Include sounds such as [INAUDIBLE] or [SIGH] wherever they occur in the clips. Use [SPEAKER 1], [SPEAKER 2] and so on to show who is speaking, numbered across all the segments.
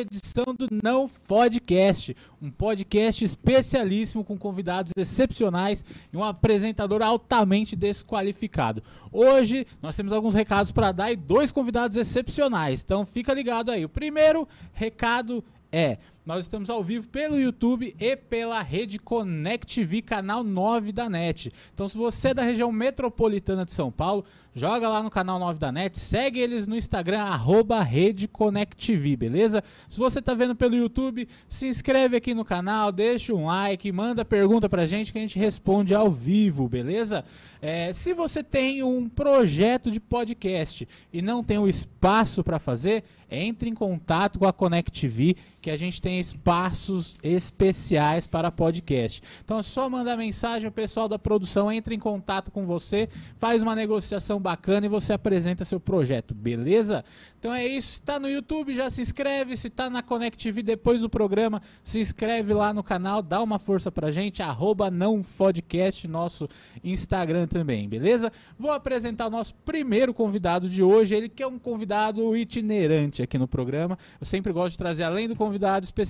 [SPEAKER 1] edição do Não Podcast, um podcast especialíssimo com convidados excepcionais e um apresentador altamente desqualificado. Hoje nós temos alguns recados para dar e dois convidados excepcionais, então fica ligado aí. O primeiro recado é nós estamos ao vivo pelo YouTube e pela rede Connect TV, canal 9 da NET. Então, se você é da região metropolitana de São Paulo, joga lá no canal 9 da NET, segue eles no Instagram, arroba Rede Connect TV, beleza? Se você está vendo pelo YouTube, se inscreve aqui no canal, deixa um like, manda pergunta pra gente que a gente responde ao vivo, beleza? É, se você tem um projeto de podcast e não tem o espaço para fazer, entre em contato com a Connect TV, que a gente tem espaços especiais para podcast. Então é só mandar mensagem, o pessoal da produção entra em contato com você, faz uma negociação bacana e você apresenta seu projeto, beleza? Então é isso, está no YouTube, já se inscreve, se está na Connect depois do programa, se inscreve lá no canal, dá uma força pra gente, arroba não podcast, nosso Instagram também, beleza? Vou apresentar o nosso primeiro convidado de hoje, ele que é um convidado itinerante aqui no programa. Eu sempre gosto de trazer, além do convidado especial,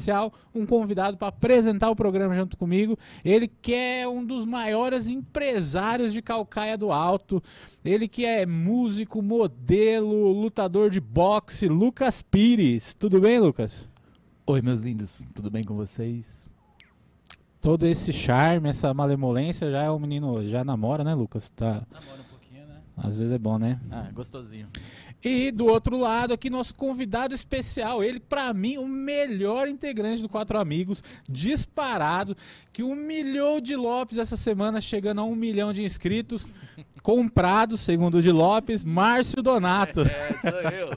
[SPEAKER 1] um convidado para apresentar o programa junto comigo. Ele que é um dos maiores empresários de Calcaia do Alto. Ele que é músico, modelo, lutador de boxe, Lucas Pires. Tudo bem, Lucas?
[SPEAKER 2] Oi, meus lindos. Tudo bem com vocês?
[SPEAKER 1] Todo esse charme, essa malemolência, já é um menino, já namora, né, Lucas? Tá.
[SPEAKER 2] Namora um pouquinho, né?
[SPEAKER 1] Às vezes é bom, né?
[SPEAKER 2] Ah, gostosinho.
[SPEAKER 1] E do outro lado aqui, nosso convidado especial, ele, pra mim, o melhor integrante do Quatro Amigos, disparado, que humilhou de Lopes essa semana, chegando a um milhão de inscritos, [LAUGHS] comprado, segundo o de Lopes, Márcio Donato. [LAUGHS]
[SPEAKER 3] É, sou eu.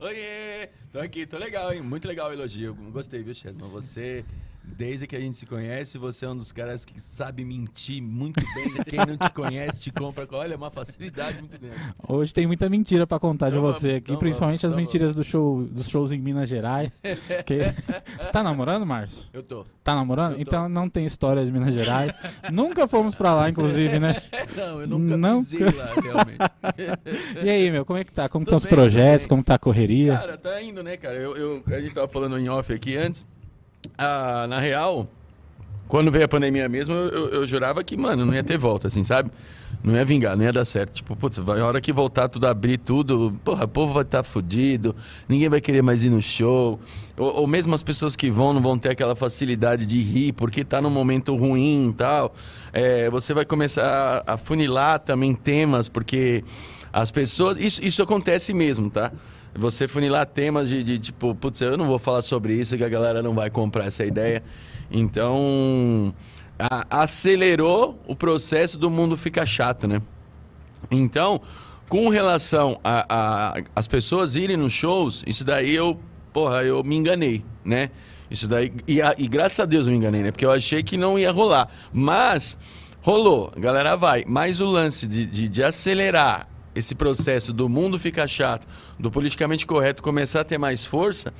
[SPEAKER 3] Oiê! Tô aqui, tô legal, hein? Muito legal o elogio. Gostei, viu, Chesman? Você, desde que a gente se conhece, você é um dos caras que sabe mentir muito bem. [LAUGHS] Quem não te conhece, te compra. Olha, é uma facilidade muito grande.
[SPEAKER 1] Hoje tem muita mentira pra contar de
[SPEAKER 3] Então
[SPEAKER 1] você aqui,
[SPEAKER 3] então
[SPEAKER 1] principalmente as mentiras do show, dos shows em Minas Gerais. [LAUGHS] que- Você tá namorando, Márcio?
[SPEAKER 3] Eu tô.
[SPEAKER 1] Tá namorando?
[SPEAKER 3] Tô.
[SPEAKER 1] Então não tem história de Minas Gerais. [LAUGHS] Nunca fomos pra lá, inclusive, né?
[SPEAKER 3] Não, eu nunca
[SPEAKER 1] Não,
[SPEAKER 3] pisei lá, realmente.
[SPEAKER 1] E aí, meu, como é que tá? Como estão os
[SPEAKER 3] bem, tô
[SPEAKER 1] projetos? Como tá a correria?
[SPEAKER 3] Cara, tá indo, né, cara? Eu, eu- a gente tava falando em off aqui antes. Ah, na real, quando veio a pandemia mesmo, eu, eu- eu jurava que, mano, não ia ter volta, assim, sabe? Não ia vingar, não ia dar certo. Tipo, putz, vai, a hora que voltar tudo, abrir tudo, porra, o povo vai estar fudido, ninguém vai querer mais ir no show. Ou, ou mesmo as pessoas que vão não vão ter aquela facilidade de rir, porque tá num momento ruim e tal. É, você vai começar a, a funilar também temas, porque as pessoas. Isso, isso acontece mesmo, tá? Você funilar temas de, de, tipo, putz, eu não vou falar sobre isso, que a galera não vai comprar essa ideia. Então, a- acelerou o processo do mundo ficar chato, né? Então, com relação a, a- as pessoas irem nos shows, isso daí eu, porra, eu me enganei, né? Isso daí, e, a- e graças a Deus eu me enganei, né? Porque eu achei que não ia rolar. Mas, rolou, a galera vai. Mas o lance de, de, de acelerar esse processo do mundo ficar chato, do politicamente correto começar a ter mais força,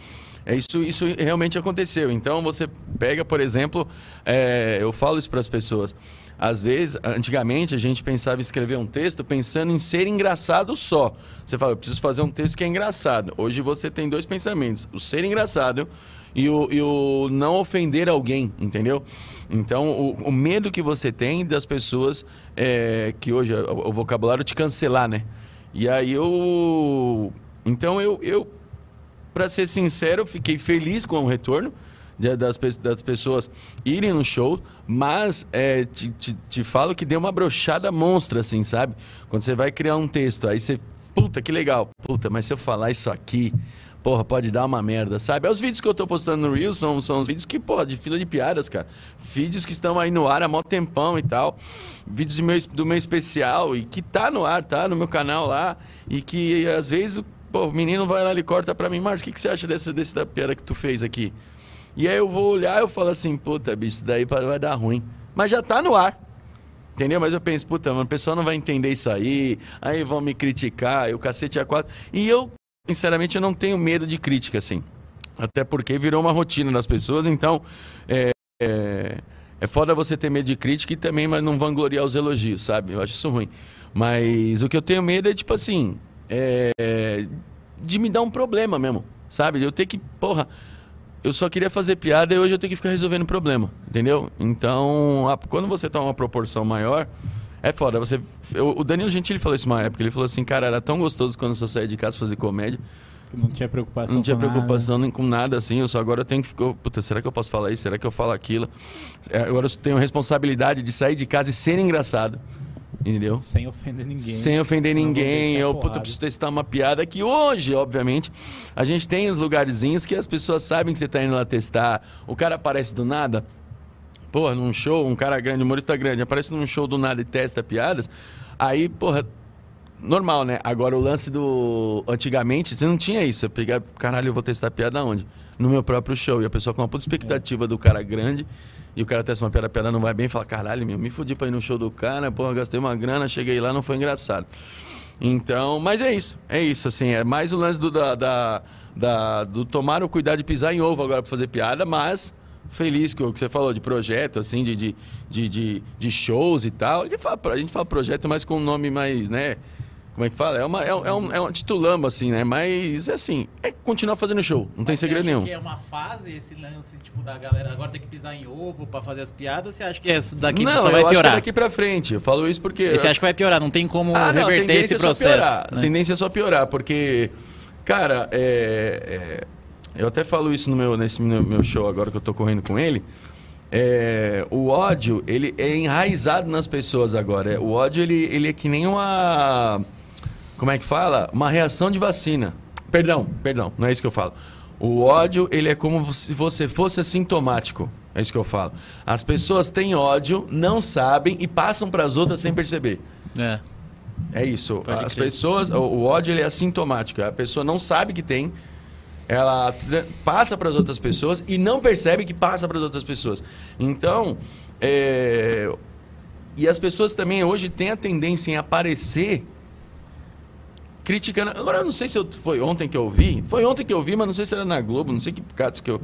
[SPEAKER 3] é isso, isso realmente aconteceu. Então você pega, por exemplo, é, eu falo isso para as pessoas. Às vezes, antigamente a gente pensava em escrever um texto pensando em ser engraçado só. Você fala, eu preciso fazer um texto que é engraçado. Hoje você tem dois pensamentos: o ser engraçado e o, e o não ofender alguém, entendeu? Então, o, o medo que você tem das pessoas, é, que hoje o, o vocabulário te cancelar, né? E aí eu. Então eu, eu para ser sincero, fiquei feliz com o retorno das, das pessoas irem no show, mas é, te, te, te falo que deu uma brochada monstra, assim, sabe? Quando você vai criar um texto, aí você, puta, que legal, puta, mas se eu falar isso aqui, porra, pode dar uma merda, sabe? Os vídeos que eu tô postando no Reels são, são os vídeos que, porra, de fila de piadas, cara. Vídeos que estão aí no ar há mó tempão e tal. Vídeos do meu, do meu especial e que tá no ar, tá? No meu canal lá. E que às vezes Pô, o menino vai lá e corta pra mim, Marcos, o que, que você acha desse da piada que tu fez aqui? E aí eu vou olhar e eu falo assim, puta, bicho, isso daí vai dar ruim. Mas já tá no ar. Entendeu? Mas eu penso, puta, mano, o pessoal não vai entender isso aí, aí vão me criticar, e o cacete é quatro. E eu, sinceramente, eu não tenho medo de crítica, assim. Até porque virou uma rotina das pessoas, então é, é, é foda você ter medo de crítica e também mas não vangloriar os elogios, sabe? Eu acho isso ruim. Mas o que eu tenho medo é, tipo assim, é, de me dar um problema mesmo, sabe? Eu ter que, porra, eu só queria fazer piada e hoje eu tenho que ficar resolvendo problema, entendeu? Então, a- quando você toma uma proporção maior, é foda. Você, eu- o Danilo Gentili falou isso uma época. Ele falou assim, cara, era tão gostoso quando eu só saía de casa fazer comédia.
[SPEAKER 1] Não tinha preocupação
[SPEAKER 3] Não tinha
[SPEAKER 1] com nada.
[SPEAKER 3] preocupação nem com nada, assim. Eu só agora eu tenho que ficar. Puta, será que eu posso falar isso? Será que eu falo aquilo? É, agora eu tenho a responsabilidade de sair de casa e ser engraçado. Entendeu?
[SPEAKER 1] Sem ofender ninguém.
[SPEAKER 3] Sem ofender
[SPEAKER 1] Senão
[SPEAKER 3] ninguém. Eu, puta, preciso testar uma piada que hoje, obviamente, a gente tem os lugarzinhos que as pessoas sabem que você tá indo lá testar. O cara aparece do nada. Porra, num show, um cara grande, um humorista grande, aparece num show do nada e testa piadas. Aí, porra, normal, né? Agora o lance do. Antigamente, você não tinha isso. Você pegar, caralho, eu vou testar piada onde? No meu próprio show. E a pessoa com uma puta expectativa do cara grande. E o cara testa uma piada, a piada não vai bem, fala, caralho, meu, me fudi pra ir no show do cara, porra, gastei uma grana, cheguei lá, não foi engraçado. Então, mas é isso, é isso, assim, é mais o lance do, da, da- da- do tomar o cuidado de pisar em ovo agora pra fazer piada, mas feliz com o que você falou de projeto, assim, de, de, de, de, shows e tal. A gente, fala, a gente fala projeto, mas com um nome mais, né? Como é que fala? É, uma, é, é um, é um titulamba, assim, né? Mas, é assim, é continuar fazendo show, não tem
[SPEAKER 2] Mas você
[SPEAKER 3] segredo
[SPEAKER 2] acha
[SPEAKER 3] nenhum.
[SPEAKER 2] que é uma fase esse lance, tipo, da galera agora tem que pisar em ovo pra fazer as piadas? Você acha que é daqui
[SPEAKER 3] não,
[SPEAKER 2] só
[SPEAKER 3] eu
[SPEAKER 2] vai
[SPEAKER 3] acho que é
[SPEAKER 2] piorar?
[SPEAKER 3] daqui pra frente. Eu falo isso porque...
[SPEAKER 2] E você acha que vai piorar? Não tem como
[SPEAKER 3] Ah, não,
[SPEAKER 2] reverter
[SPEAKER 3] tendência
[SPEAKER 2] esse
[SPEAKER 3] é
[SPEAKER 2] processo. né?
[SPEAKER 3] A tendência é só piorar, porque, cara, é, é, eu até falo isso no meu, nesse meu, show agora que eu tô correndo com ele. É, o ódio, ele é enraizado nas pessoas agora. É, O ódio, ele, ele é que nem uma. Como é que fala? Uma reação de vacina. Perdão, perdão, não é isso que eu falo. O ódio, ele é como se você fosse assintomático. É isso que eu falo. As pessoas têm ódio, não sabem e passam para as outras sem perceber.
[SPEAKER 2] É.
[SPEAKER 3] É isso.
[SPEAKER 2] Pode
[SPEAKER 3] As
[SPEAKER 2] crer.
[SPEAKER 3] pessoas, o, o ódio ele é assintomático. A pessoa não sabe que tem, ela passa para as outras pessoas e não percebe que passa para as outras pessoas. Então, é, e as pessoas também hoje têm a tendência em aparecer criticando. Agora eu não sei se eu- foi ontem que eu vi, foi ontem que eu vi, mas não sei se era na Globo, não sei que catos que eu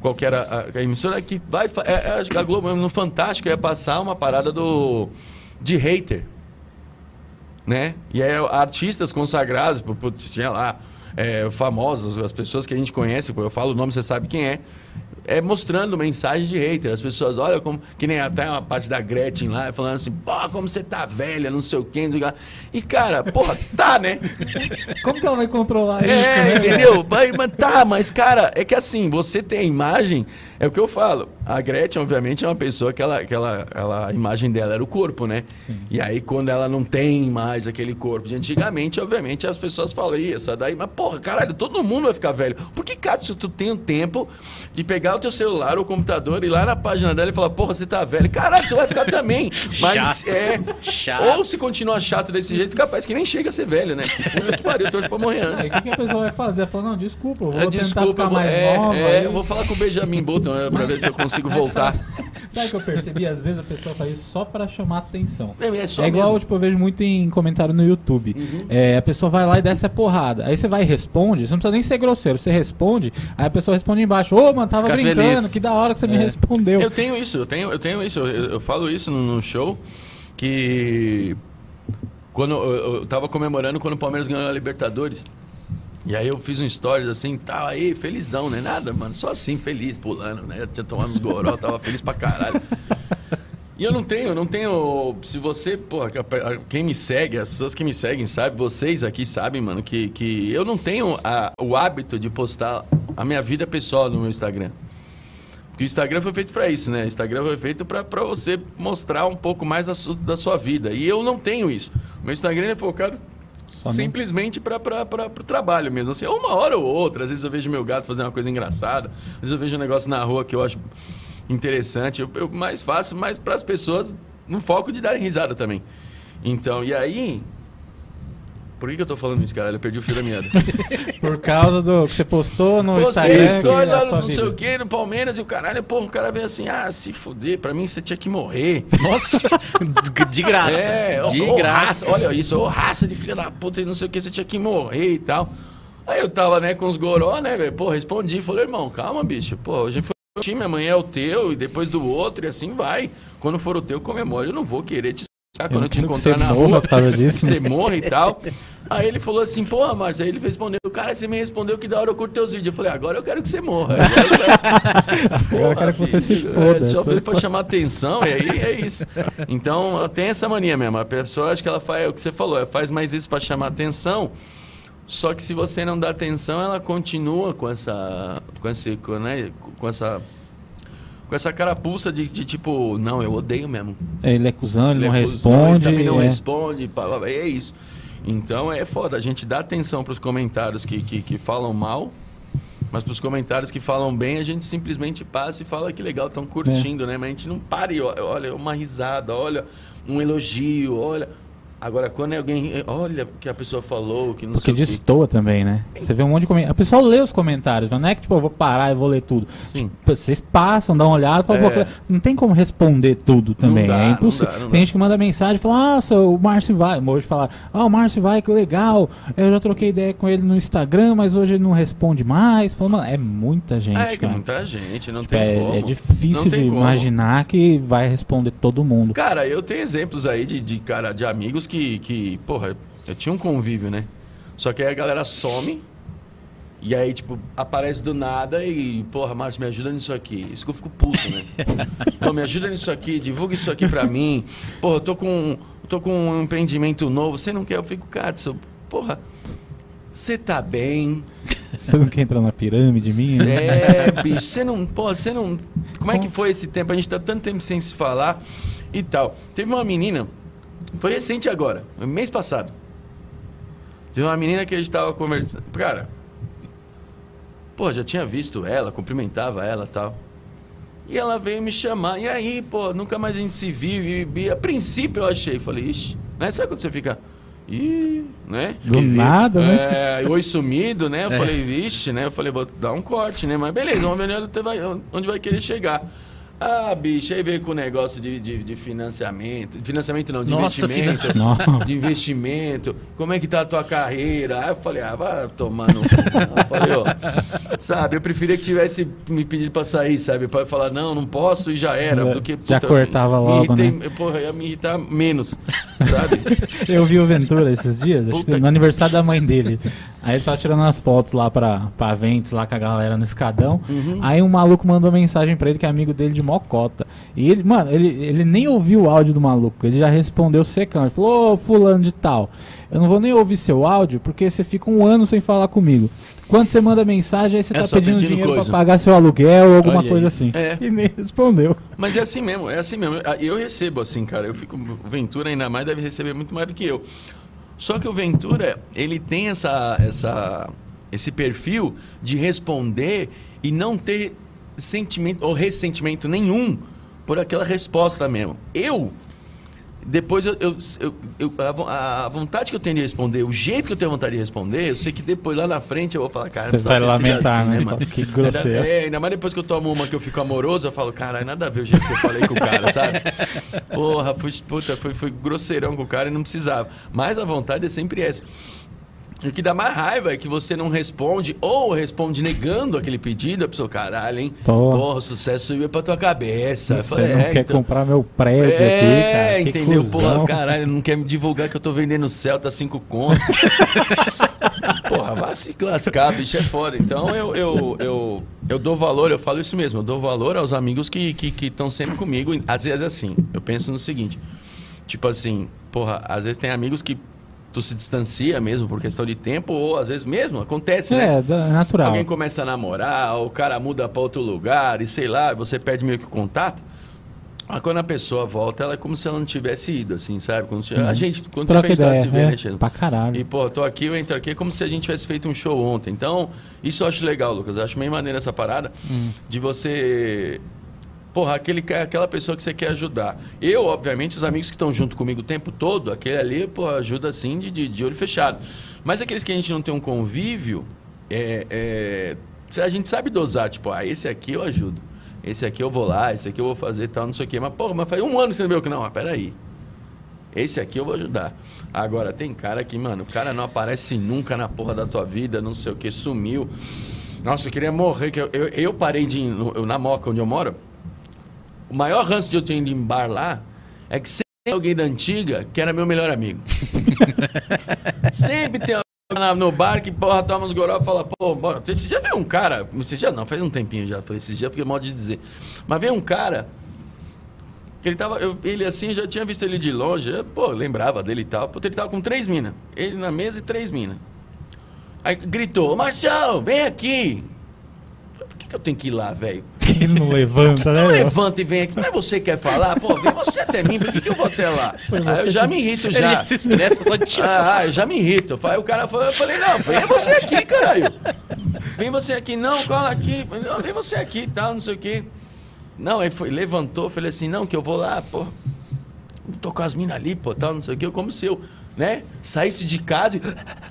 [SPEAKER 3] qual que era a, a emissora que vai é, é, a Globo no Fantástico ia passar uma parada do de hater né? E aí artistas consagrados, putz, tinha lá é, famosos, as pessoas que a gente conhece, eu falo o nome, você sabe quem é. É mostrando mensagem de hater. As pessoas olham como. Que nem até uma parte da Gretchen lá, falando assim, pô, como você tá velha, não sei o quê. não sei o quê. E, cara, porra, tá, né?
[SPEAKER 1] Como que ela vai controlar isso?
[SPEAKER 3] É, entendeu? Vai, mas tá, mas cara, é que assim, você tem a imagem, é o que eu falo. A Gretchen, obviamente, é uma pessoa que ela, que ela, ela a imagem dela era o corpo, né? E aí, quando ela não tem mais aquele corpo de antigamente, obviamente, as pessoas falam, "Ih, essa daí, mas porra, caralho, todo mundo vai ficar velho. Por que, cara, se tu tem o tempo de pegar o teu celular ou computador e ir lá na página dela e falar, porra, você tá velho? Caralho, tu vai ficar também. [LAUGHS] Mas
[SPEAKER 2] Chato.
[SPEAKER 3] é.
[SPEAKER 2] Chato.
[SPEAKER 3] Ou se continuar chato desse jeito, capaz que nem chega a ser velho, né? Puta que pariu, eu torço pra morrer antes.
[SPEAKER 1] Aí o que, que a pessoa vai fazer? Ela fala, não, desculpa, eu vou
[SPEAKER 3] É,
[SPEAKER 1] tentar
[SPEAKER 3] desculpa,
[SPEAKER 1] ficar
[SPEAKER 3] eu vou,
[SPEAKER 1] mais
[SPEAKER 3] é,
[SPEAKER 1] nova.
[SPEAKER 3] é,
[SPEAKER 1] aí-
[SPEAKER 3] eu vou falar com o Benjamin Button né, pra ver se eu consigo voltar.
[SPEAKER 1] Sabe o que eu percebi? Às vezes a pessoa faz isso só pra chamar atenção.
[SPEAKER 3] É, é só
[SPEAKER 1] é igual,
[SPEAKER 3] mesmo.
[SPEAKER 1] tipo, eu vejo muito em comentário no YouTube.
[SPEAKER 3] Uhum.
[SPEAKER 1] É, a pessoa vai lá e desce a porrada. Aí você vai e responde, você não precisa nem ser grosseiro, você responde, aí a pessoa responde embaixo, ô, mano, tava
[SPEAKER 2] Fica
[SPEAKER 1] brincando,
[SPEAKER 2] feliz.
[SPEAKER 1] que da hora que você me
[SPEAKER 2] É.
[SPEAKER 1] respondeu.
[SPEAKER 3] Eu tenho isso, eu tenho, eu tenho isso, eu, eu falo isso no, no show, que quando eu, eu tava comemorando quando o Palmeiras ganhou a Libertadores. E aí eu fiz um stories assim, tal, aí, felizão, né? Nada, mano, só assim, feliz, pulando, né? Eu tinha tomado uns goró, [LAUGHS] tava feliz pra caralho. E eu não tenho, não tenho. Se você, pô, quem me segue, as pessoas que me seguem, sabe, vocês aqui sabem, mano, que, que eu não tenho a- o hábito de postar a minha vida pessoal no meu Instagram. Porque o Instagram foi feito pra isso, né? O Instagram foi feito pra pra você mostrar um pouco mais da, su- da sua vida. E eu não tenho isso. O meu Instagram é focado simplesmente para o trabalho mesmo. Assim, uma hora ou outra, às vezes eu vejo meu gato fazer uma coisa engraçada, às vezes eu vejo um negócio na rua que eu acho interessante. Eu, eu mais faço, mas para as pessoas no foco de darem risada também. Então, e aí. Por que, que eu tô falando isso, caralho? Eu perdi o fio da meada. [LAUGHS]
[SPEAKER 1] Por causa do que você postou no
[SPEAKER 3] Postei
[SPEAKER 1] Instagram. que é
[SPEAKER 3] lá não sei o que, no Palmeiras, e o caralho, pô, o cara vem assim, ah, se fuder, pra mim você tinha que morrer. [LAUGHS]
[SPEAKER 2] Nossa, de graça.
[SPEAKER 3] É,
[SPEAKER 2] de
[SPEAKER 3] ô,
[SPEAKER 2] graça.
[SPEAKER 3] raça, olha isso, ô, raça de filha da puta e não sei o que, você tinha que morrer e tal. Aí eu tava, né, com os goró, né, velho, pô, respondi, falei, irmão, calma, bicho, pô, hoje foi o time, amanhã é o teu, e depois do outro, e assim vai. Quando for o teu, comemore, eu não vou querer te
[SPEAKER 1] Eu
[SPEAKER 3] Quando eu te encontrar na rua, [LAUGHS]
[SPEAKER 1] disso.
[SPEAKER 3] você morra e tal. Aí ele falou assim, porra, Márcio, aí ele respondeu, cara, você me respondeu que da hora eu curto teus vídeos. Eu falei, agora eu quero que você morra. [LAUGHS]
[SPEAKER 1] Agora eu quero que você se foda.
[SPEAKER 3] É, só fez pra chamar atenção e aí é isso. Então, tem essa mania mesmo. A pessoa, acho que ela faz, é o que você falou, ela faz mais isso pra chamar atenção. Só que se você não dá atenção, ela continua com essa, com esse, com, né, com essa, com essa carapuça de, de tipo, não, eu odeio mesmo.
[SPEAKER 1] Ele é cuzão, ele, não
[SPEAKER 3] é cuzão,
[SPEAKER 1] responde.
[SPEAKER 3] Ele também não
[SPEAKER 1] é.
[SPEAKER 3] responde, é isso. Então é foda, a gente dá atenção pros comentários que, que, que falam mal, mas pros comentários que falam bem, a gente simplesmente passa e fala que legal, estão curtindo, né? Mas a gente não para e olha uma risada, olha um elogio, olha. Agora, quando é alguém. Olha o que a pessoa falou, que não
[SPEAKER 1] Porque
[SPEAKER 3] sei o que.
[SPEAKER 1] destoa também, né? Você vê um monte de comentários. A pessoa lê os comentários, mas não é que tipo, eu vou parar e vou ler tudo.
[SPEAKER 3] Sim.
[SPEAKER 1] Tipo, Vocês passam, dão uma olhada falam,
[SPEAKER 3] É.
[SPEAKER 1] "Pô, não tem como responder tudo também.
[SPEAKER 3] dá,
[SPEAKER 1] é
[SPEAKER 3] não
[SPEAKER 1] impossível.
[SPEAKER 3] dá, não
[SPEAKER 1] tem gente que manda mensagem e fala, nossa, o Márcio vai. Hoje falar, ah, o Márcio vai, que legal. Eu já troquei ideia com ele no Instagram, mas hoje ele não responde mais. Fala, mano, é muita gente.
[SPEAKER 3] É,
[SPEAKER 1] cara.
[SPEAKER 3] muita gente, não
[SPEAKER 1] Tipo,
[SPEAKER 3] tem
[SPEAKER 1] é,
[SPEAKER 3] como.
[SPEAKER 1] é difícil
[SPEAKER 3] Não
[SPEAKER 1] de
[SPEAKER 3] como.
[SPEAKER 1] imaginar que vai responder todo mundo.
[SPEAKER 3] Cara, eu tenho exemplos aí de, de cara, de amigos que, que, porra, eu tinha um convívio, né? Só que aí a galera some e aí, tipo, aparece do nada e, porra, Márcio, me ajuda nisso aqui. Isso que eu fico puto, né? [LAUGHS] Pô, me ajuda nisso aqui, divulga isso aqui pra mim. Porra, eu tô com, eu tô com um empreendimento novo, você não quer? Eu fico, cara, porra, você tá bem?
[SPEAKER 1] Você não quer entrar na pirâmide minha?
[SPEAKER 3] É, bicho, você não. Pô, você não. Como é que foi esse tempo? A gente tá tanto tempo sem se falar e tal. Teve uma menina, foi recente agora, mês passado. Teve uma menina que a gente tava conversando. Cara, pô, já tinha visto ela, cumprimentava ela tal. E ela veio me chamar. E aí, pô, nunca mais a gente se viu. E, e a princípio eu achei, falei, ixi, né? Sabe quando você fica. Ih, né?
[SPEAKER 1] Do nada, né?
[SPEAKER 3] É, oi sumido, né? Eu falei, vixe, né? Eu falei, vou dar um corte, né? Mas beleza, vamos ver onde vai, onde vai querer chegar. Ah, bicho, aí veio com o negócio de, de, de financiamento. Financiamento não, de
[SPEAKER 2] Nossa,
[SPEAKER 3] investimento.
[SPEAKER 1] Não.
[SPEAKER 3] De investimento. Como é que tá a tua carreira? Aí eu falei, ah, vai tomar no. Eu falei, ó. Sabe, eu preferia que tivesse me pedido pra sair, sabe? Pra falar, não, não posso e já era. Do que,
[SPEAKER 1] Já cortava
[SPEAKER 3] me
[SPEAKER 1] logo,
[SPEAKER 3] irritei,
[SPEAKER 1] né?
[SPEAKER 3] Porra, ia me irritar menos, sabe? [LAUGHS]
[SPEAKER 1] Eu vi o Ventura esses dias, acho que
[SPEAKER 3] Puta
[SPEAKER 1] no aniversário da mãe dele. Aí ele tava tirando umas fotos lá pra, pra Ventes, lá com a galera no escadão.
[SPEAKER 3] Uhum.
[SPEAKER 1] Aí um maluco mandou mensagem pra ele, que é amigo dele de Mocota. E ele, mano, ele, ele nem ouviu o áudio do maluco, ele já respondeu secando. Ele falou, ô fulano de tal, eu não vou nem ouvir seu áudio, porque você fica um ano sem falar comigo. Quando você manda mensagem, aí você
[SPEAKER 3] É
[SPEAKER 1] tá pedindo,
[SPEAKER 3] pedindo
[SPEAKER 1] dinheiro
[SPEAKER 3] coisa.
[SPEAKER 1] pra pagar seu aluguel ou alguma
[SPEAKER 2] Olha
[SPEAKER 1] coisa
[SPEAKER 2] isso.
[SPEAKER 1] assim.
[SPEAKER 3] É.
[SPEAKER 1] E nem respondeu.
[SPEAKER 3] Mas é assim mesmo, é assim mesmo. Ah, Eu recebo assim, cara. Eu fico. O Ventura ainda mais deve receber muito mais do que eu. Só que o Ventura, ele tem essa, essa, esse perfil de responder e não ter sentimento ou ressentimento nenhum por aquela resposta mesmo. Eu. Depois eu, eu, eu- a a, vontade que eu tenho de responder, o jeito que eu tenho vontade de responder, eu sei que depois lá na frente eu vou falar, cara,
[SPEAKER 1] Você vai
[SPEAKER 3] ter sido
[SPEAKER 1] lamentar,
[SPEAKER 3] assim,
[SPEAKER 1] né?
[SPEAKER 3] mano?
[SPEAKER 1] Que grosseiro.
[SPEAKER 3] Ainda, é, ainda mais depois que eu tomo uma que eu fico amoroso, eu falo, caralho, nada a ver o jeito que eu falei com o cara, sabe? Porra, fui, puta, fui, fui grosseirão com o cara e não precisava. Mas a vontade é sempre essa. O que dá mais raiva é que você não responde ou responde negando aquele pedido, a pessoa, caralho, hein?
[SPEAKER 1] Pô.
[SPEAKER 3] Porra, o sucesso subiu pra tua cabeça.
[SPEAKER 1] Você
[SPEAKER 3] falei,
[SPEAKER 1] não
[SPEAKER 3] é,
[SPEAKER 1] quer
[SPEAKER 3] então-
[SPEAKER 1] comprar meu prédio aqui,
[SPEAKER 3] é,
[SPEAKER 1] cara. que
[SPEAKER 3] entendeu? Porra, caralho, não quer me divulgar que eu tô vendendo Celta 5 conto. [LAUGHS] Porra, vai se lascar, bicho, é foda. Então eu, eu, eu, eu dou valor, eu falo isso mesmo, eu dou valor aos amigos que estão que, que estão sempre comigo. Às vezes assim, eu penso no seguinte, tipo assim, porra, às vezes tem amigos que tu se distancia mesmo por questão de tempo, ou às vezes mesmo, acontece, né?
[SPEAKER 1] É, da- natural.
[SPEAKER 3] Alguém começa a namorar, o cara muda pra outro lugar e sei lá, você perde meio que o contato. Mas quando a pessoa volta, ela é como se ela não tivesse ido, assim, sabe? Quando A gente, quando
[SPEAKER 1] Troca
[SPEAKER 3] a gente tá se vendo,
[SPEAKER 1] é,
[SPEAKER 3] né,
[SPEAKER 1] pra caralho.
[SPEAKER 3] E, pô, tô aqui, eu entro aqui, é como se a gente tivesse feito um show ontem. Então, isso eu acho legal, Lucas. Eu acho meio maneiro essa parada
[SPEAKER 1] Hum.
[SPEAKER 3] de você. Porra, aquele, aquela pessoa que você quer ajudar. Eu, obviamente, os amigos que estão junto comigo o tempo todo, aquele ali, pô, ajuda assim de, de, de olho fechado. Mas aqueles que a gente não tem um convívio, é, é, a gente sabe dosar, tipo, ah, esse aqui eu ajudo. Esse aqui eu vou lá, esse aqui eu vou fazer tal, não sei o quê. Mas, porra, mas faz um ano que você não viu que não, mas peraí. Esse aqui eu vou ajudar. Agora, tem cara que, mano, o cara não aparece nunca na porra da tua vida, não sei o que, sumiu. Nossa, eu queria morrer. Eu, eu, eu parei de eu, na Moca, onde eu moro. O maior ranço de eu ter ido em bar lá é que alguém da antiga que era meu melhor amigo. [LAUGHS] Sempre tem alguém no bar que, porra, toma uns goró e fala, pô, bora. Você já viu um cara, você já não, faz um tempinho já, falei esses dias porque é modo de dizer. Mas veio um cara que ele tava, eu, ele assim, já tinha visto ele de longe, eu, pô, lembrava dele e tal. Pô, ele tava com três minas. Ele na mesa e três minas. Aí gritou, Marcial, vem aqui. Por que, que eu tenho que ir lá, velho?
[SPEAKER 1] Ele não levanta, né?
[SPEAKER 3] Não levanta e vem aqui. Não é você que quer falar? Pô, vem você até mim, por que, que eu vou até lá? Aí eu já me irrito já.
[SPEAKER 2] Ele se estressa só de tirar.
[SPEAKER 3] Ah, eu já me irrito. Aí o cara falou, eu falei, não, vem você aqui, caralho. Vem você aqui, não, cola aqui. Não, vem você aqui e tal, não sei o quê. Não, aí foi, levantou, falei assim, não, que eu vou lá, pô. Tô com as minas ali, pô, tal, não sei o quê. Como se eu, né, saísse de casa e.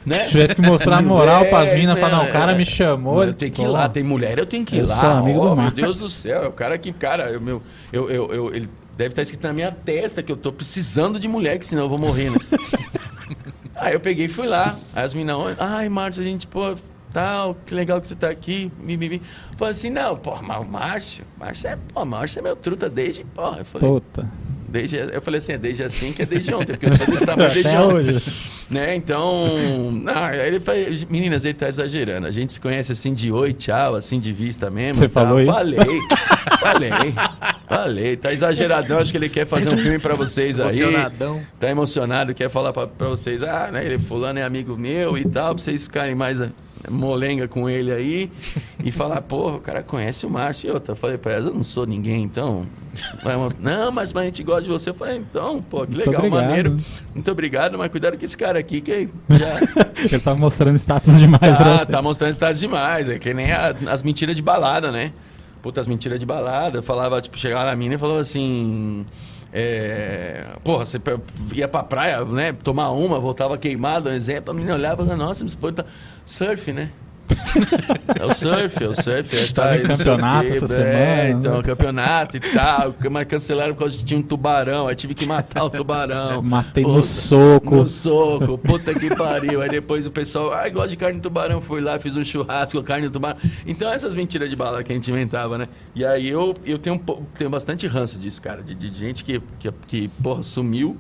[SPEAKER 3] Né?
[SPEAKER 1] Tivesse que mostrar moral pras
[SPEAKER 3] É,
[SPEAKER 1] minas, falar, não, o cara
[SPEAKER 3] é.
[SPEAKER 1] me chamou.
[SPEAKER 3] Eu tenho que ir lá, tem mulher, eu tenho que ir
[SPEAKER 1] Eu
[SPEAKER 3] lá.
[SPEAKER 1] sou amigo
[SPEAKER 3] Oh,
[SPEAKER 1] do
[SPEAKER 3] meu. Deus do céu, é o cara que, cara, eu, meu, eu, eu, eu- ele deve estar escrito na minha testa que eu tô precisando de mulher, que senão eu vou morrer, né? [LAUGHS] Aí eu peguei e fui lá. Aí as meninas, ai, Márcio, a gente, pô, tal, que legal que você tá aqui. Mi. Falei assim, não, pô, mas o Márcio, Márcio é, pô, Márcio é meu truta desde, porra. Eu falei,
[SPEAKER 1] Puta.
[SPEAKER 3] Desde, eu falei assim, é desde assim que é desde ontem, porque eu sou desse tamanho [LAUGHS] desde ontem.
[SPEAKER 1] hoje.
[SPEAKER 3] Né? Então, não, aí ele faz, meninas, ele tá exagerando. A gente se conhece assim de oi, tchau, assim de vista mesmo.
[SPEAKER 1] Você
[SPEAKER 3] tal.
[SPEAKER 1] falou isso?
[SPEAKER 3] Falei, [LAUGHS] falei, falei. Tá exageradão, acho que ele quer fazer um filme pra vocês aí.
[SPEAKER 2] Emocionadão.
[SPEAKER 3] Tá emocionado, quer falar pra, pra vocês, ah, né, ele fulano é amigo meu e tal, pra vocês ficarem mais molenga com ele aí e falar, porra, o cara conhece o Márcio. E outra, eu falei pra ela, eu não sou ninguém, então. Não, mas, mas a gente gosta de você. Eu falei, então, pô, que
[SPEAKER 1] Muito
[SPEAKER 3] legal,
[SPEAKER 1] obrigado.
[SPEAKER 3] maneiro. Muito obrigado, mas cuidado com esse cara aqui que já. [LAUGHS]
[SPEAKER 1] Ele tá mostrando status demais
[SPEAKER 3] Ah, tá mostrando estados demais. É que nem a- as mentiras de balada, né? Puta, as mentiras de balada. Eu falava, tipo, chegava na mina e falava assim. É, porra, você ia pra praia, né? Tomar uma, voltava queimado, um exemplo. A menina olhava e nossa, mas foi tá... surf, né? É o surf, é o surf. É, não sei o
[SPEAKER 1] campeonato essa
[SPEAKER 3] é,
[SPEAKER 1] semana,
[SPEAKER 3] Então,
[SPEAKER 1] né?
[SPEAKER 3] campeonato e tal. [LAUGHS] Mas cancelaram porque tinha um tubarão. Aí tive que matar o tubarão. [LAUGHS]
[SPEAKER 1] Matei no
[SPEAKER 3] Puta,
[SPEAKER 1] soco.
[SPEAKER 3] No soco, puta que pariu. Aí depois o pessoal, ai, gosta de carne de tubarão. Fui lá, fiz um churrasco, carne de tubarão. Então, essas mentiras de bala que a gente inventava, né? E aí eu, eu tenho, um tenho bastante ranço disso, cara. De, de gente que, que, que, porra, sumiu,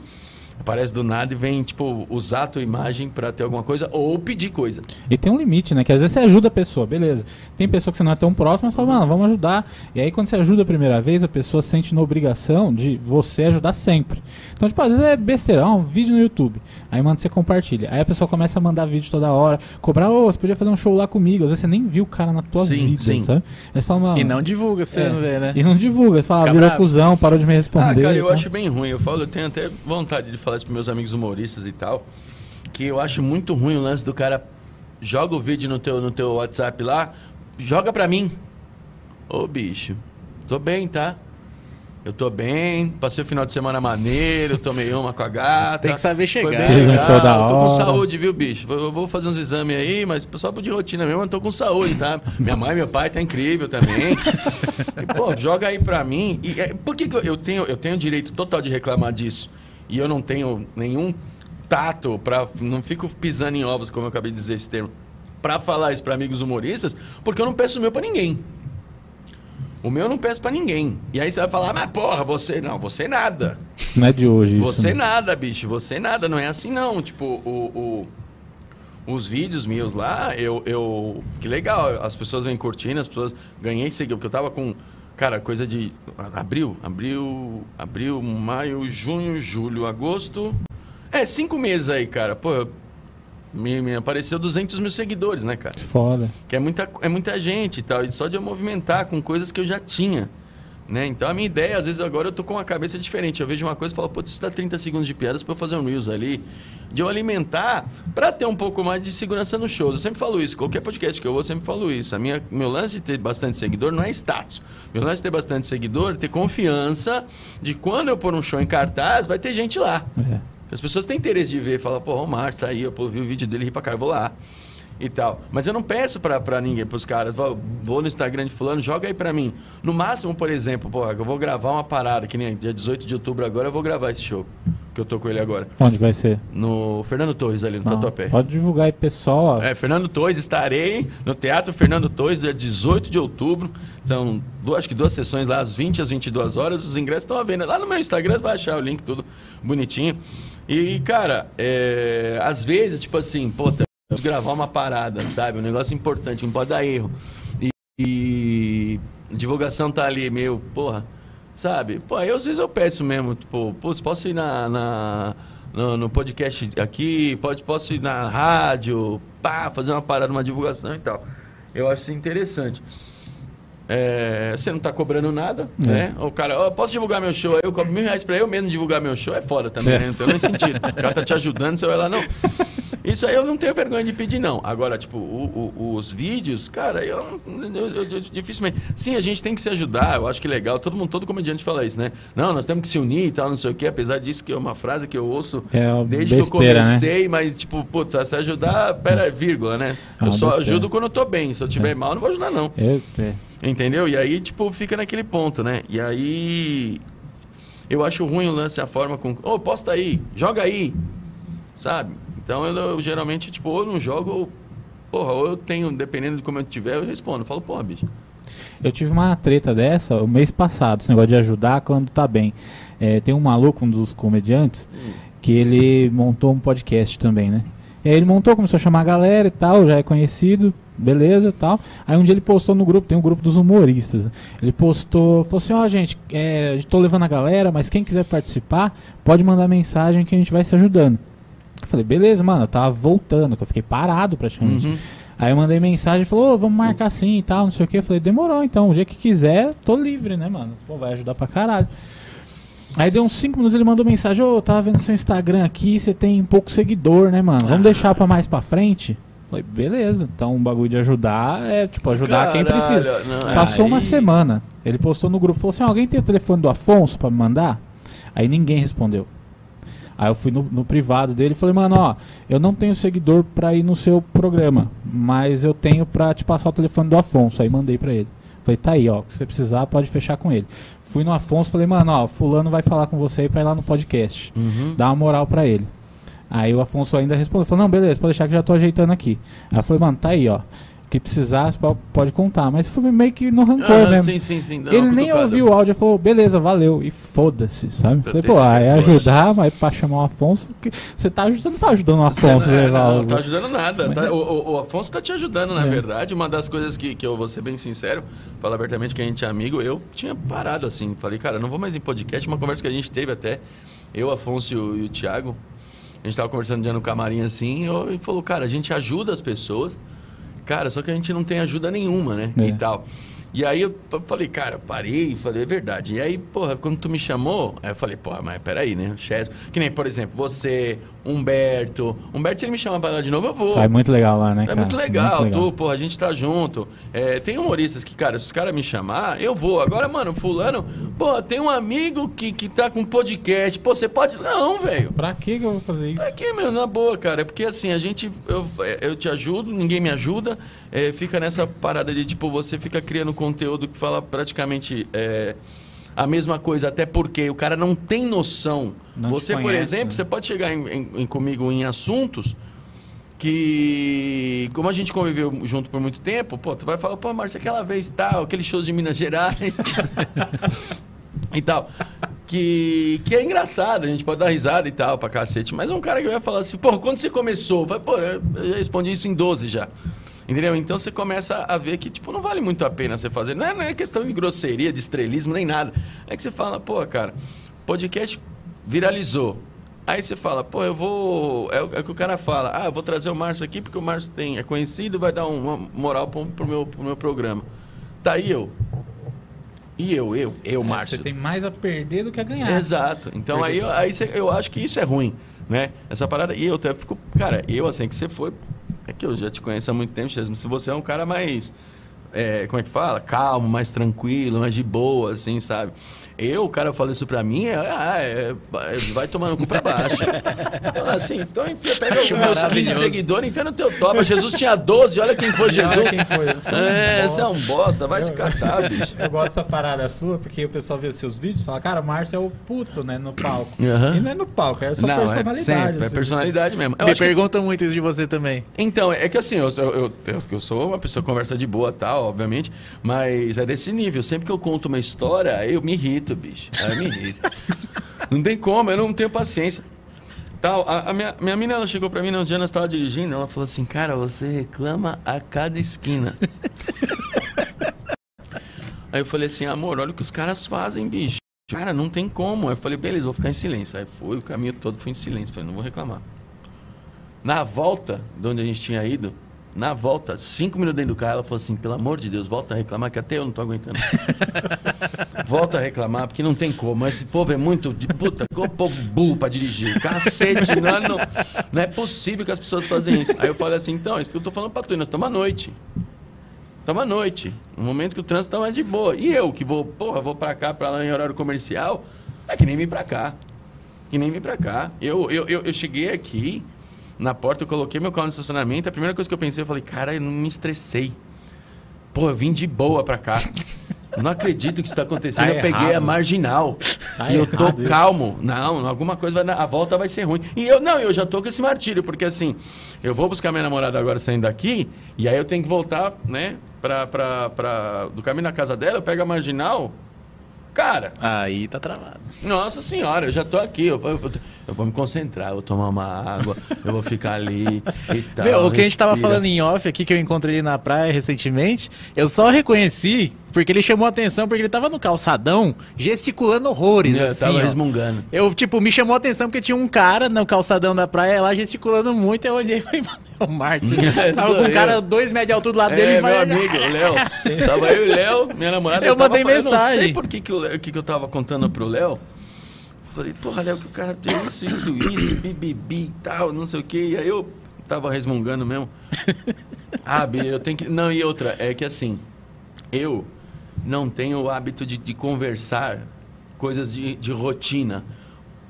[SPEAKER 3] aparece do nada e vem, tipo, usar a tua imagem pra ter alguma coisa ou pedir coisa.
[SPEAKER 1] E tem um limite, né? Que às vezes você ajuda a pessoa, beleza. Tem pessoa que você não é tão próxima, mas fala, mano, vamos ajudar. E aí quando você ajuda a primeira vez, a pessoa sente na obrigação de você ajudar sempre. Então, tipo, às vezes é besteirão, um vídeo no YouTube. Aí manda você compartilha. Aí a pessoa começa a mandar vídeo toda hora, cobrar, ô, você podia fazer um show lá comigo. Às vezes você nem viu o cara na tua
[SPEAKER 3] Sim,
[SPEAKER 1] vida,
[SPEAKER 3] sim.
[SPEAKER 1] sabe? Aí você fala, mano.
[SPEAKER 2] E não divulga pra você
[SPEAKER 1] é,
[SPEAKER 2] não ver, né?
[SPEAKER 1] E não divulga. Você fala,
[SPEAKER 2] Fica
[SPEAKER 1] virou
[SPEAKER 2] bravo.
[SPEAKER 1] cuzão, parou de me responder.
[SPEAKER 3] Ah, cara, eu
[SPEAKER 1] tá?
[SPEAKER 3] acho bem ruim. Eu falo, eu tenho até vontade de falar isso pros meus amigos humoristas e tal. Que eu acho muito ruim o lance do cara joga o vídeo no teu, no teu WhatsApp lá, joga pra mim. Ô, bicho, tô bem, tá? Eu tô bem, passei o final de semana maneiro, tomei uma com a gata.
[SPEAKER 2] Tem que saber chegar.
[SPEAKER 3] Foi bem
[SPEAKER 1] Fez um show da
[SPEAKER 3] Tô com saúde, viu, bicho? Vou, vou fazer uns exames aí, mas só de rotina mesmo, eu tô com saúde, tá? Minha mãe e meu pai tá incrível também. E, pô, joga aí pra mim. E, é, por que, que eu, eu tenho eu tenho direito total de reclamar disso? E eu não tenho nenhum tato pra. Não fico pisando em ovos, como eu acabei de dizer esse termo, pra falar isso pra amigos humoristas, porque eu não peço o meu pra ninguém. O meu eu não peço pra ninguém. E aí você vai falar, mas porra, você não, você nada.
[SPEAKER 1] Não é de hoje isso.
[SPEAKER 3] Você
[SPEAKER 1] né?
[SPEAKER 3] nada, bicho. Você nada. Não é assim, não. Tipo, o, o- os vídeos meus lá, eu, eu... Que legal. As pessoas vêm curtindo, as pessoas... Ganhei seguidor, porque eu tava com... Cara, coisa de... Abril, abril, abril, maio, junho, julho, agosto... É, cinco meses aí, cara. Pô, me, me apareceu 200 mil seguidores, né, cara?
[SPEAKER 1] Foda.
[SPEAKER 3] Que é muita, é muita gente e tal. E só de eu movimentar com coisas que eu já tinha. Né? Então a minha ideia, às vezes agora eu tô com uma cabeça diferente. Eu vejo uma coisa e falo, putz, isso dá 30 segundos de piadas pra eu fazer um Reels ali. De eu alimentar pra ter um pouco mais de segurança nos shows. Eu sempre falo isso, qualquer podcast que eu vou, eu sempre falo isso. A minha, meu lance de ter bastante seguidor não é status. Meu lance de ter bastante seguidor é ter confiança de quando eu pôr um show em cartaz, vai ter gente lá.
[SPEAKER 1] É.
[SPEAKER 3] As pessoas têm interesse de ver, falar, pô, o Márcio tá aí, eu pô, vi o vídeo dele, ri pra cara, vou lá. E tal. Mas eu não peço pra, pra ninguém, pros caras, vou, vou no Instagram de fulano, joga aí pra mim. No máximo, por exemplo, pô, eu vou gravar uma parada, que nem dia 18 de outubro agora, eu vou gravar esse show. que eu tô com ele agora.
[SPEAKER 1] Onde vai ser?
[SPEAKER 3] No Fernando Torres, ali no
[SPEAKER 1] Não,
[SPEAKER 3] Tatuapé.
[SPEAKER 1] Pode divulgar aí, pessoal. ó.
[SPEAKER 3] É, Fernando Torres, estarei no Teatro Fernando Torres, dia 18 de outubro. São, duas, acho que duas sessões lá, às 20 às 22 horas. Os ingressos estão à venda. Lá no meu Instagram vai achar o link, tudo bonitinho. E, cara, é, às vezes, tipo assim, pô, tá- gravar uma parada, sabe? Um negócio importante, não pode dar erro. E, e divulgação tá ali, meio, porra, sabe? Pô, aí às vezes eu peço mesmo, tipo, putz, posso ir na, na- no, no podcast aqui, pode, posso ir na rádio, pá, fazer uma parada, uma divulgação e tal. Eu acho isso interessante. É, você não tá cobrando nada,
[SPEAKER 1] É.
[SPEAKER 3] né? O cara, ó, posso divulgar meu show? Aí eu cobro mil reais pra eu mesmo divulgar meu show, é foda também,
[SPEAKER 1] É.
[SPEAKER 3] né? Não tem sentido. O cara tá te ajudando, você vai lá, não. [LAUGHS] Isso aí eu não tenho vergonha de pedir, não. Agora, tipo, o- o- os vídeos, cara, eu, eu- eu- eu- dificilmente. Sim, a gente tem que se ajudar, eu acho que é legal. Todo mundo, todo comediante fala isso, né? Não, nós temos que se unir e tal, não sei o quê. Apesar disso, que é uma frase que eu ouço
[SPEAKER 1] É
[SPEAKER 3] desde que
[SPEAKER 1] besteira,
[SPEAKER 3] eu
[SPEAKER 1] né?
[SPEAKER 3] comecei, mas, tipo, putz, se ajudar, pera, vírgula, né?
[SPEAKER 1] É
[SPEAKER 3] Eu só
[SPEAKER 1] besteira.
[SPEAKER 3] ajudo quando eu tô bem. Se eu tiver mal, eu não vou ajudar, não.
[SPEAKER 1] Eu, é.
[SPEAKER 3] Entendeu? E aí, tipo, fica naquele ponto, né? E aí. Eu acho ruim o lance, a forma com. Ô, posta aí, joga aí. Sabe? Então eu, eu geralmente, tipo, ou eu não jogo, ou. Porra, ou eu tenho, dependendo de como eu tiver, eu respondo. Eu falo, porra, bicho.
[SPEAKER 1] Eu tive uma treta dessa o mês passado, esse negócio de ajudar quando tá bem. É, tem um maluco, um dos comediantes, que ele montou um podcast também, né? E aí ele montou, começou a chamar a galera e tal, já é conhecido, beleza e tal. Aí um dia ele postou no grupo, tem um grupo dos humoristas. Ele postou, falou assim, ó gente, é, tô levando a galera, mas quem quiser participar, pode mandar mensagem que a gente vai se ajudando. Eu falei, beleza, mano, eu tava voltando, que eu fiquei parado praticamente.
[SPEAKER 3] Uhum.
[SPEAKER 1] Aí eu mandei mensagem, falou, ô, vamos marcar assim e tal, não sei o que. Eu falei, demorou então, o dia que quiser, tô livre, né, mano? Pô, vai ajudar pra caralho. Aí deu uns 5 minutos, ele mandou mensagem, ô, eu tava vendo seu Instagram aqui, você tem pouco seguidor, né, mano? Vamos deixar pra mais pra frente? Falei, beleza, então o bagulho de ajudar é, tipo, ajudar quem
[SPEAKER 3] Caralho,
[SPEAKER 1] precisa.
[SPEAKER 3] não,
[SPEAKER 1] Passou uma
[SPEAKER 3] aí-
[SPEAKER 1] semana, ele postou no grupo, falou assim, alguém tem o telefone do Afonso pra me mandar? Aí ninguém respondeu. Aí eu fui no, no privado dele e falei, mano, ó, eu não tenho seguidor pra ir no seu programa, mas eu tenho pra te passar o telefone do Afonso. Aí mandei pra ele. Falei, tá aí, ó, se você precisar, pode fechar com ele. Fui no Afonso, falei, mano, ó, fulano vai falar com você aí pra ir lá no podcast.
[SPEAKER 3] Uhum.
[SPEAKER 1] Dá uma moral pra ele. Aí o Afonso ainda respondeu, falou, não, beleza, pode deixar que já tô ajeitando aqui. Aí eu falei, mano, tá aí, ó. Que precisar, pode contar. Mas foi meio que no rancor
[SPEAKER 3] Ah,
[SPEAKER 1] mesmo.
[SPEAKER 3] sim, sim, sim. Não,
[SPEAKER 1] Ele nem ouviu o áudio, falou, beleza, valeu. E foda-se, sabe?
[SPEAKER 3] Eu
[SPEAKER 1] Falei, pô, é ajudar, mas pra chamar o Afonso, você, tá, aj- você não tá ajudando o Afonso
[SPEAKER 3] não, é, não, não tá ajudando nada. tá? o, o- o Afonso tá te ajudando, na
[SPEAKER 1] É.
[SPEAKER 3] verdade. Uma das coisas que, que eu vou ser bem sincero, falar abertamente que a gente é amigo, eu tinha parado assim. Falei, cara, não vou mais em podcast. Uma conversa que a gente teve até, eu, Afonso e o, e o Thiago. A gente tava conversando dia no camarim assim, e e falou, cara, a gente ajuda as pessoas, cara, só que a gente não tem ajuda nenhuma, né?
[SPEAKER 1] É.
[SPEAKER 3] E tal. E aí eu falei, cara, parei, falei, é verdade. E aí, porra, quando tu me chamou, aí eu falei, porra, mas peraí, né? Chesco. Que nem, por exemplo, você, Humberto. Humberto, se ele me chamar pra lá de novo, eu vou.
[SPEAKER 1] É muito legal lá, né,
[SPEAKER 3] É
[SPEAKER 1] cara?
[SPEAKER 3] muito legal,
[SPEAKER 1] Muito
[SPEAKER 3] tu, porra, a gente tá junto. É, tem humoristas que, cara, se os caras me chamar, eu vou. Agora, mano, fulano, pô, tem um amigo que, que tá com podcast. Pô, você pode. Não, velho.
[SPEAKER 1] Pra que que eu vou fazer isso?
[SPEAKER 3] Aqui, meu, na boa, cara. É porque assim, a gente. Eu, eu te ajudo, ninguém me ajuda. é, fica nessa parada de, tipo, você fica criando conteúdo que fala praticamente é, a mesma coisa, até porque o cara não tem noção.
[SPEAKER 1] Não
[SPEAKER 3] você, por
[SPEAKER 1] conhece,
[SPEAKER 3] exemplo,
[SPEAKER 1] né?
[SPEAKER 3] você pode chegar em- em- em- comigo em assuntos que, como a gente conviveu junto por muito tempo, pô, tu vai falar, pô, Márcio, aquela vez tal, aquele show de Minas Gerais. [LAUGHS] e tal. Que, que é engraçado, a gente pode dar risada e tal pra cacete. Mas um cara que vai falar assim, pô, quando você começou? Vai, pô, eu eu respondi isso em 12 já. Entendeu? Então você começa a ver que, tipo, não vale muito a pena você fazer. Não é, não é questão de grosseria, de estrelismo, nem nada. É que você fala, pô, cara, podcast viralizou. Aí você fala, pô, eu vou. É, o é o que o cara fala, ah, eu vou trazer o Márcio aqui porque o Márcio tem, é conhecido vai dar uma moral pro, pro, meu, pro meu programa. Tá aí eu. E eu, eu, eu,
[SPEAKER 1] É,
[SPEAKER 3] Márcio.
[SPEAKER 1] Você tem mais a perder do que a ganhar.
[SPEAKER 3] Exato. Então aí, eu- aí cê- eu acho que isso é ruim, né? Essa parada. E eu até fico. Cara, eu assim que você foi. É que eu já te conheço há muito tempo, Chesmo. Se você é um cara mais. É, como é que fala? Calmo, mais tranquilo, mais de boa, assim, sabe? Eu, o cara falou isso pra mim, é, ah, é, é, vai tomar no cu pra baixo. [LAUGHS] Então, assim, então enfia, pega os meus 15
[SPEAKER 2] maravilhoso.
[SPEAKER 3] seguidores, enfia no teu topa. Jesus tinha 12, olha quem foi Jesus.
[SPEAKER 4] quem foi, eu sou um
[SPEAKER 3] é, você é um
[SPEAKER 4] bosta.
[SPEAKER 3] vai se
[SPEAKER 4] Eu-
[SPEAKER 3] catar, bicho.
[SPEAKER 4] Eu gosto dessa parada sua, porque o pessoal vê os seus vídeos e fala, cara, o Márcio é o puto, né, no palco.
[SPEAKER 3] Aham.
[SPEAKER 4] E não é no palco, é a sua
[SPEAKER 3] Não,
[SPEAKER 4] personalidade.
[SPEAKER 3] é sempre, é
[SPEAKER 4] assim.
[SPEAKER 3] personalidade mesmo. Eu
[SPEAKER 2] Me
[SPEAKER 3] acho que-
[SPEAKER 2] muito isso de você também.
[SPEAKER 3] Então, é que assim, eu, eu, eu, eu sou uma pessoa que conversa de boa tal, obviamente, mas é desse nível. Sempre que eu conto uma história, eu me irrito, bicho. Eu me irrito. [LAUGHS] não tem como, eu não tenho paciência. Tal, a, a minha, minha mina ela chegou pra mim no dia que nós estava dirigindo, ela falou assim, cara, você reclama a cada esquina. [LAUGHS] Aí eu falei assim, amor, olha o que os caras fazem, bicho. Cara, não tem como. Aí eu falei, beleza, vou ficar em silêncio. Aí foi, o caminho todo foi em silêncio. Falei, não vou reclamar. Na volta de onde a gente tinha ido, na volta, cinco minutos dentro do carro, ela falou assim: pelo amor de Deus, volta a reclamar, que até eu não tô aguentando. [LAUGHS] volta a reclamar, porque não tem como. Esse povo é muito. De, puta, que povo burro pra dirigir. Cacete, não, não, não é possível que as pessoas fazem isso. Aí eu falei assim: então, isso que eu tô falando pra tu, nós estamos à noite. Estamos à noite. No momento que o trânsito tá mais de boa. E eu, que vou, porra, vou pra cá, pra lá em horário comercial, é que nem vir pra cá. Que nem vir pra cá. Eu, eu, eu, eu cheguei aqui, na porta, eu coloquei meu carro no estacionamento. A primeira coisa que eu pensei, eu falei, cara, eu não me estressei. Pô, eu vim de boa pra cá. Não acredito que isso tá acontecendo.
[SPEAKER 4] Tá
[SPEAKER 3] eu peguei
[SPEAKER 4] errado.
[SPEAKER 3] a marginal.
[SPEAKER 4] Tá
[SPEAKER 3] e eu tô
[SPEAKER 4] isso.
[SPEAKER 3] calmo. Não, alguma coisa vai dar. A volta vai ser ruim. E eu não, eu já tô com esse martírio, porque assim, eu vou buscar minha namorada agora saindo daqui, e aí eu tenho que voltar, né, pra, pra, pra, do caminho da casa dela, eu pego a marginal. Cara,
[SPEAKER 2] Aí tá travado.
[SPEAKER 3] nossa senhora, eu já tô aqui. Eu, eu- eu vou me concentrar, eu vou tomar uma água, eu vou ficar ali e tal.
[SPEAKER 2] Meu, o que a gente tava
[SPEAKER 3] respira.
[SPEAKER 2] falando em off aqui, que eu encontrei na praia recentemente, eu só reconheci porque ele chamou a atenção, porque ele tava no calçadão gesticulando horrores,
[SPEAKER 3] Eu
[SPEAKER 2] assim,
[SPEAKER 3] tava
[SPEAKER 2] ó.
[SPEAKER 3] resmungando.
[SPEAKER 2] Eu, tipo, me chamou a atenção porque tinha um cara no calçadão da praia lá gesticulando muito. Eu olhei e falei, é o Márcio. [LAUGHS]
[SPEAKER 3] É,
[SPEAKER 2] Tava com um cara
[SPEAKER 3] eu.
[SPEAKER 2] dois metros de altura do lado dele
[SPEAKER 3] É,
[SPEAKER 2] e falei,
[SPEAKER 3] meu amigo, o Léo. Tava eu e o Léo, minha namorada.
[SPEAKER 2] Eu mandei
[SPEAKER 3] falando- Eu não sei
[SPEAKER 2] mensagem.
[SPEAKER 3] por que, que, o Léo- que, que eu tava contando pro Léo. Falei, porra, Léo, que o cara tem isso, isso, isso, bibibi e tal, não sei o quê. E aí eu tava resmungando mesmo. [LAUGHS] Ah, eu tenho que. Não, e outra, é que assim, eu não tenho o hábito de, de conversar coisas de, de rotina.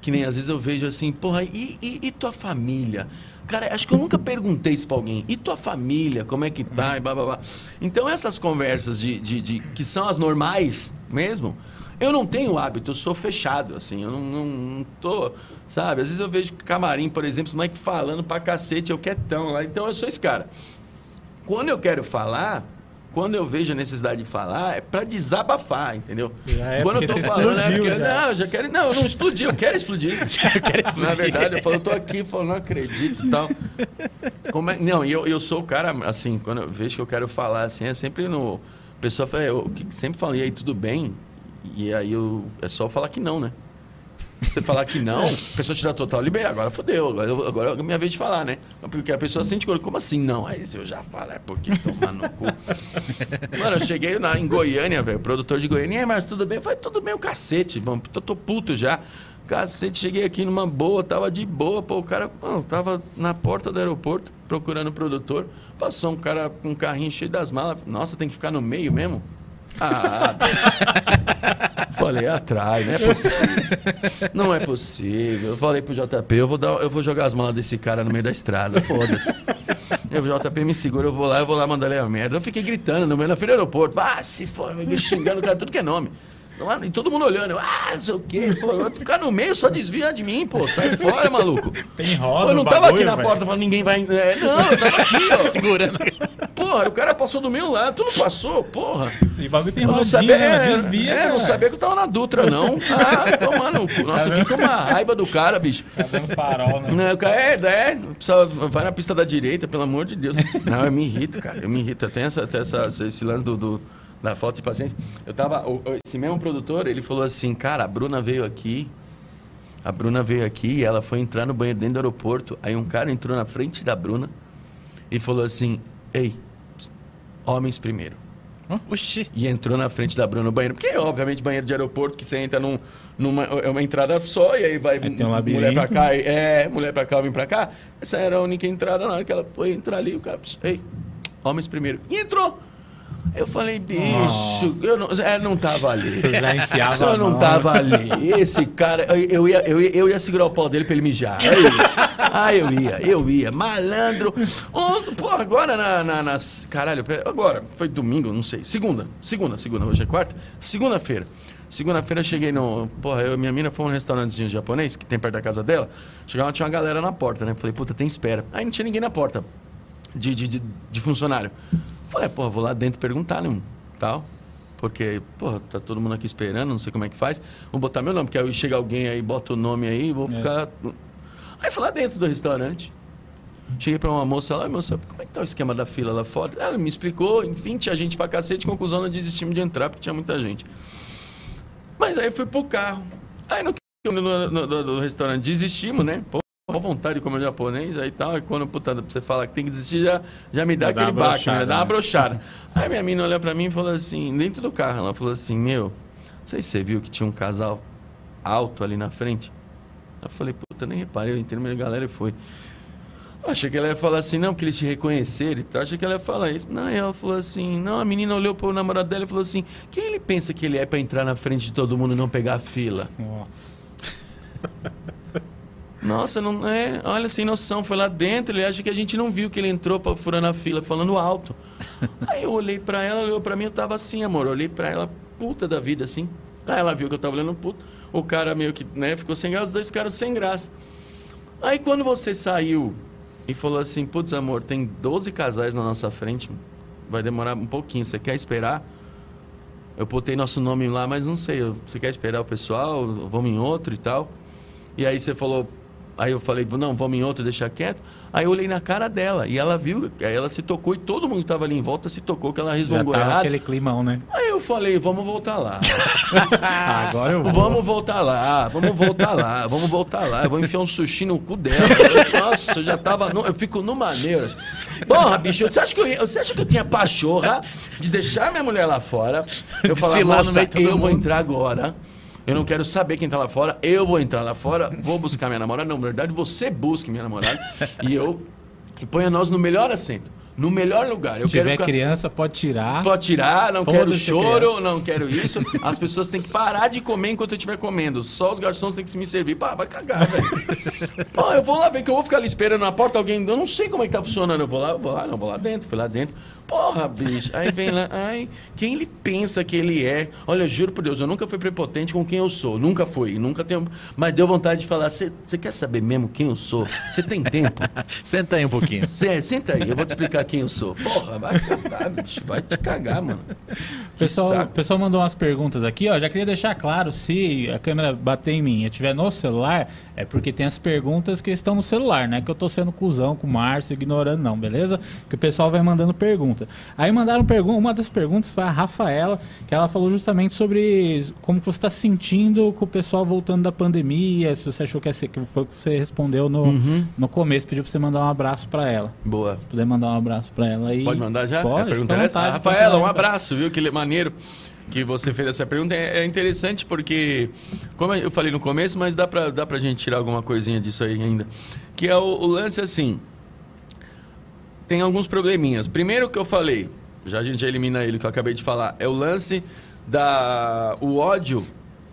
[SPEAKER 3] Que nem às vezes eu vejo assim, porra, e, e, e tua família? Cara, acho que eu nunca perguntei isso pra alguém. E tua família, como é que tá? E blá, blá, blá. Então essas conversas de, de, de- que são as normais mesmo, eu não tenho hábito, eu sou fechado, assim, eu não, não, não tô, sabe? Às vezes eu vejo camarim, por exemplo, os moleque falando pra cacete, eu quietão lá. Então eu sou esse cara. Quando eu quero falar, quando eu vejo a necessidade de falar, é pra desabafar, entendeu?
[SPEAKER 4] É
[SPEAKER 3] quando eu tô falando, é
[SPEAKER 4] explodiu
[SPEAKER 3] porque,
[SPEAKER 4] já.
[SPEAKER 3] não, eu já quero, não, eu não explodi, eu quero explodir. [LAUGHS]
[SPEAKER 2] eu quero explodir.
[SPEAKER 3] Na verdade, eu falo, eu tô aqui, eu falo, não acredito e tal. Como é- não, e eu, eu sou o cara, assim, quando eu vejo que eu quero falar, assim, é sempre no... A pessoa fala, eu sempre fala, e aí, tudo bem? E aí, eu, é só falar que não, né? Você falar que não, a pessoa te dá total liberdade. Agora fodeu, agora, é a minha vez de falar, né? Porque a pessoa sente como assim não? Aí se eu já falo, é porque toma no cu. [LAUGHS] Mano, eu cheguei na, em Goiânia, velho, produtor de Goiânia, e aí, mas tudo bem? Eu falei, tudo bem, o cacete, vamos, tô, tô puto já. Cacete, cheguei aqui numa boa, tava de boa, pô, o cara, mano, tava na porta do aeroporto procurando o produtor, passou um cara com um carrinho cheio das malas, nossa, tem que ficar no meio mesmo? Ah, Falei, atrás, não é possível. Não é possível. Eu falei pro JP, eu vou, dar, eu vou jogar as malas desse cara no meio da estrada. Foda-se. Eu, JP me segura, eu vou lá, eu vou lá mandar ele a merda. Eu fiquei gritando no meio da frente do aeroporto. Ah, se for, me xingando cara, tudo que é nome. E todo mundo olhando, ah, não sei o quê. Pô, eu ficar no meio, só desvia de mim, pô. Sai fora, maluco.
[SPEAKER 4] Tem roda
[SPEAKER 3] Pô, eu não tava
[SPEAKER 4] bagulho,
[SPEAKER 3] aqui na
[SPEAKER 4] velho.
[SPEAKER 3] porta falando ninguém vai. É, não, eu tava aqui, ó. [LAUGHS]
[SPEAKER 2] Segurando.
[SPEAKER 3] Porra, o cara passou do meu lado, tu não passou, porra.
[SPEAKER 4] E bagulho tem
[SPEAKER 3] Eu não
[SPEAKER 4] rodinha,
[SPEAKER 3] sabia,
[SPEAKER 4] né?
[SPEAKER 3] é,
[SPEAKER 4] Desvia,
[SPEAKER 3] é,
[SPEAKER 4] cara.
[SPEAKER 3] não sabia que eu tava na Dutra, não. Ah, toma no cu. Nossa, eu fiquei com uma raiva do cara, bicho. [LAUGHS]
[SPEAKER 4] Tá dando farol, né?
[SPEAKER 3] É, é, vai na pista da direita, pelo amor de Deus. Não, eu me irrito, cara. Eu me irrito. Eu tenho essa, até essa, esse lance do, do- da falta de paciência. Eu tava. Esse mesmo produtor, ele falou assim, cara, a Bruna veio aqui. A Bruna veio aqui e ela foi entrar no banheiro dentro do aeroporto. Aí um cara entrou na frente da Bruna e falou assim: Ei, homens primeiro.
[SPEAKER 2] Oxi.
[SPEAKER 3] E entrou na frente da Bruna no banheiro. Porque, obviamente, banheiro de aeroporto, que você entra num, numa é uma entrada só, e aí vai
[SPEAKER 4] Aí tem um
[SPEAKER 3] mulher pra cá, e- é, mulher pra cá, homem pra cá. Essa era a única entrada. Na hora que ela foi entrar ali, o cara, ei, homens primeiro. E entrou. Eu falei, bicho, eu não, é, não tava ali. [LAUGHS]
[SPEAKER 1] Você já enfiava a
[SPEAKER 3] não tava ali, esse cara, eu, eu ia, eu, ia, eu ia segurar o pau dele pra ele mijar. Aí eu ia, ah, eu ia, eu ia. Malandro. Ontem, pô, agora na, na- nas. Caralho, agora, foi domingo, não sei. Segunda, segunda, segunda, hoje é quarta. Segunda-feira. Segunda-feira eu cheguei no. Porra, eu e minha mina foi um restaurantezinho japonês que tem perto da casa dela. Chegava, tinha uma galera na porta, né? Falei, puta, tem espera. Aí não tinha ninguém na porta de, de, de, de funcionário. Falei, porra, vou lá dentro perguntar, né? Tal. Porque, porra, tá todo mundo aqui esperando, não sei como é que faz. Vou botar meu nome, porque aí chega alguém aí, bota o nome aí, vou ficar. Aí fui lá dentro do restaurante. Cheguei pra uma moça lá, moça, como é que tá o esquema da fila lá fora? Ela me explicou, enfim, tinha gente pra cacete, conclusão, nós desistimos de entrar porque tinha muita gente. Mas aí fui pro carro. Aí no, no, no- no- do restaurante desistimos, né? Pô, à vontade de comer japonês, aí tal. Aí quando puta, você fala que tem que desistir, já, já me dá
[SPEAKER 1] Já dá
[SPEAKER 3] aquele
[SPEAKER 1] uma
[SPEAKER 3] baque, né? Dá uma
[SPEAKER 1] né?
[SPEAKER 3] brochada. Aí minha mina olhou pra mim e falou assim, dentro do carro, ela falou assim, meu, não sei se você viu que tinha um casal alto ali na frente. Eu falei, puta, nem reparei, eu entrei no meio da galera e. Eu Achei que ela ia falar assim, não, porque eles te reconheceram e tal. Achei que ela ia falar isso. Não, ela falou assim, não, a menina olhou pro namorado dela e falou assim, quem ele pensa que ele é pra entrar na frente de todo mundo e não pegar a fila?
[SPEAKER 1] Nossa. [LAUGHS]
[SPEAKER 3] Nossa, não é, olha, sem noção, foi lá dentro, ele acha que a gente não viu que ele entrou pra furando a fila, falando alto. [LAUGHS] Aí eu olhei pra ela, olhou pra mim, eu tava assim, amor, eu olhei pra ela, puta da vida, assim. Aí ela viu que eu tava olhando puto, o cara meio que, né, ficou sem graça, os dois ficaram sem graça. Aí quando você saiu e falou assim, putz, amor, tem 12 casais na nossa frente, vai demorar um pouquinho, você quer esperar? Eu botei nosso nome lá, mas não sei, você quer esperar o pessoal, vamos em outro e tal? E aí você falou, aí eu falei, não, vamos em outro, deixa quieto. Aí eu olhei na cara dela e ela viu, aí ela se tocou e todo mundo que tava ali em volta se tocou que ela
[SPEAKER 1] Já
[SPEAKER 3] resmungou
[SPEAKER 1] tava
[SPEAKER 3] errado.
[SPEAKER 1] aquele climão, né?
[SPEAKER 3] Aí eu falei, vamos voltar lá. [LAUGHS]
[SPEAKER 1] Agora eu vou.
[SPEAKER 3] Vamos voltar lá, vamos voltar lá, vamos voltar lá. Eu vou enfiar um sushi no cu dela. Nossa, eu já tava. No, eu fico no maneiro. Porra, bicho, você acha, que eu, você acha que eu tinha pachorra de deixar minha mulher lá fora? Eu falar,
[SPEAKER 2] Desfilar no
[SPEAKER 3] moça,
[SPEAKER 2] meio de todo
[SPEAKER 3] eu vou
[SPEAKER 2] mundo."
[SPEAKER 3] entrar agora. Eu não quero saber quem tá lá fora. Eu vou entrar lá fora, vou buscar minha namorada. Não, na verdade, você busque minha namorada. E eu. E ponha nós no melhor assento. No melhor lugar.
[SPEAKER 1] Se
[SPEAKER 3] eu
[SPEAKER 1] tiver
[SPEAKER 3] ficar-
[SPEAKER 1] criança, pode tirar.
[SPEAKER 3] Pode tirar, não quero choro,
[SPEAKER 1] criança.
[SPEAKER 3] não quero isso. As pessoas têm que parar de comer enquanto eu estiver comendo. Só os garçons têm que se me servir. Pá, vai cagar, velho. [LAUGHS] Pô, eu vou lá ver que eu vou ficar ali esperando na porta alguém. Eu não sei como é que tá funcionando. Eu vou lá, vou lá, não, vou lá dentro, fui lá dentro. Porra, bicho. Aí vem lá, ai, quem ele pensa que ele é? Olha, juro por Deus, eu nunca fui prepotente com quem eu sou. Nunca fui, nunca tenho. Mas deu vontade de falar: você quer saber mesmo quem eu sou? Você tem tempo? [LAUGHS]
[SPEAKER 2] Senta aí um pouquinho.
[SPEAKER 3] Cê, senta aí, eu vou te explicar quem eu sou. Porra, vai cagar, bicho. Vai te cagar, mano.
[SPEAKER 1] O pessoal, pessoal mandou umas perguntas aqui, ó. Já queria deixar claro, se a câmera bater em mim e eu estiver no celular, é porque tem as perguntas que estão no celular, né? Que eu tô sendo cuzão com o Márcio, ignorando, não, beleza? Que o pessoal vai mandando pergunta. Aí mandaram pergunta, uma das perguntas foi a Rafaela, que ela falou justamente sobre como você está sentindo com o pessoal voltando da pandemia, se você achou que, ser- que foi o que você respondeu no,
[SPEAKER 3] Uhum.
[SPEAKER 1] no começo, pediu pra você mandar um abraço pra ela.
[SPEAKER 3] Boa.
[SPEAKER 1] Se puder mandar um abraço pra ela aí.
[SPEAKER 3] Pode mandar já?
[SPEAKER 1] Pode,
[SPEAKER 3] a é
[SPEAKER 1] vontade,
[SPEAKER 3] Ah, Rafaela, um abraço, viu? Que maneiro que você fez essa pergunta. É, é interessante porque, como eu falei no começo, mas dá pra, dá pra gente tirar alguma coisinha disso aí ainda. Que é o, o lance assim. Tem alguns probleminhas. Primeiro que eu falei, já a gente já elimina ele, que eu acabei de falar, é o lance da. O ódio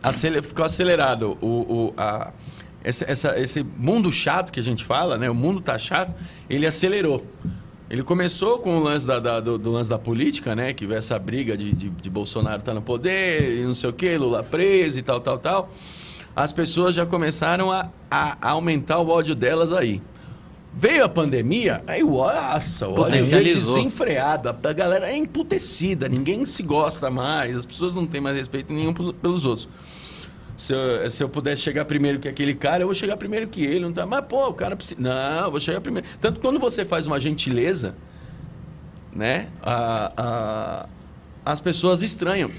[SPEAKER 3] acele- ficou acelerado. O, o, a, essa, essa- esse mundo chato que a gente fala, né? O mundo tá chato, ele acelerou. Ele começou com o lance da, da- do, do lance da política, né? Que essa briga de, de, de Bolsonaro tá no poder, e não sei o quê, Lula preso e tal, tal, tal. As pessoas já começaram a- a aumentar o ódio delas aí. Veio a pandemia, aí o nossa,
[SPEAKER 2] Potencializou.
[SPEAKER 3] desenfreado. A galera é emputecida, ninguém se gosta mais, as pessoas não têm mais respeito nenhum pelos outros. Se eu, se eu pudesse chegar primeiro que aquele cara, eu vou chegar primeiro que ele. Não tá, mas, pô, o cara precisa. Não, eu vou chegar primeiro. Tanto que quando você faz uma gentileza, né? A, a- as pessoas estranham.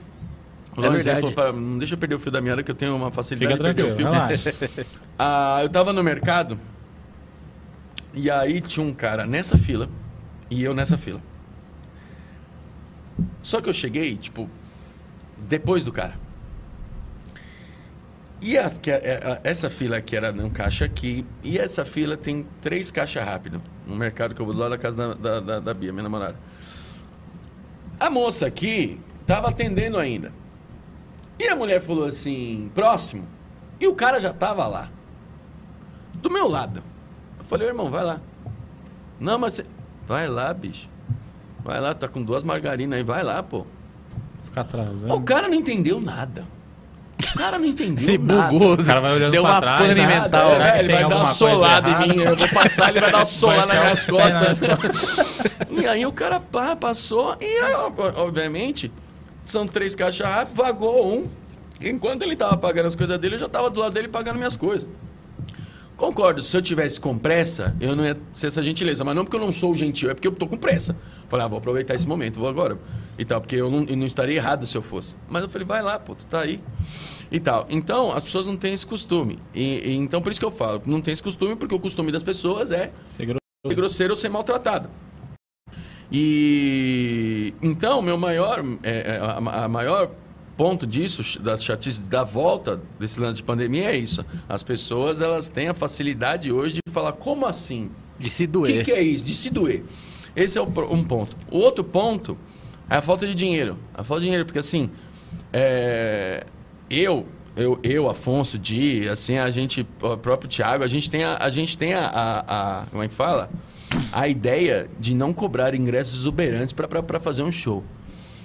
[SPEAKER 3] Vou dar um exemplo pra- não deixa eu perder o fio da meada, que eu tenho uma facilidade
[SPEAKER 1] Fica
[SPEAKER 3] de perder o fio.
[SPEAKER 1] relaxa. [LAUGHS]
[SPEAKER 3] Ah, eu tava no mercado e aí tinha um cara nessa fila e eu nessa fila. Só que eu cheguei, tipo, depois do cara. E a- que- a- a- essa fila aqui era num caixa aqui, e essa fila tem três caixas rápido. No mercado que eu vou lado da casa da, da, da, da Bia, minha namorada. A moça aqui tava atendendo ainda. E a mulher falou assim, próximo. E o cara já tava lá. Do meu lado. Eu falei, irmão, vai lá. Não, mas você... Vai lá, bicho. Vai lá, tá com duas margarinas aí, vai lá, pô.
[SPEAKER 1] Ficar atrasando.
[SPEAKER 3] O cara não entendeu nada. O cara não entendeu
[SPEAKER 2] Ele
[SPEAKER 3] nada.
[SPEAKER 2] bugou.
[SPEAKER 1] O cara vai olhando
[SPEAKER 2] Deu
[SPEAKER 1] pra
[SPEAKER 2] uma
[SPEAKER 1] trás,
[SPEAKER 2] pane
[SPEAKER 1] nada.
[SPEAKER 2] mental.
[SPEAKER 3] É,
[SPEAKER 1] Será que
[SPEAKER 3] ele vai dar uma solada em mim. Eu vou passar, ele vai dar uma solada nas
[SPEAKER 1] um nas
[SPEAKER 3] costas. [LAUGHS] e aí o cara pá, passou e, obviamente, são três caixas rápidas, vagou um. Enquanto ele tava pagando as coisas dele, eu já tava do lado dele pagando minhas coisas. Concordo, se eu tivesse com pressa, eu não ia ser essa gentileza. Mas não porque eu não sou gentil, é porque eu tô com pressa. Falei, ah, vou aproveitar esse momento, vou agora. E tal, porque eu não, eu não estaria errado se eu fosse. Mas eu falei, vai lá, pô, tu tá aí. E tal. Então, as pessoas não têm esse costume. E, e então, por isso que eu falo, não tem esse costume, porque o costume das pessoas é
[SPEAKER 1] Ser grosso.
[SPEAKER 3] ser grosseiro ou ser maltratado. E então, meu maior, é, é, a, a maior ponto disso, da chatice, da volta desse lance de pandemia é isso. As pessoas, elas têm a facilidade hoje de falar, como assim?
[SPEAKER 2] De se
[SPEAKER 3] O
[SPEAKER 2] doer.
[SPEAKER 3] que, que é isso? De se doer. Esse é o um ponto. O outro ponto é a falta de dinheiro. A falta de dinheiro, porque assim, é, eu, eu, eu, Afonso, Di, assim, a gente, o próprio Thiago, a gente tem a, a gente tem a, a, a- como é que fala? A ideia de não cobrar ingressos exuberantes para fazer um show.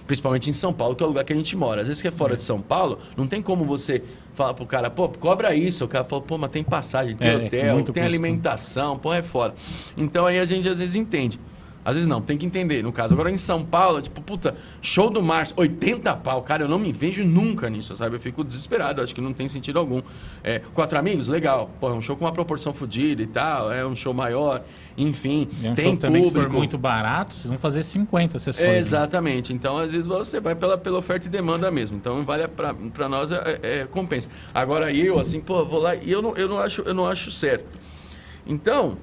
[SPEAKER 3] Principalmente em São Paulo, que é o lugar que a gente mora. Às vezes que é fora de São Paulo, não tem como você falar pro cara, pô, cobra isso. O cara fala, pô, mas tem passagem, tem
[SPEAKER 1] É,
[SPEAKER 3] hotel,
[SPEAKER 1] muito
[SPEAKER 3] tem
[SPEAKER 1] custo.
[SPEAKER 3] alimentação, pô, é foda. Então aí a gente às vezes entende. Às vezes não, tem que entender, no caso. Agora em São Paulo, tipo, puta, show do Márcio, 80 pau. Cara, eu não me vejo nunca nisso, sabe? Eu fico desesperado, acho que não tem sentido algum. É, quatro amigos, legal. Pô, é um show com uma proporção fodida e tal, é um show maior, enfim,
[SPEAKER 1] E é um
[SPEAKER 3] tem
[SPEAKER 1] show também, se
[SPEAKER 3] público.
[SPEAKER 1] for muito barato, vocês vão fazer 50 sessões.
[SPEAKER 3] É,
[SPEAKER 1] né?
[SPEAKER 3] exatamente. Então, às vezes, você vai pela, pela oferta e demanda mesmo. Então, vale pra nós, é, é compensa. Agora, eu, assim, pô, vou lá e eu não, eu não, acho, eu não acho certo. Então,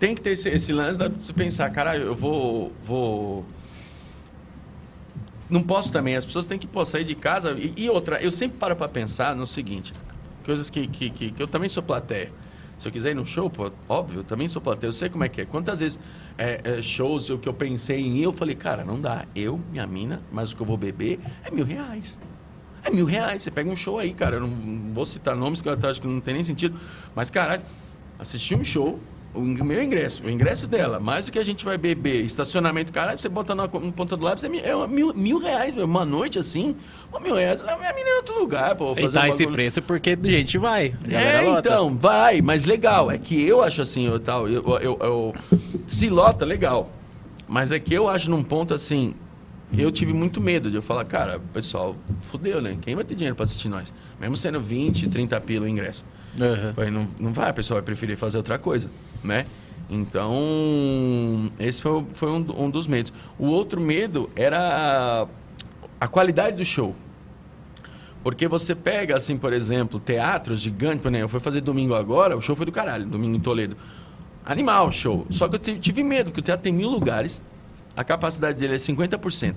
[SPEAKER 3] tem que ter esse, esse lance de se pensar, caralho, eu vou, vou... Não posso também. As pessoas têm que pô, sair de casa. E, e outra, eu sempre paro pra pensar no seguinte. Coisas que, que, que, que eu também sou plateia. Se eu quiser ir num show, pô, óbvio, eu também sou plateia. Eu sei como é que é. Quantas vezes é, é, shows que eu pensei em ir, eu falei, cara, não dá. Eu, minha mina, mas o que eu vou beber é mil reais. É mil reais. Você pega um show aí, cara. Eu não, vou citar nomes que eu acho que não tem nem sentido. Mas, caralho, assistir um show, o meu ingresso, o ingresso dela, mais o que a gente vai beber, estacionamento, caralho, você bota na no ponta do lápis, é, é mil, mil reais, meu. Uma noite assim, uma mil reais, leva minha mina em outro lugar, pô.
[SPEAKER 2] E
[SPEAKER 3] fazer
[SPEAKER 2] tá
[SPEAKER 3] um
[SPEAKER 2] esse preço porque a gente vai. A
[SPEAKER 3] É,
[SPEAKER 2] lota.
[SPEAKER 3] então, vai, mas legal. É que eu acho assim, eu, tal, eu, eu, eu- se lota, legal. Mas é que eu acho num ponto assim, eu tive muito medo de eu falar, cara, pessoal, fudeu, né? Quem vai ter dinheiro pra assistir nós? Mesmo sendo 20, 30 pila o ingresso.
[SPEAKER 2] Aham.
[SPEAKER 3] Falei, não, não vai, a pessoa vai preferir fazer outra coisa, né? Então, esse foi, foi um, um dos medos. O outro medo era a, a qualidade do show. Porque você pega, assim, por exemplo, teatros gigantes, por exemplo, eu fui fazer domingo agora, o show foi do caralho, domingo em Toledo. Animal show. Só que eu tive, medo, que o teatro tem mil lugares, a capacidade dele é 50%.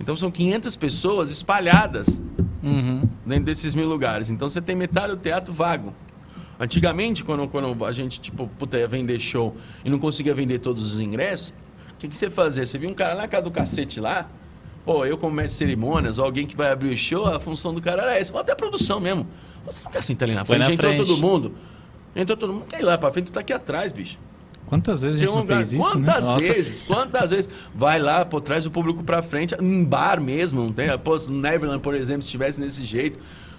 [SPEAKER 3] Então são 500 pessoas espalhadas
[SPEAKER 2] Uhum.
[SPEAKER 3] dentro desses mil lugares. Então você tem metade do teatro vago. Antigamente, quando, quando a gente, tipo, puta, ia vender show e não conseguia vender todos os ingressos, o que, que você fazia? Você via um cara na casa do cacete lá, pô, eu como mestre de cerimônias, ou alguém que vai abrir o show, a função do cara era essa. Ou até a produção mesmo. Você não quer sentar ali na frente,
[SPEAKER 2] na
[SPEAKER 3] entrou
[SPEAKER 2] frente.
[SPEAKER 3] todo mundo. Entrou todo mundo, quer ir lá pra frente, tu tá aqui atrás, bicho.
[SPEAKER 1] Quantas vezes a gente
[SPEAKER 3] um lugar-
[SPEAKER 1] fez isso, né?
[SPEAKER 3] quantas
[SPEAKER 2] Nossa
[SPEAKER 3] vezes? Quantas vezes? Vai lá, pô, traz o público pra frente, em bar mesmo, não tem? Pô, Neverland, por exemplo, se estivesse desse jeito,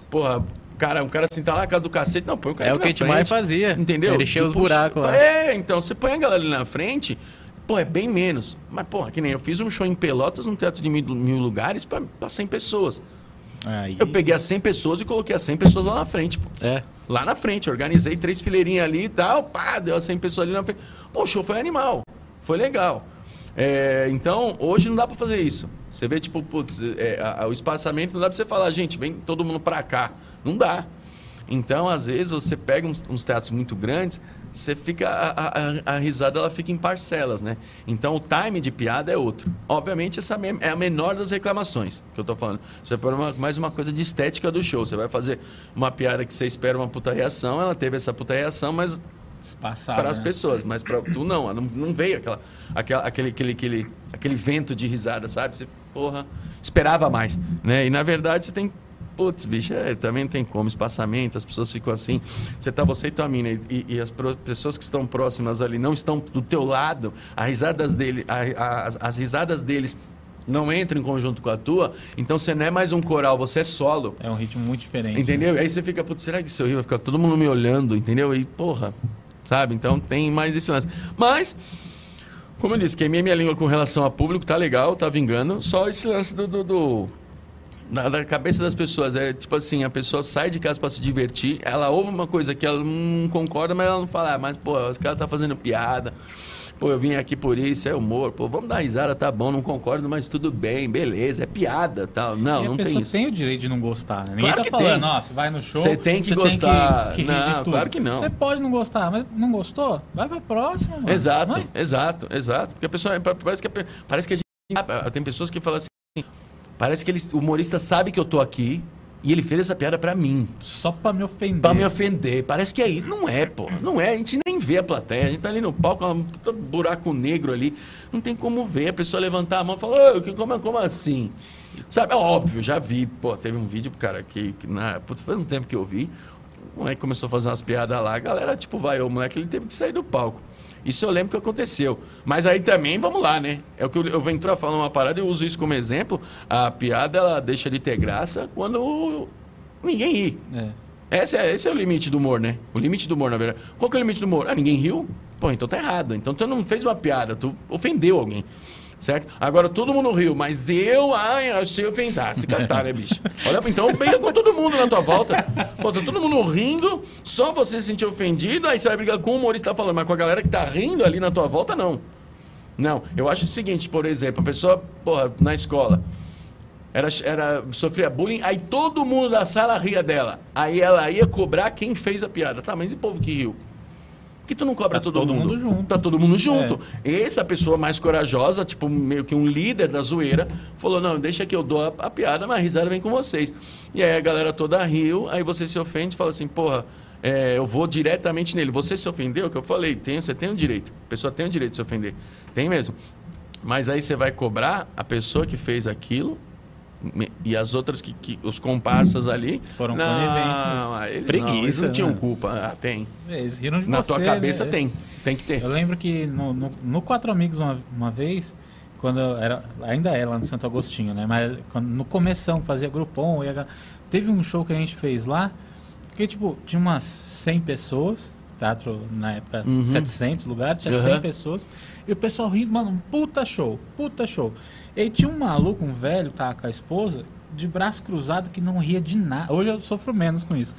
[SPEAKER 3] porra, cara, um cara sentar lá na casa do cacete, não, põe o cara
[SPEAKER 2] É o que a gente mais fazia.
[SPEAKER 3] Entendeu?
[SPEAKER 2] Ele encheu os
[SPEAKER 3] Tipo,
[SPEAKER 2] buracos lá.
[SPEAKER 3] É, então, você põe a galera ali na frente, pô, é bem menos. Mas, porra, que nem eu fiz um show em Pelotas, num teatro de mil, mil lugares, pra, pra 100 pessoas.
[SPEAKER 2] Aí.
[SPEAKER 3] Eu peguei as 100 pessoas e coloquei as 100 pessoas lá na frente, pô.
[SPEAKER 2] É.
[SPEAKER 3] Lá na frente, organizei três fileirinhas ali e tal, pá, deu as 100 pessoas ali na frente. Pô, o show foi animal, foi legal. É, então, hoje não dá pra fazer isso. Você vê, tipo, putz, é, a- a- o espaçamento não dá pra você falar, gente, vem todo mundo pra cá. Não dá. Então, às vezes, você pega uns, uns teatros muito grandes, você fica. A, a- a risada ela fica em parcelas, né? Então o time de piada é outro. Obviamente, essa é a menor das reclamações que eu tô falando. Você põe uma- mais uma coisa de estética do show. Você vai fazer uma piada que você espera uma puta reação, ela teve essa puta reação, mas para as
[SPEAKER 1] né?
[SPEAKER 3] pessoas, mas para tu não, não, não veio aquela, aquela, aquele, aquele, aquele, aquele vento de risada, sabe? Você, porra, esperava mais, né? E na verdade você tem, putz, bicho, é, também não tem como, espaçamento, as pessoas ficam assim, você tá você e tua mina, e, e as pro- pessoas que estão próximas ali não estão do teu lado, as risadas, dele, a- a- as- as risadas deles não entram em conjunto com a tua, então você não é mais um coral, você é solo.
[SPEAKER 1] É um ritmo muito diferente.
[SPEAKER 3] Entendeu? Aí você fica, putz, será que se eu rir vai ficar todo mundo me olhando, entendeu? E, porra, sabe? Então tem mais esse lance. Mas, como eu disse, queimei minha língua com relação a público, tá legal, tá vingando. Só esse lance do. do, do- na, da cabeça das pessoas. É tipo assim, a pessoa sai de casa pra se divertir, ela ouve uma coisa que ela não concorda, mas ela não fala, ah, mas, pô, os caras tá fazendo piada. Pô, eu vim aqui por isso, é humor. Pô, vamos dar risada, tá bom, não concordo, mas tudo bem, beleza, é piada, tal. Não, não tem isso.
[SPEAKER 1] tem o direito de não gostar, né? Ninguém
[SPEAKER 3] Claro
[SPEAKER 1] tá
[SPEAKER 3] que
[SPEAKER 1] falando,
[SPEAKER 3] tem.
[SPEAKER 1] nossa, vai no show.
[SPEAKER 3] Você tem que gostar.
[SPEAKER 1] que, que rir
[SPEAKER 3] Não, claro que não.
[SPEAKER 1] Você pode não gostar, mas não gostou? Vai pra próxima, mano.
[SPEAKER 3] Exato,
[SPEAKER 1] é?
[SPEAKER 3] exato, exato. Porque a pessoa parece que a, parece que a gente tem pessoas que falam assim, parece que ele, o humorista sabe que eu tô aqui e ele fez essa piada pra mim,
[SPEAKER 1] Só pra me ofender.
[SPEAKER 3] Pra me ofender. Parece que é isso, não é, pô. Não é, a gente nem vê a plateia, a gente tá ali no palco, um buraco negro ali, não tem como ver a pessoa levantar a mão e falar, "Ô, que- como, como assim? Sabe, é óbvio, já vi, pô, teve um vídeo, cara, que, que na, putz, faz um tempo que eu vi, o moleque começou a fazer umas piadas lá, a galera, tipo, vai, o moleque, ele teve que sair do palco. Isso eu lembro que aconteceu. Mas aí também, vamos lá, né? É o que eu, eu venho entrar falando uma parada eu uso isso como exemplo. A piada, ela deixa de ter graça quando ninguém ri.
[SPEAKER 1] É.
[SPEAKER 3] Esse é, esse é o limite do humor, né? O limite do humor, na verdade. Qual que é o limite do humor? Ah, ninguém riu? Pô, então tá errado. Então tu não fez uma piada, tu ofendeu alguém. Certo? Agora todo mundo riu, mas eu, ai, achei ofensivo. Ah, se catar, né, bicho? Olha, então briga com todo mundo na tua volta. Pô, tá todo mundo rindo, só você se sentir ofendido, aí você vai brigar com o humorista tá falando, mas com a galera que tá rindo ali na tua volta, não. Não, eu acho o seguinte, por exemplo, a pessoa, porra, na escola, era, era, sofria bullying, aí todo mundo da sala ria dela. Aí ela ia cobrar quem fez a piada. Tá, mas e o povo que riu? Que tu não cobra
[SPEAKER 1] Tá
[SPEAKER 3] todo,
[SPEAKER 1] todo
[SPEAKER 3] mundo?
[SPEAKER 1] mundo junto.
[SPEAKER 3] Tá todo mundo junto. Essa pessoa mais corajosa, tipo, meio que um líder da zoeira, falou: não, deixa que eu dou a, a piada, mas a risada vem com vocês. E aí a galera toda riu, aí você se ofende e fala assim, porra. é, eu vou diretamente nele. Você se ofendeu? Que eu falei, tem, você tem o direito. A pessoa tem o direito de se ofender. Tem mesmo. Mas aí você vai cobrar a pessoa que fez aquilo e as outras que, que- os comparsas ali
[SPEAKER 1] Foram
[SPEAKER 3] não,
[SPEAKER 1] coniventes,
[SPEAKER 3] eles
[SPEAKER 2] Preguiça,
[SPEAKER 3] não, eles não tinham
[SPEAKER 2] né?
[SPEAKER 3] culpa. Ah, tem.
[SPEAKER 1] Eles riram de
[SPEAKER 3] Na
[SPEAKER 1] você,
[SPEAKER 3] tua cabeça
[SPEAKER 1] né?
[SPEAKER 3] tem, tem que ter.
[SPEAKER 1] Eu lembro que no, no, no Quatro Amigos uma, uma vez, quando eu era, ainda era lá no Santo Agostinho, né? Mas quando, no começão fazia grupom, e a ga- teve um show que a gente fez lá, que tipo, tinha umas 100 pessoas, teatro na época 700 lugares, tinha 100
[SPEAKER 3] Uhum.
[SPEAKER 1] pessoas, e o pessoal rindo, mano, um puta show, puta show. E aí tinha um maluco, um velho, tá com a esposa, de braço cruzado que não ria de nada. Hoje eu sofro menos com isso.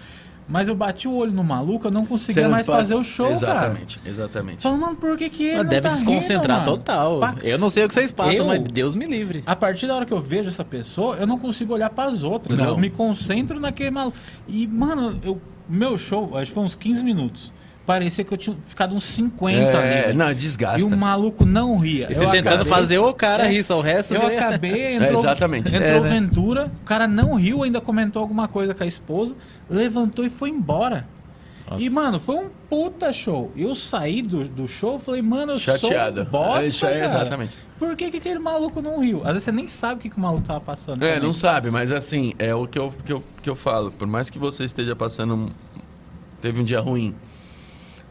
[SPEAKER 1] Mas eu bati o olho no maluco, eu não conseguia
[SPEAKER 3] não
[SPEAKER 1] mais
[SPEAKER 3] pode-
[SPEAKER 1] fazer o show, cara.
[SPEAKER 3] Exatamente, exatamente.
[SPEAKER 1] Fala, mano, por que que ele
[SPEAKER 2] Mas
[SPEAKER 1] não
[SPEAKER 2] deve
[SPEAKER 1] tá
[SPEAKER 2] desconcentrar
[SPEAKER 1] rindo,
[SPEAKER 2] total.
[SPEAKER 1] Pa-
[SPEAKER 2] Eu não sei o que vocês passam,
[SPEAKER 1] Eu?
[SPEAKER 2] mas Deus me livre.
[SPEAKER 1] A partir da hora que eu vejo essa pessoa, eu não consigo olhar pras outras.
[SPEAKER 3] Não.
[SPEAKER 1] Eu me concentro naquele maluco. E, mano, eu, meu show, acho que foi uns 15 minutos. Parecia que eu tinha ficado uns 50 ali.
[SPEAKER 3] É,
[SPEAKER 1] velho.
[SPEAKER 3] não,
[SPEAKER 1] E
[SPEAKER 3] desgasta.
[SPEAKER 1] o maluco não ria.
[SPEAKER 2] E você
[SPEAKER 1] Eu
[SPEAKER 2] tentando
[SPEAKER 1] acabei-
[SPEAKER 2] fazer o cara
[SPEAKER 1] É.
[SPEAKER 2] rir, só o resto
[SPEAKER 1] Eu
[SPEAKER 2] já ia-
[SPEAKER 1] acabei, entrou,
[SPEAKER 3] É, exatamente.
[SPEAKER 1] entrou
[SPEAKER 2] É, né?
[SPEAKER 1] Ventura, o cara não riu, ainda comentou alguma coisa com a esposa, levantou e foi embora. E, mano, foi um puta show. Eu saí do, do show falei, mano, eu
[SPEAKER 3] Chateado.
[SPEAKER 1] sou bosta,
[SPEAKER 3] É, isso exatamente.
[SPEAKER 1] Por que, que aquele maluco não riu? Às vezes você nem sabe o que, que o maluco tava passando.
[SPEAKER 3] É,
[SPEAKER 1] também.
[SPEAKER 3] não sabe, mas assim, é o que eu, que, eu, que eu falo. Por mais que você esteja passando. um- Teve um dia ruim.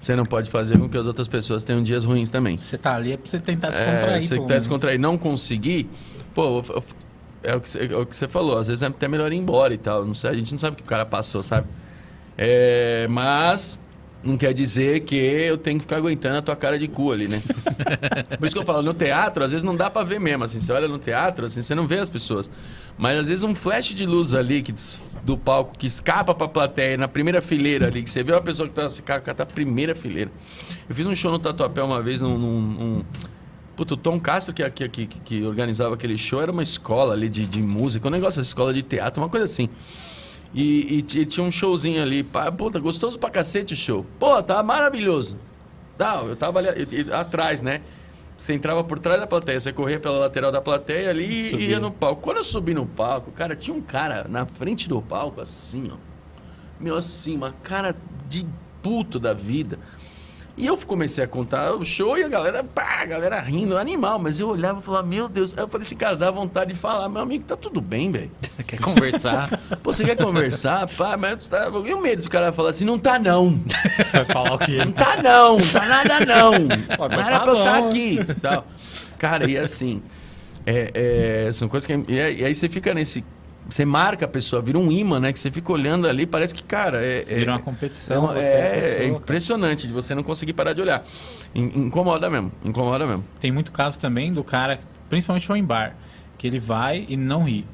[SPEAKER 3] Você não pode fazer com que as outras pessoas tenham dias ruins também.
[SPEAKER 1] Você tá ali é pra você tentar descontrair.
[SPEAKER 3] É, você tá
[SPEAKER 1] menos.
[SPEAKER 3] descontrair não conseguir, pô, é o, que você, é o que você falou. Às vezes é até melhor ir embora e tal. Não sei, a gente não sabe o que o cara passou, sabe? É, mas não quer dizer que eu tenho que ficar aguentando a tua cara de cu ali, né? [LAUGHS] Por isso que eu falo, no teatro, às vezes não dá pra ver mesmo, assim, você olha no teatro, assim, você não vê as pessoas. Mas às vezes um flash de luz ali que, do palco que escapa pra plateia, na primeira fileira ali, que você vê uma pessoa que tá, assim, cara, o cara tá primeira fileira. Eu fiz um show no Tatuapé uma vez, num... num, num Puta, o Tom Castro, que, que, que, que organizava aquele show, era uma escola ali de, de música, um negócio, escola de teatro, uma coisa assim. E, e ti- tinha um showzinho ali, puta, gostoso pra cacete o show. Pô, tava maravilhoso. Tá, eu tava ali e- e- atrás, né? Você entrava por trás da plateia, você corria pela lateral da plateia ali e ia no palco. Quando eu subi no palco, cara, tinha um cara na frente do palco, assim, ó. Meu, assim, uma cara de puto da vida. E eu comecei a contar o show e a galera, pá, a galera rindo, animal. Mas eu olhava e falava, meu Deus. Aí eu falei assim, cara, dá vontade de falar, meu amigo, tá tudo bem, velho. [LAUGHS]
[SPEAKER 2] Quer conversar?
[SPEAKER 3] Pô, você quer conversar? Pá, mas tá... E o medo de o cara falar assim, não tá não.
[SPEAKER 1] Você vai falar o quê?
[SPEAKER 3] Não tá não, tá nada não.
[SPEAKER 1] Pô,
[SPEAKER 3] Não
[SPEAKER 1] mas
[SPEAKER 3] era
[SPEAKER 1] tá
[SPEAKER 3] pra eu estar aqui. Tal. Cara, e assim, é, é, são coisas que... E aí você fica nesse... Você marca a pessoa, vira um imã, né? Que você fica olhando ali, parece que, cara... É, é,
[SPEAKER 1] Vira uma competição.
[SPEAKER 3] é,
[SPEAKER 1] você
[SPEAKER 3] é,
[SPEAKER 1] a pessoa, cara.
[SPEAKER 3] impressionante de você não conseguir parar de olhar. In- Incomoda mesmo, incomoda mesmo.
[SPEAKER 1] Tem muito caso também do cara, principalmente show em bar, que ele vai e não ri.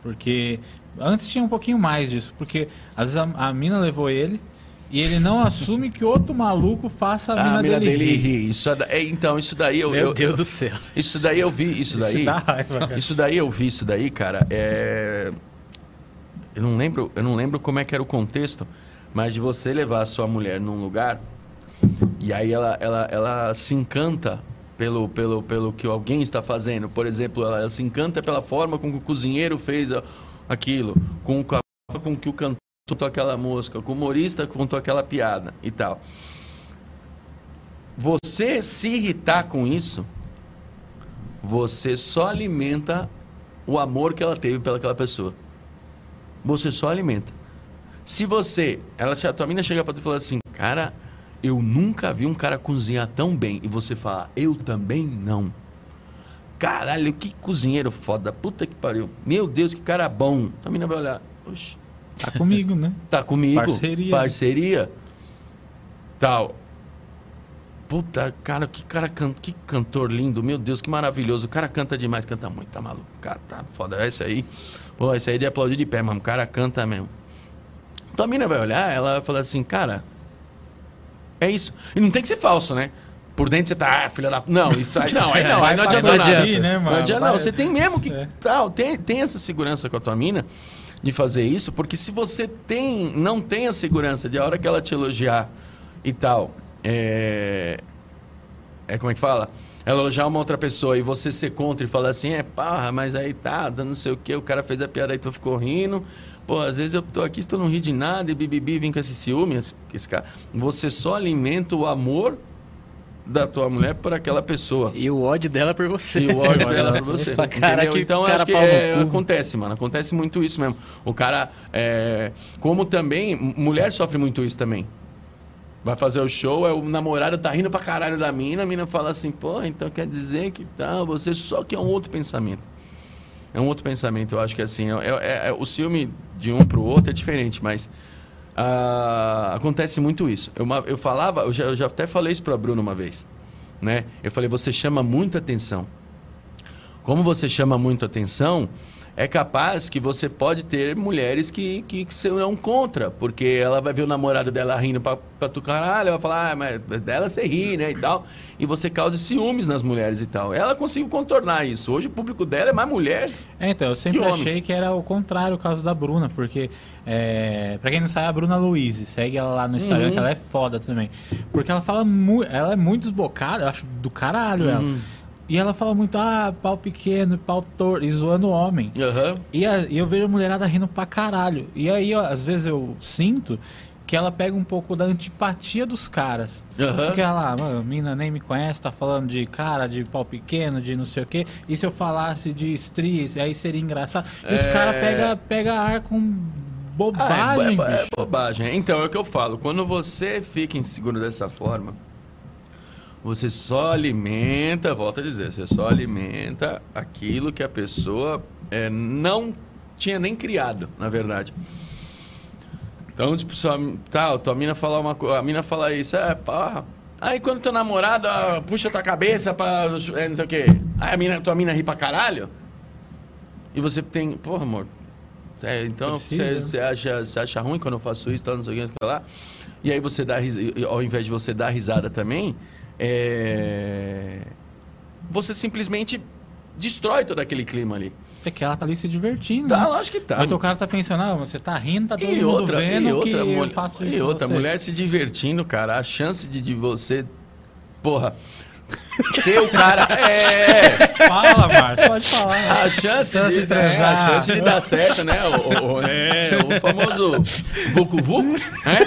[SPEAKER 1] Porque antes tinha um pouquinho mais disso, porque às vezes a, a mina levou ele e ele não assume que outro maluco faça a mina,
[SPEAKER 3] a mina
[SPEAKER 1] dele,
[SPEAKER 3] dele
[SPEAKER 1] rir.
[SPEAKER 3] ri. Isso é, é, então, isso daí eu,
[SPEAKER 2] Meu
[SPEAKER 3] eu-
[SPEAKER 2] Deus
[SPEAKER 3] eu-
[SPEAKER 2] do céu.
[SPEAKER 3] Isso daí eu vi, isso daí.
[SPEAKER 1] dá raiva.
[SPEAKER 3] Isso daí eu vi, isso daí, cara. É... Eu não lembro, eu não lembro como é que era o contexto, mas de você levar a sua mulher num lugar e aí ela, ela, ela se encanta pelo, pelo, pelo que alguém está fazendo. Por exemplo, ela, ela se encanta pela forma com que o cozinheiro fez aquilo, com, o- com a- com que o cantor contou aquela música, o humorista contou aquela piada e tal. Você se irritar com isso, você só alimenta o amor que ela teve pelaquela pessoa. Você só alimenta. Se você, ela, a tua mina chega pra tu e fala assim, cara, eu nunca vi um cara cozinhar tão bem, e você fala, eu também não. Caralho, que cozinheiro foda, puta que pariu. Meu Deus, que cara bom. A mina vai olhar, oxe,
[SPEAKER 1] Tá comigo, né?
[SPEAKER 3] Tá comigo.
[SPEAKER 1] Parceria.
[SPEAKER 3] Parceria. Tal. Puta, cara, que cara can... que cantor lindo, meu Deus, que maravilhoso. O cara canta demais, canta muito, tá maluco. Cara tá foda. Esse aí, pô, esse aí é de aplaudir de pé, mano. O cara canta mesmo. Tua mina vai olhar, ela vai falar assim, cara, é isso. E não tem que ser falso, né? Por dentro você tá, ah, filha da. Não, isso aí não, aí não, aí não
[SPEAKER 1] Vai
[SPEAKER 3] adianta nada.
[SPEAKER 1] admitir, né, mano?
[SPEAKER 3] Não adianta, não. Você tem mesmo que.
[SPEAKER 1] É.
[SPEAKER 3] Tal, tem, tem essa segurança com a tua mina de fazer isso, porque se você tem, não tem a segurança de a hora que ela te elogiar e tal, é. É como é que fala? Ela elogiar uma outra pessoa e você ser contra e falar assim, é parra, mas aí tá, não sei o que, o cara fez a piada aí tu ficou rindo. Pô, às vezes eu tô aqui, tu não ri de nada e bibibi, vem com esse ciúme, esse cara. Você só alimenta o amor da tua mulher por aquela pessoa.
[SPEAKER 2] E o ódio dela por você.
[SPEAKER 3] E o ódio dela por você.
[SPEAKER 2] Cara,
[SPEAKER 3] entendeu?
[SPEAKER 2] que
[SPEAKER 3] então
[SPEAKER 2] cara
[SPEAKER 3] acho que é, acontece, mano. Acontece muito isso mesmo. O cara. é, como também. Mulher sofre muito isso também. Vai fazer o show, é o namorado tá rindo pra caralho da mina, a mina fala assim, pô, então quer dizer que tá, você só que é um outro pensamento. É um outro pensamento, eu acho que assim, é, é- é- o ciúme de um pro outro é diferente, mas ah, acontece muito isso. Eu, eu falava, eu já, eu já até falei isso pra Bruno uma vez, né? Eu falei, você chama muita atenção. Como você chama muito atenção, é capaz que você pode ter mulheres que, que, que serão contra, porque ela vai ver o namorado dela rindo pra, pra tu caralho, ela vai falar, ah, mas dela você ri, né, e tal. E você causa ciúmes nas mulheres e tal. Ela conseguiu contornar isso. Hoje o público dela é mais mulher.
[SPEAKER 1] É, então, eu sempre
[SPEAKER 3] Que
[SPEAKER 1] achei que era o contrário o caso da Bruna, porque, é, pra quem não sabe, a Bruna Luiz, segue ela lá no Instagram,
[SPEAKER 3] Uhum.
[SPEAKER 1] que ela é foda também. Porque ela fala muito, ela é muito desbocada, eu acho do caralho ela.
[SPEAKER 3] Uhum.
[SPEAKER 1] E ela fala muito, ah, pau pequeno, pau torto, e zoando o homem.
[SPEAKER 3] Aham.
[SPEAKER 1] E, a- e eu vejo a mulherada rindo pra caralho. E aí, ó, às vezes eu sinto que ela pega um pouco da antipatia dos caras.
[SPEAKER 3] Aham.
[SPEAKER 1] Porque ela, mano, a mina nem me conhece, tá falando de cara, de pau pequeno, de não sei o quê. E se eu falasse de estries, aí seria engraçado. E os
[SPEAKER 3] É.
[SPEAKER 1] caras pegam pega ar com
[SPEAKER 3] Ah,
[SPEAKER 1] bobagem,
[SPEAKER 3] é, é, é
[SPEAKER 1] bicho.
[SPEAKER 3] bobagem. Então, é o que eu falo. Quando você fica inseguro dessa forma, você só alimenta, volta a dizer, você só alimenta aquilo que a pessoa é, não tinha nem criado, na verdade. Então, tipo, sua, tá, tua mina falar uma coisa, a mina fala isso, é, porra. Aí quando teu namorado ah, puxa tua cabeça pra é, não sei o quê. Aí a mina, tua mina ri pra caralho. E você tem, porra, amor. é, então
[SPEAKER 1] Precisa.
[SPEAKER 3] você você acha, você acha ruim quando eu faço isso, tal, não sei o que, não sei o que lá. E aí você dá ris- e- ao invés de você dar risada também, é, você simplesmente destrói todo aquele clima ali.
[SPEAKER 1] Porque ela tá ali se divertindo.
[SPEAKER 3] Tá,
[SPEAKER 1] né?
[SPEAKER 3] lógico que tá.
[SPEAKER 1] Então o cara tá pensando, ah, você tá rindo, tá todo
[SPEAKER 3] E
[SPEAKER 1] mundo
[SPEAKER 3] outra,
[SPEAKER 1] vendo
[SPEAKER 3] e outra,
[SPEAKER 1] que eu
[SPEAKER 3] mulher,
[SPEAKER 1] faço isso
[SPEAKER 3] e outra mulher se divertindo, cara, a chance de, de você, porra, ser o cara [LAUGHS] é
[SPEAKER 1] Fala, Márcio, pode falar.
[SPEAKER 3] a chance,
[SPEAKER 1] Chance
[SPEAKER 3] de,
[SPEAKER 1] de transar.
[SPEAKER 3] é, a chance de dar certo, né? O, o- o- é, o famoso vucu vucu, né?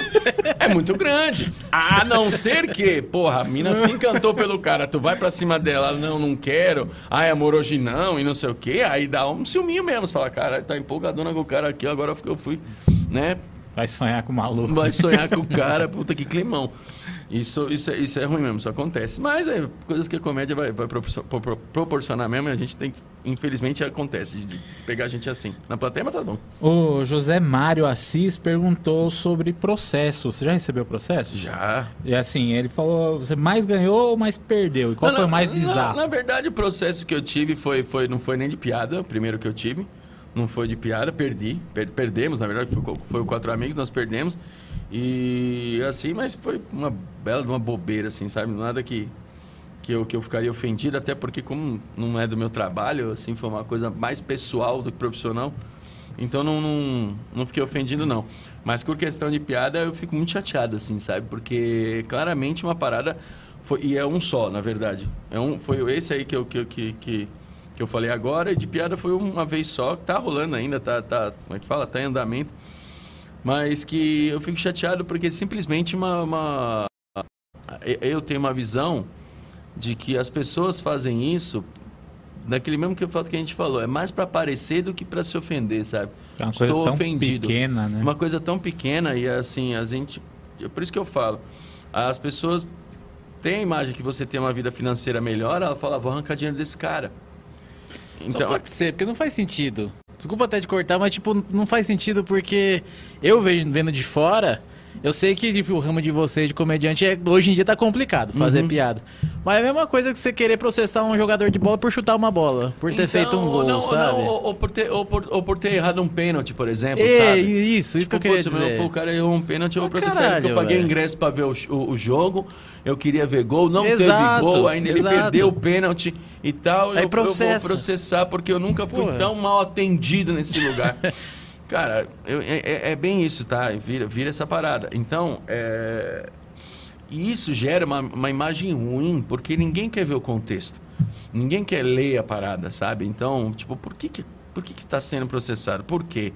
[SPEAKER 3] é muito grande. A não ser que, porra, a mina se encantou pelo cara, tu vai pra cima dela, não, não quero, ai, amor hoje não, e não sei o quê, aí dá um ciúminho mesmo. Você fala, cara, tá empolgadona com o cara aqui, agora eu fui, né?
[SPEAKER 1] Vai sonhar com o maluco.
[SPEAKER 3] Vai sonhar com o cara, puta que climão. Isso, isso, é, isso é ruim mesmo, isso acontece. Mas é coisas que a comédia vai, vai propor- propor- proporcionar mesmo, e a gente tem que, infelizmente acontece, de, de pegar a gente assim. Na plateia, mas tá bom.
[SPEAKER 1] O José Mário Assis perguntou sobre processo. Você já recebeu processo?
[SPEAKER 3] Já.
[SPEAKER 1] E assim, ele falou, você mais ganhou ou mais perdeu? E qual
[SPEAKER 3] Não,
[SPEAKER 1] foi o mais bizarro?
[SPEAKER 3] Na, verdade, o processo que eu tive foi, foi, não foi nem de piada, o primeiro que eu tive. Não foi de piada, perdi. Per- perdemos, na verdade, foi, foi o Quatro Amigos, nós perdemos. E assim, mas foi uma bela uma bobeira, assim, sabe? Nada que, que, eu, que eu ficaria ofendido, até porque como não é do meu trabalho, assim, foi uma coisa mais pessoal do que profissional. Então não, não, não fiquei ofendido, não. Mas por questão de piada, eu fico muito chateado, assim, sabe? Porque claramente uma parada foi. E é um só, na verdade. É um, foi esse aí que eu, que, que, que, que eu falei agora, e de piada foi uma vez só, tá rolando ainda, tá, tá. Como é que fala? Tá em andamento. Mas que eu fico chateado porque simplesmente uma. uma eu tenho uma visão de que as pessoas fazem isso daquele mesmo que eu falo que a gente falou, é mais para aparecer do que para se ofender, sabe?
[SPEAKER 1] É uma coisa
[SPEAKER 3] Estou
[SPEAKER 1] tão
[SPEAKER 3] ofendido.
[SPEAKER 1] pequena, né?
[SPEAKER 3] Uma coisa tão pequena e assim, a gente. É por isso que eu falo. As pessoas têm a imagem que você tem uma vida financeira melhor, ela fala, vou arrancar dinheiro desse cara.
[SPEAKER 2] Só
[SPEAKER 3] Então,
[SPEAKER 2] pode ser, porque não faz sentido. Desculpa até de cortar, mas tipo, não faz sentido porque eu vejo, vendo de fora, eu sei que tipo, o ramo de você de comediante é, hoje em dia tá complicado fazer
[SPEAKER 3] Uhum.
[SPEAKER 2] piada. Mas é a mesma coisa que você querer processar um jogador de bola por chutar uma bola, por ter
[SPEAKER 3] então,
[SPEAKER 2] feito um gol,
[SPEAKER 3] não,
[SPEAKER 2] sabe?
[SPEAKER 3] Não, ou, ou por ter, ou, por, ou por ter errado um pênalti, por exemplo,
[SPEAKER 2] É,
[SPEAKER 3] sabe?
[SPEAKER 2] isso, isso que eu queria
[SPEAKER 3] putz,
[SPEAKER 2] dizer.
[SPEAKER 3] pô, o cara errou um pênalti, eu vou processar ele, porque
[SPEAKER 2] caralho,
[SPEAKER 3] eu paguei
[SPEAKER 2] velho.
[SPEAKER 3] ingresso pra ver o, o- o jogo, eu queria ver gol, não
[SPEAKER 2] Exato,
[SPEAKER 3] teve gol, ainda ele
[SPEAKER 2] exato.
[SPEAKER 3] perdeu o pênalti e tal.
[SPEAKER 2] Aí
[SPEAKER 3] eu, eu vou processar porque eu nunca fui
[SPEAKER 2] Pô.
[SPEAKER 3] tão mal atendido nesse lugar. [LAUGHS] Cara, eu- é, é- é bem isso, tá? Vira, vira essa parada. Então, é... E isso gera uma, uma imagem ruim, porque ninguém quer ver o contexto. Ninguém quer ler a parada, sabe? Então, tipo, por que que, por que que está sendo processado? Por quê?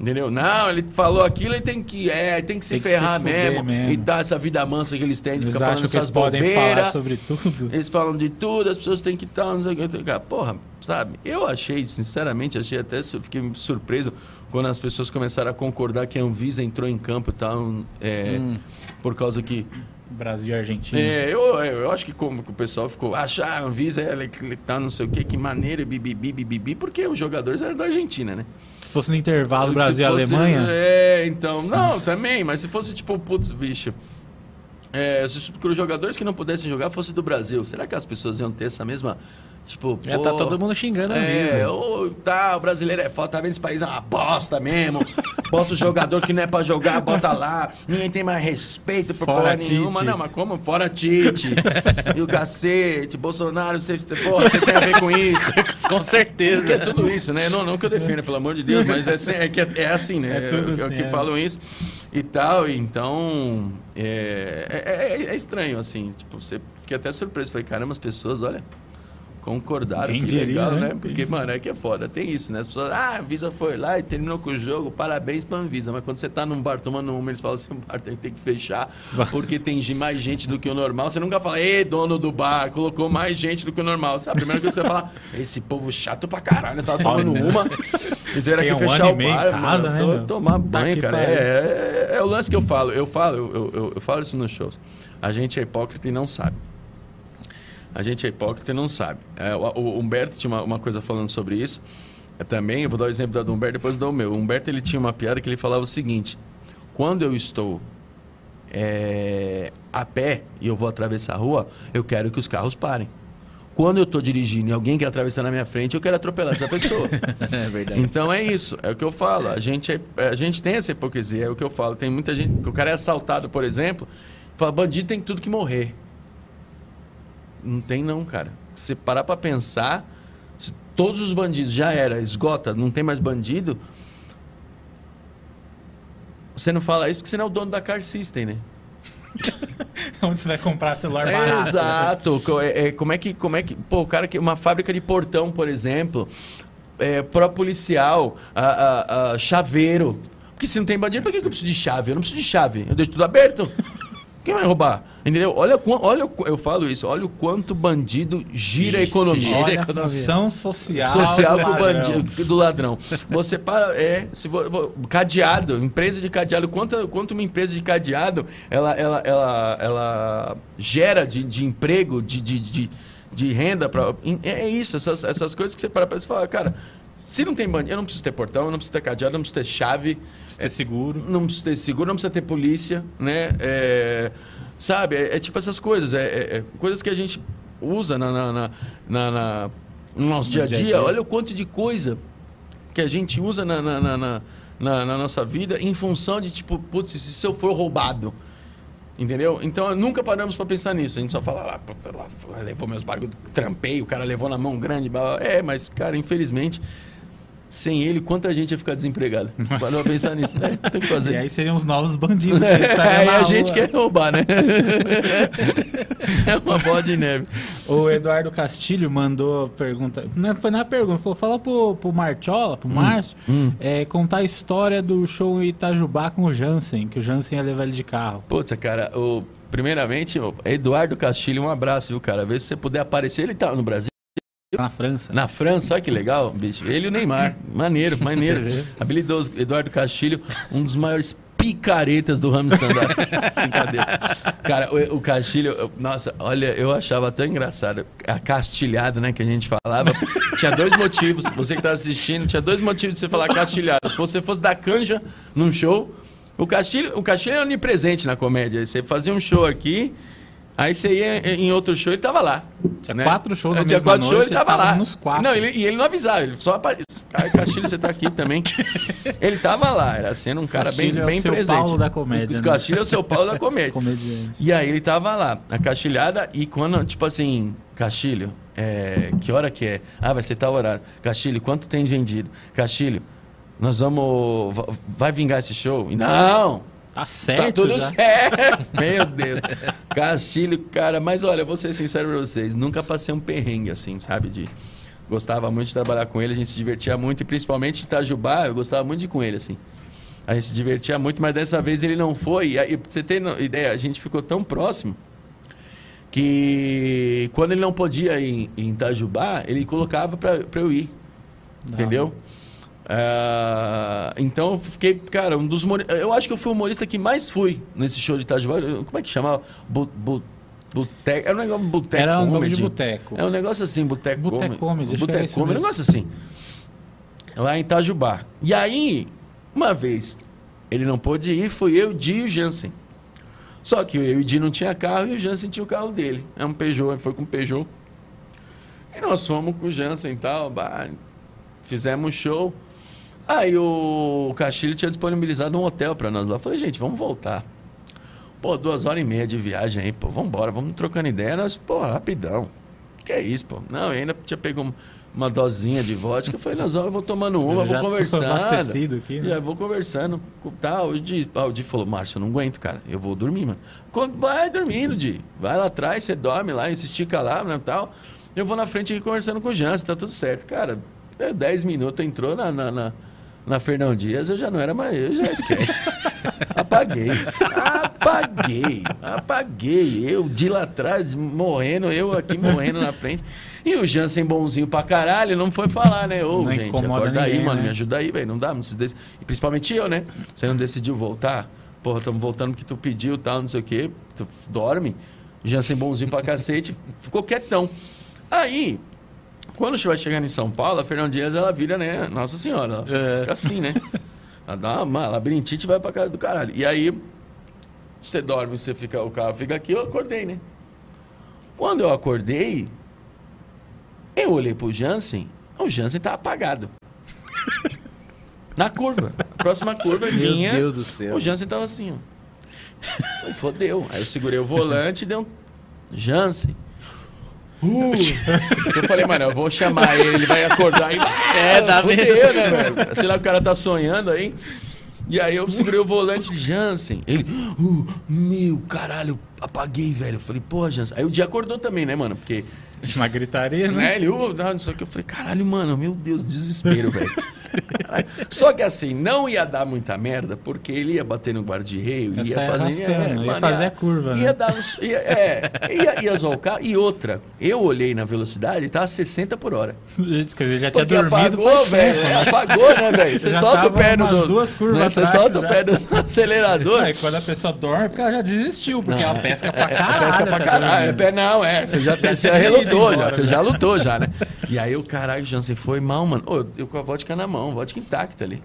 [SPEAKER 3] Entendeu? Não, ele falou aquilo, ele tem que, é, tem que se
[SPEAKER 1] Tem que
[SPEAKER 3] ferrar
[SPEAKER 1] se
[SPEAKER 3] mesmo,
[SPEAKER 1] mesmo.
[SPEAKER 3] E dar essa vida mansa que eles têm, de
[SPEAKER 1] Eles
[SPEAKER 3] ficar falando
[SPEAKER 1] que eles podem falar sobre tudo.
[SPEAKER 3] Eles falam de tudo, as pessoas têm que estar, não sei o que. Porra, sabe? Eu achei, sinceramente, achei até, fiquei surpreso quando as pessoas começaram a concordar que a Anvisa entrou em campo e tal, é,
[SPEAKER 1] Hum.
[SPEAKER 3] por causa que
[SPEAKER 1] Brasil e Argentina.
[SPEAKER 3] é, eu, eu acho que como o pessoal ficou, acha, ah, a Anvisa é tá não sei o que, que maneira, bibibi, bibibi, porque os jogadores eram da Argentina, né?
[SPEAKER 1] Se fosse no intervalo
[SPEAKER 3] Se
[SPEAKER 1] Brasil e
[SPEAKER 3] fosse-
[SPEAKER 1] Alemanha,
[SPEAKER 3] É, então, não, [LAUGHS] também, mas se fosse tipo, putz, bicho, é, se os jogadores que não pudessem jogar fosse do Brasil, será que as pessoas iam ter essa mesma, tipo,
[SPEAKER 2] Já
[SPEAKER 3] pô,
[SPEAKER 2] tá todo mundo xingando a
[SPEAKER 3] é,
[SPEAKER 2] Anvisa.
[SPEAKER 3] ou tá, o brasileiro é foda, tá vendo esse país é uma bosta mesmo. Bota o jogador que não é pra jogar, bota lá. Ninguém tem mais respeito por
[SPEAKER 1] Fora
[SPEAKER 3] porra
[SPEAKER 1] Tite.
[SPEAKER 3] nenhuma. Não, mas como? Fora Tite. [LAUGHS] e o cacete, Bolsonaro, você, porra, você tem a ver com isso. [LAUGHS]
[SPEAKER 2] Com certeza.
[SPEAKER 3] é tudo isso, né? Não, não que eu defenda, pelo amor de Deus, mas é, se- é que é, é assim, né?
[SPEAKER 1] É tudo
[SPEAKER 3] Eu- eu
[SPEAKER 1] assim,
[SPEAKER 3] que
[SPEAKER 1] é.
[SPEAKER 3] falam isso e tal, então é, é, é- é estranho, assim. Tipo, você fiquei até surpreso. Falei, caramba, as pessoas, olha, concordaram,
[SPEAKER 1] Quem
[SPEAKER 3] que
[SPEAKER 1] diria,
[SPEAKER 3] legal,
[SPEAKER 1] né?
[SPEAKER 3] né? Porque, mano, é que é foda. Tem isso, né? As pessoas, ah, a Anvisa foi lá e terminou com o jogo, parabéns pra Anvisa. Mas quando você tá num bar tomando uma, eles falam assim, [LAUGHS] o bar tem, que fechar porque tem mais gente do que o normal. Você nunca fala, ei, dono do bar, colocou mais gente do que o normal. Sabe? A primeira coisa que você fala, [LAUGHS] esse povo chato pra caralho, né? Tava tomando
[SPEAKER 1] né?
[SPEAKER 3] uma, fizeram aqui
[SPEAKER 1] um
[SPEAKER 3] fechar o bar,
[SPEAKER 1] casa,
[SPEAKER 3] mano,
[SPEAKER 1] né,
[SPEAKER 3] tô-
[SPEAKER 1] meu?
[SPEAKER 3] tomar
[SPEAKER 1] Tá
[SPEAKER 3] banho, cara.
[SPEAKER 1] pariu.
[SPEAKER 3] É, é, é o lance que eu falo. Eu falo, eu, eu, eu falo isso nos shows. A gente é hipócrita e não sabe. A gente é hipócrita e não sabe. É, o, Humberto tinha uma, uma coisa falando sobre isso. É, também, eu vou dar o exemplo da do Humberto, depois dou o meu. O Humberto ele tinha uma piada que ele falava o seguinte: quando eu estou é, a pé e eu vou atravessar a rua, eu quero que os carros parem. Quando eu estou dirigindo e alguém quer atravessar na minha frente, eu quero atropelar essa pessoa. [LAUGHS]
[SPEAKER 2] É verdade.
[SPEAKER 3] Então é isso, é o que eu falo. A gente, é- a gente tem essa hipocrisia, é o que eu falo. Tem muita gente. O cara é assaltado, por exemplo, fala, bandido tem tudo que morrer. Não tem não, cara. Se parar pra pensar, se todos os bandidos já era, esgota, não tem mais bandido. Você não fala isso porque você não é o dono da Car System, né? [LAUGHS]
[SPEAKER 1] onde você vai comprar celular
[SPEAKER 3] É,
[SPEAKER 1] barato?
[SPEAKER 3] exato. Co- é, é, como é que, como é que, pô, o cara que uma fábrica de portão, por exemplo, é, pró policial, a, a- a chaveiro. Porque se não tem bandido, por que que eu preciso de chave? Eu não preciso de chave. Eu deixo tudo aberto. Quem vai roubar? Entendeu? Olha, olha, eu falo isso, olha o quanto bandido gira a economia.
[SPEAKER 1] Olha a
[SPEAKER 2] Gira a economia.
[SPEAKER 1] função social,
[SPEAKER 3] social
[SPEAKER 1] do
[SPEAKER 3] com o
[SPEAKER 1] ladrão.
[SPEAKER 3] bandido, do ladrão. Você para, é, se cadeado, empresa de cadeado, quanto, quanto uma empresa de cadeado ela, ela, ela, ela gera de, de emprego, de, de, de, de renda para é isso, essas, essas coisas que você para para falar, cara, se não tem bandido, eu não preciso ter portão, eu não preciso ter cadeado, eu não preciso ter chave,
[SPEAKER 1] Precisa ter seguro.
[SPEAKER 3] não precisa ter seguro, não precisa ter polícia, né? É, sabe? É, é tipo essas coisas. É, é- é coisas que a gente usa na, na, na- na- na- no nosso dia a
[SPEAKER 1] dia.
[SPEAKER 3] Olha o quanto de coisa que a gente usa na, na, na, na- na- nossa vida em função de, tipo, putz, se eu for roubado? Entendeu? Então nunca paramos pra pensar nisso. A gente só fala lá, puta, lá levou meus bagulhos, trampei, o cara levou na mão grande. É, mas, cara, infelizmente, sem ele, quanta gente ia ficar desempregada? [LAUGHS] Pra pensar nisso, né? Tem que fazer.
[SPEAKER 1] E aí seriam os novos bandidos. que estariam
[SPEAKER 3] Aí a gente
[SPEAKER 1] rua.
[SPEAKER 3] quer roubar, né? [LAUGHS] é uma bola de neve.
[SPEAKER 1] O Eduardo Castilho mandou pergunta. Não foi na pergunta, falou: fala pro, pro Marchola,
[SPEAKER 3] Hum.
[SPEAKER 1] pro Márcio, é, contar a história do show em Itajubá com o Jansen, que o Jansen ia levar ele de carro.
[SPEAKER 3] Puta, cara, o, primeiramente, Eduardo Castilho, um abraço, viu, cara? Vê se você puder aparecer. Ele tá no Brasil,
[SPEAKER 1] Na França.
[SPEAKER 3] na França, olha que legal, bicho. Ele e o Neymar. [LAUGHS] Maneiro, maneiro. Habilidoso. Eduardo Castilho, um dos maiores picaretas do ramo stand-up. [LAUGHS] Brincadeira. Cara, o, o Castilho, eu- nossa, olha, eu achava tão engraçado. A castilhada, né, que a gente falava. Tinha dois motivos. Você que tá assistindo, tinha dois motivos de você falar castilhada. Se você fosse dar canja num show, o Castilho, o Castilho é onipresente na comédia. Você fazia um show aqui. Aí você ia em outro show, ele tava lá.
[SPEAKER 1] Tinha quatro shows na
[SPEAKER 3] Tinha quatro shows,
[SPEAKER 1] noite,
[SPEAKER 3] ele tava
[SPEAKER 1] tava
[SPEAKER 3] lá.
[SPEAKER 1] nos quatro.
[SPEAKER 3] Não, ele, e ele não avisava, ele só aparecia. Castilho, você tá aqui também. [LAUGHS] Ele tava lá, era sendo um cara bem,
[SPEAKER 1] Castilho é o
[SPEAKER 3] bem
[SPEAKER 1] seu
[SPEAKER 3] presente.
[SPEAKER 1] Paulo da comédia, né?
[SPEAKER 3] Castilho é o seu Paulo da comédia. [LAUGHS]
[SPEAKER 1] Comediante.
[SPEAKER 3] E aí ele tava lá, a castilhada, e quando, tipo assim, Castilho, é, que hora que é? Ah, vai ser tal horário. Castilho, quanto tem vendido? Castilho, nós vamos. va- Vai vingar esse show? E, não!
[SPEAKER 1] Tá certo.
[SPEAKER 3] Tá tudo
[SPEAKER 1] já.
[SPEAKER 3] certo. [LAUGHS] Meu Deus. Castilho, cara, mas olha, vou ser sincero pra vocês, nunca passei um perrengue assim, sabe? De gostava muito de trabalhar com ele, a gente se divertia muito, e principalmente em Itajubá, eu gostava muito de ir com ele, assim. A gente se divertia muito, mas dessa vez ele não foi. E aí, pra você ter ideia, a gente ficou tão próximo que quando ele não podia ir em Itajubá, ele colocava pra, pra eu ir. Entendeu? Ah, então eu fiquei, cara, um dos Eu acho que eu fui o humorista que mais fui nesse show de Itajubá. Como é que chamava? Boteco. Era um negócio boteco.
[SPEAKER 1] Era um
[SPEAKER 3] comedy.
[SPEAKER 1] de boteco.
[SPEAKER 3] É um negócio assim, boteco.
[SPEAKER 1] Boteco comedy,
[SPEAKER 3] Boteco comedy, um negócio assim. Lá em Itajubá. E aí, uma vez, ele não pôde ir, foi eu, Di e o Jansen. Só que eu e o Di não tinha carro e o Jansen tinha o carro dele. É um Peugeot, ele foi com o Peugeot. E nós fomos com o Jansen e tal, bah, fizemos um show. Aí o Castilho tinha disponibilizado um hotel pra nós lá. Eu falei, gente, vamos voltar. Pô, duas horas e meia de viagem aí, pô, vambora, vamos trocando ideia. Nós, pô, rapidão. Que é isso, pô? Não, eu ainda tinha pego um- uma dosinha de vodka. Eu falei, nós vamos, eu vou tomando uma,
[SPEAKER 1] Já
[SPEAKER 3] vou conversando.
[SPEAKER 1] aqui, né?
[SPEAKER 3] Já vou conversando com tal. O Di, ah, o Di falou, Márcio, eu não aguento, cara. Eu vou dormir, mano. Quando- Vai dormindo, Di. Vai lá atrás, você dorme lá, se estica lá, né, tal. Eu vou na frente aqui conversando com o Jansen, tá tudo certo. Cara, é 10 minutos, entrou na, na, na, na Fernão Dias, eu já não era mais, eu já esquece. [LAUGHS] Apaguei. Apaguei. Apaguei. Eu de lá atrás, morrendo, eu aqui morrendo na frente. E o Jansen bonzinho pra caralho, não foi falar, né? Ô,
[SPEAKER 1] Não
[SPEAKER 3] gente, acorda aí,
[SPEAKER 1] ninguém,
[SPEAKER 3] mano,
[SPEAKER 1] né?
[SPEAKER 3] me ajuda aí, velho. Não dá, não se dec... E principalmente eu, né? Você não decidiu voltar? Porra, estamos voltando porque tu pediu tal, não sei o quê. Tu dorme. Jansen bonzinho pra cacete, ficou quietão. Aí, quando vai chegando em São Paulo, a Fernão Dias, ela vira, né? Nossa Senhora, ela
[SPEAKER 2] É.
[SPEAKER 3] fica assim, né? Ela dá uma labirintite e vai pra casa do caralho. E aí, você dorme, você fica, o carro fica aqui, eu acordei, né? Quando eu acordei, eu olhei pro Jansen, o Jansen tá apagado. [LAUGHS] Na curva. A próxima curva
[SPEAKER 2] Meu
[SPEAKER 3] vinha.
[SPEAKER 2] Deus do céu.
[SPEAKER 3] O Jansen tava assim, ó. Fodeu. Aí eu segurei o volante e dei um. Jansen. Uh. Eu falei, mano, eu vou chamar ele, ele vai acordar e.
[SPEAKER 2] É, tá
[SPEAKER 3] fodeu,
[SPEAKER 2] vendo?
[SPEAKER 3] né, velho? Sei lá, o cara tá sonhando aí. E aí eu segurei o volante de Jansen. Ele, uh, meu caralho, apaguei, velho. Eu falei, porra, Jansen. Aí o dia acordou também, né, mano? Porque
[SPEAKER 4] Uma gritaria, né?
[SPEAKER 3] Né? Ele, "Ô, não, não sei o que. Eu falei, caralho, mano, meu Deus, desespero, velho. Só que assim, não ia dar muita merda, porque ele ia bater no guarda-reio,
[SPEAKER 4] Ia
[SPEAKER 3] ia
[SPEAKER 4] sair
[SPEAKER 3] fazer.
[SPEAKER 4] ia fazer a curva,
[SPEAKER 3] Ia
[SPEAKER 4] né?
[SPEAKER 3] dar. Ia, é, ia, ia zoar o carro. E outra, eu olhei na velocidade e tava 60 por hora.
[SPEAKER 4] Quer dizer, já tinha
[SPEAKER 3] Porque
[SPEAKER 4] dormido.
[SPEAKER 3] apagou, velho. é,
[SPEAKER 4] né?
[SPEAKER 3] apagou, né, velho? Você
[SPEAKER 4] Já
[SPEAKER 3] solta o pé no.
[SPEAKER 4] duas curvas
[SPEAKER 3] né? Você solta o
[SPEAKER 4] já.
[SPEAKER 3] pé do acelerador.
[SPEAKER 4] Aí quando a pessoa dorme, é porque ela já desistiu, porque ela pesca pra
[SPEAKER 3] É,
[SPEAKER 4] caralho.
[SPEAKER 3] pesca pra
[SPEAKER 4] tá
[SPEAKER 3] caralho. É,
[SPEAKER 4] dormindo.
[SPEAKER 3] pé- não, é. Você já, você já
[SPEAKER 4] tinha ido
[SPEAKER 3] relutou, já.
[SPEAKER 4] embora,
[SPEAKER 3] Você
[SPEAKER 4] né?
[SPEAKER 3] já lutou, já, né? E aí o caralho, Jansen foi mal, mano. Ô, eu com a vodka na mão, vodka intacta ali.